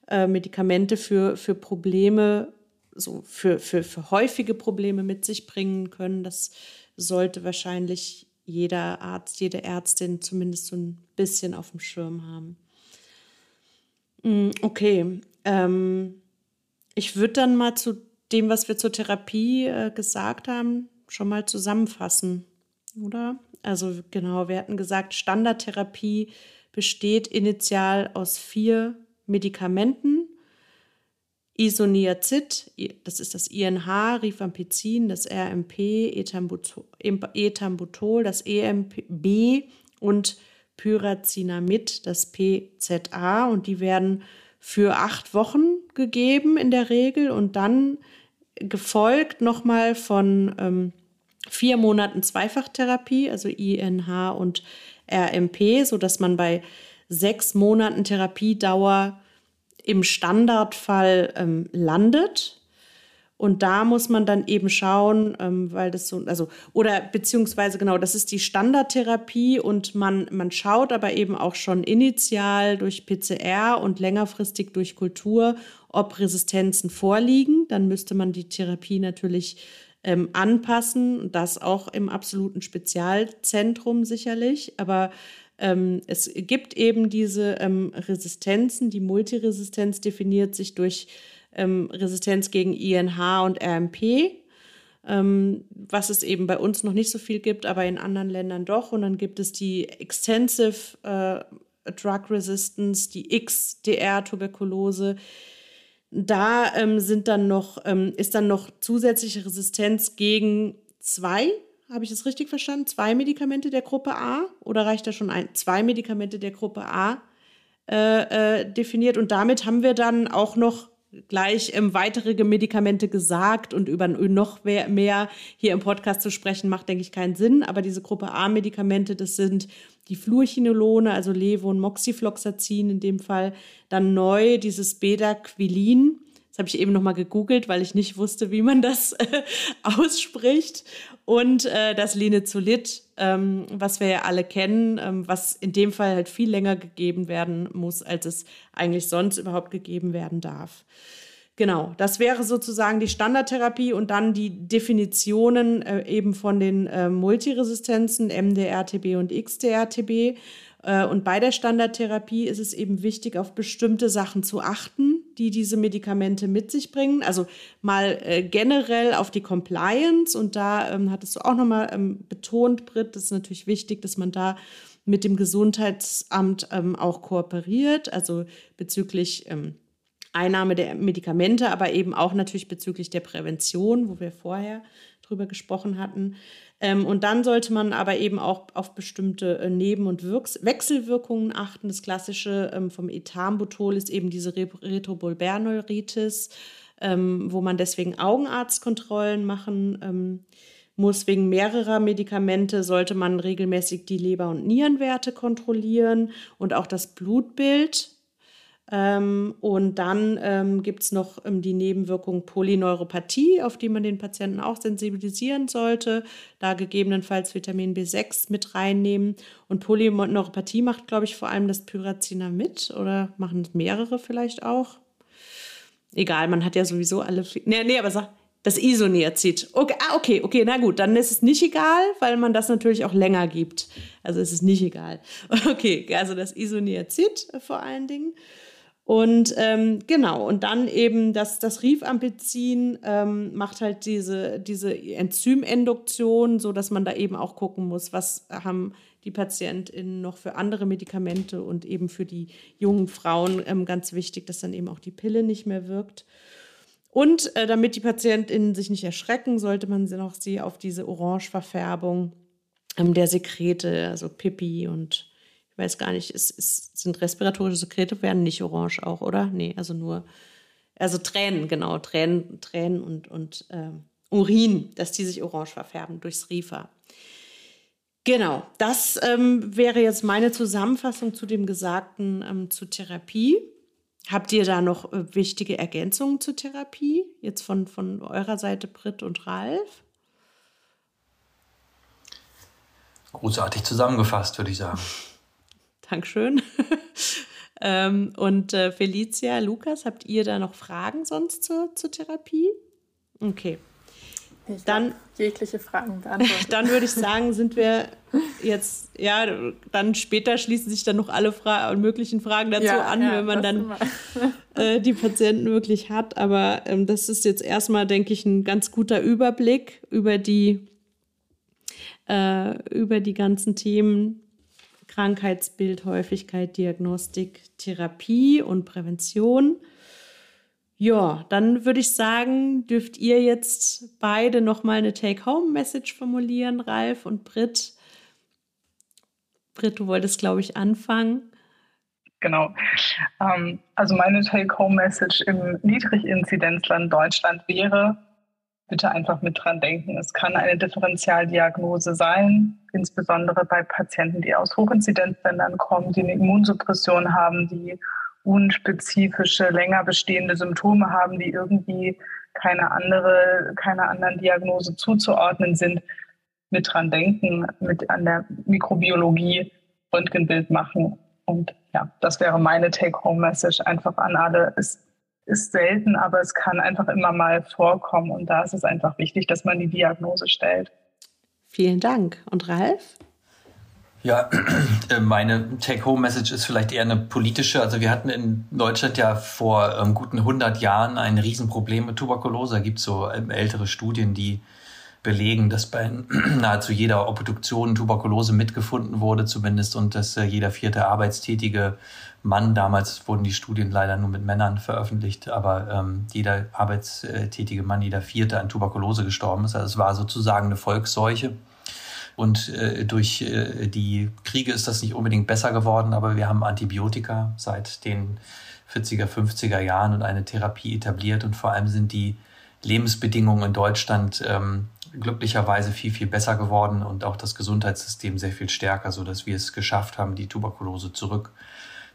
äh, Medikamente für, für Probleme, so für, für, für häufige Probleme mit sich bringen können. Das sollte wahrscheinlich jeder Arzt, jede Ärztin zumindest so ein bisschen auf dem Schirm haben. Mm, okay, ähm, ich würde dann mal zu dem, was wir zur Therapie äh, gesagt haben, schon mal zusammenfassen, oder? Also genau, wir hatten gesagt, Standardtherapie besteht initial aus vier Medikamenten. Isoniazid, das ist das INH, Rifampicin, das RMP, Ethambutol, das EMB und Pyrazinamid, das PZA. Und die werden für acht Wochen gegeben in der Regel und dann gefolgt nochmal von ähm, vier Monaten Zweifachtherapie, also INH und RMP, sodass man bei sechs Monaten Therapiedauer im Standardfall ähm, landet. Und da muss man dann eben schauen, ähm, weil das so, also, oder beziehungsweise genau, das ist die Standardtherapie und man, man schaut aber eben auch schon initial durch PCR und längerfristig durch Kultur, ob Resistenzen vorliegen. Dann müsste man die Therapie natürlich ähm, anpassen, das auch im absoluten Spezialzentrum sicherlich. Aber ähm, es gibt eben diese ähm, Resistenzen. Die Multiresistenz definiert sich durch ähm, Resistenz gegen INH und RMP, ähm, was es eben bei uns noch nicht so viel gibt, aber in anderen Ländern doch. Und dann gibt es die Extensive äh, Drug Resistance, die XDR-Tuberkulose. Da ähm, sind dann noch, ähm, ist dann noch zusätzliche Resistenz gegen zwei habe ich das richtig verstanden? Zwei Medikamente der Gruppe A oder reicht da schon ein? Zwei Medikamente der Gruppe A äh, äh, definiert und damit haben wir dann auch noch gleich ähm, weitere Medikamente gesagt und über noch mehr, hier im Podcast zu sprechen, macht, denke ich, keinen Sinn. Aber diese Gruppe A-Medikamente, das sind die Fluorchinolone, also Levo und Moxifloxacin in dem Fall. Dann neu dieses Bedaquilin. Das habe ich eben nochmal gegoogelt, weil ich nicht wusste, wie man das äh, ausspricht und äh, das Linezolid, ähm, was wir ja alle kennen, ähm, was in dem Fall halt viel länger gegeben werden muss, als es eigentlich sonst überhaupt gegeben werden darf. Genau, das wäre sozusagen die Standardtherapie und dann die Definitionen äh, eben von den äh, Multiresistenzen MDRTB und XDRTB. Äh, und bei der Standardtherapie ist es eben wichtig, auf bestimmte Sachen zu achten, die diese Medikamente mit sich bringen. Also mal äh, generell auf die Compliance. Und da ähm, hattest du auch nochmal ähm, betont, Britt, das ist natürlich wichtig, dass man da mit dem Gesundheitsamt ähm, auch kooperiert, also bezüglich ähm, Einnahme der Medikamente, aber eben auch natürlich bezüglich der Prävention, wo wir vorher drüber gesprochen hatten. Ähm, und dann sollte man aber eben auch auf bestimmte äh, Neben- und Wirks Wechselwirkungen achten. Das klassische ähm, vom Ethambutol ist eben diese Re Retrobulbärneuritis, ähm, wo man deswegen Augenarztkontrollen machen ähm, muss. Wegen mehrerer Medikamente sollte man regelmäßig die Leber- und Nierenwerte kontrollieren und auch das Blutbild ähm, und dann ähm, gibt es noch ähm, die Nebenwirkung Polyneuropathie, auf die man den Patienten auch sensibilisieren sollte. Da gegebenenfalls Vitamin B6 mit reinnehmen. Und Polyneuropathie macht, glaube ich, vor allem das Pyrazinamid oder machen mehrere vielleicht auch. Egal, man hat ja sowieso alle. Nee, nee, aber sag, das Isoniazid. Okay, ah, okay, okay, na gut, dann ist es nicht egal, weil man das natürlich auch länger gibt. Also ist es nicht egal. Okay, also das Isoniazid vor allen Dingen. Und ähm, genau, und dann eben das, das Rifampicin ähm, macht halt diese, diese Enzymenduktion, sodass man da eben auch gucken muss, was haben die PatientInnen noch für andere Medikamente und eben für die jungen Frauen ähm, ganz wichtig, dass dann eben auch die Pille nicht mehr wirkt. Und äh, damit die PatientInnen sich nicht erschrecken, sollte man sie noch sie auf diese Orangeverfärbung ähm, der Sekrete, also Pipi und weiß gar nicht, es, es sind respiratorische Sekrete, werden nicht orange auch, oder? Nee, also nur, also Tränen, genau, Tränen, Tränen und, und ähm, Urin, dass die sich orange verfärben durchs Riefer. Genau, das ähm, wäre jetzt meine Zusammenfassung zu dem Gesagten ähm, zur Therapie. Habt ihr da noch äh, wichtige Ergänzungen zur Therapie? Jetzt von, von eurer Seite, Britt und Ralf? Großartig zusammengefasst, würde ich sagen. Dankeschön. ähm, und äh, Felicia, Lukas, habt ihr da noch Fragen sonst zur, zur Therapie? Okay. Ich dann jegliche Fragen beantworten. dann würde ich sagen, sind wir jetzt, ja, dann später schließen sich dann noch alle Fra möglichen Fragen dazu ja, an, ja, wenn man dann äh, die Patienten wirklich hat. Aber ähm, das ist jetzt erstmal, denke ich, ein ganz guter Überblick über die, äh, über die ganzen Themen, Krankheitsbild, Häufigkeit, Diagnostik, Therapie und Prävention. Ja, dann würde ich sagen, dürft ihr jetzt beide nochmal eine Take-Home-Message formulieren, Ralf und Britt. Britt, du wolltest, glaube ich, anfangen. Genau. Ähm, also meine Take-Home-Message im Niedriginzidenzland Deutschland wäre, bitte einfach mit dran denken. Es kann eine Differentialdiagnose sein, insbesondere bei Patienten, die aus Hochinzidenzländern kommen, die eine Immunsuppression haben, die unspezifische, länger bestehende Symptome haben, die irgendwie keine andere, keiner anderen Diagnose zuzuordnen sind. Mit dran denken, mit an der Mikrobiologie Röntgenbild machen. Und ja, das wäre meine Take-Home-Message einfach an alle. Es ist selten, aber es kann einfach immer mal vorkommen. Und da ist es einfach wichtig, dass man die Diagnose stellt. Vielen Dank. Und Ralf? Ja, äh, meine Take-Home-Message ist vielleicht eher eine politische. Also wir hatten in Deutschland ja vor ähm, guten 100 Jahren ein Riesenproblem mit Tuberkulose. Da gibt es so ähm, ältere Studien, die belegen, dass bei nahezu jeder Obduktion Tuberkulose mitgefunden wurde, zumindest, und dass äh, jeder vierte Arbeitstätige Mann, damals wurden die Studien leider nur mit Männern veröffentlicht, aber ähm, jeder arbeitstätige Mann, jeder vierte an Tuberkulose gestorben ist. Also es war sozusagen eine Volksseuche. Und äh, durch äh, die Kriege ist das nicht unbedingt besser geworden, aber wir haben Antibiotika seit den 40er, 50er Jahren und eine Therapie etabliert. Und vor allem sind die Lebensbedingungen in Deutschland ähm, glücklicherweise viel, viel besser geworden und auch das Gesundheitssystem sehr viel stärker, so dass wir es geschafft haben, die Tuberkulose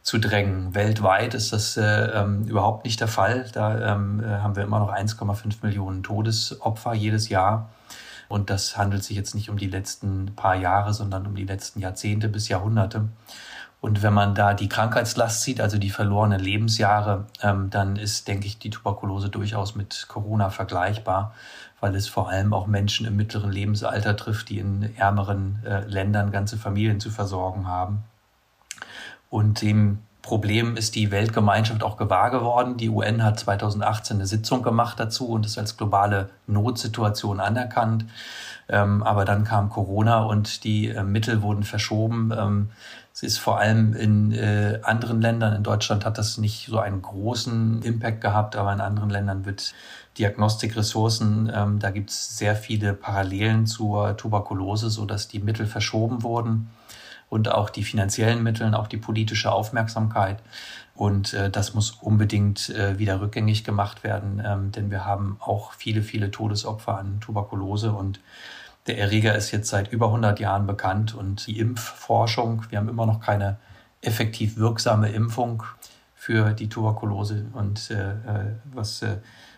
zurückzudrängen. Weltweit ist das äh, ähm, überhaupt nicht der Fall. Da ähm, äh, haben wir immer noch 1,5 Millionen Todesopfer jedes Jahr. Und das handelt sich jetzt nicht um die letzten paar Jahre, sondern um die letzten Jahrzehnte bis Jahrhunderte. Und wenn man da die Krankheitslast sieht, also die verlorenen Lebensjahre, ähm, dann ist, denke ich, die Tuberkulose durchaus mit Corona vergleichbar, weil es vor allem auch Menschen im mittleren Lebensalter trifft, die in ärmeren äh, Ländern ganze Familien zu versorgen haben. Und dem Problem ist die Weltgemeinschaft auch gewahr geworden. Die UN hat 2018 eine Sitzung gemacht dazu und es als globale Notsituation anerkannt. Ähm, aber dann kam Corona und die äh, Mittel wurden verschoben. Ähm, es ist vor allem in äh, anderen Ländern, in Deutschland hat das nicht so einen großen Impact gehabt, aber in anderen Ländern wird Diagnostikressourcen, ähm, da gibt es sehr viele Parallelen zur Tuberkulose, sodass die Mittel verschoben wurden und auch die finanziellen Mittel, auch die politische Aufmerksamkeit. Und äh, das muss unbedingt äh, wieder rückgängig gemacht werden, ähm, denn wir haben auch viele, viele Todesopfer an Tuberkulose und der Erreger ist jetzt seit über 100 Jahren bekannt und die Impfforschung, wir haben immer noch keine effektiv wirksame Impfung für die Tuberkulose und äh, äh was äh,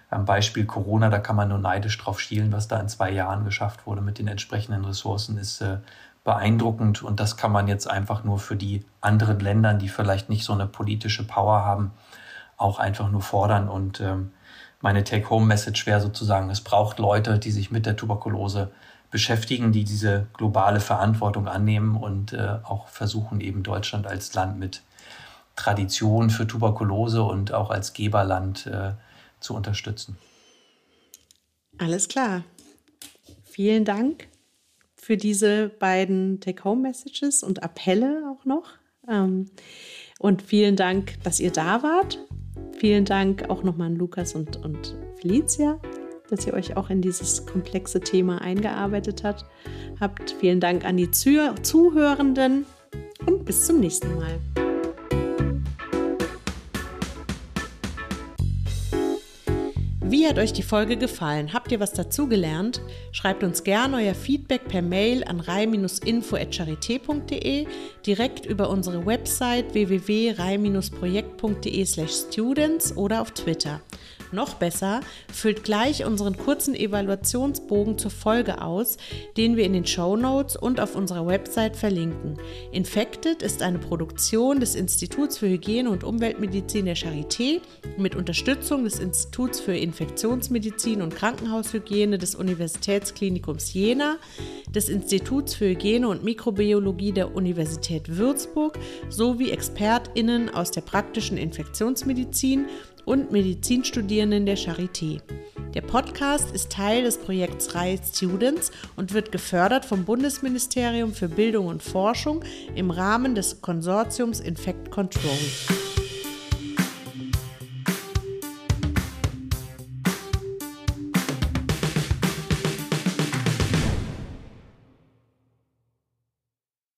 am Beispiel Corona, da kann man nur neidisch drauf schielen, was da in zwei Jahren geschafft wurde mit den entsprechenden Ressourcen, ist äh, beeindruckend und das kann man jetzt einfach nur für die anderen Länder, die vielleicht nicht so eine politische Power haben, auch einfach nur fordern. Und ähm, meine Take-Home-Message wäre sozusagen, es braucht Leute, die sich mit der Tuberkulose beschäftigen, die diese globale Verantwortung annehmen und äh, auch versuchen, eben Deutschland als Land mit Tradition für Tuberkulose und auch als Geberland äh, zu unterstützen. Alles klar. Vielen Dank für diese beiden Take-Home-Messages und Appelle auch noch. Ähm, und vielen Dank, dass ihr da wart. Vielen Dank auch nochmal an Lukas und, und Felicia, dass ihr euch auch in dieses komplexe Thema eingearbeitet hat, habt. Vielen Dank an die Zuhörenden und bis zum nächsten Mal. Wie hat euch die Folge gefallen? Habt ihr was dazugelernt? Schreibt uns gerne euer Feedback per Mail an rei-info.charité.de, direkt über unsere Website www.rei-projekt.de/students oder auf Twitter. Noch besser, füllt gleich unseren kurzen Evaluationsbogen zur Folge aus, den wir in den Show Notes und auf unserer Website verlinken. Infected ist eine Produktion des Instituts für Hygiene und Umweltmedizin der Charité mit Unterstützung des Instituts für Infektionsmedizin und Krankenhaushygiene des Universitätsklinikums Jena, des Instituts für Hygiene und Mikrobiologie der Universität Würzburg sowie ExpertInnen aus der praktischen Infektionsmedizin und Medizinstudierenden der Charité. Der Podcast ist Teil des Projekts Reihe Students und wird gefördert vom Bundesministerium für Bildung und Forschung im Rahmen des Konsortiums Infect Control.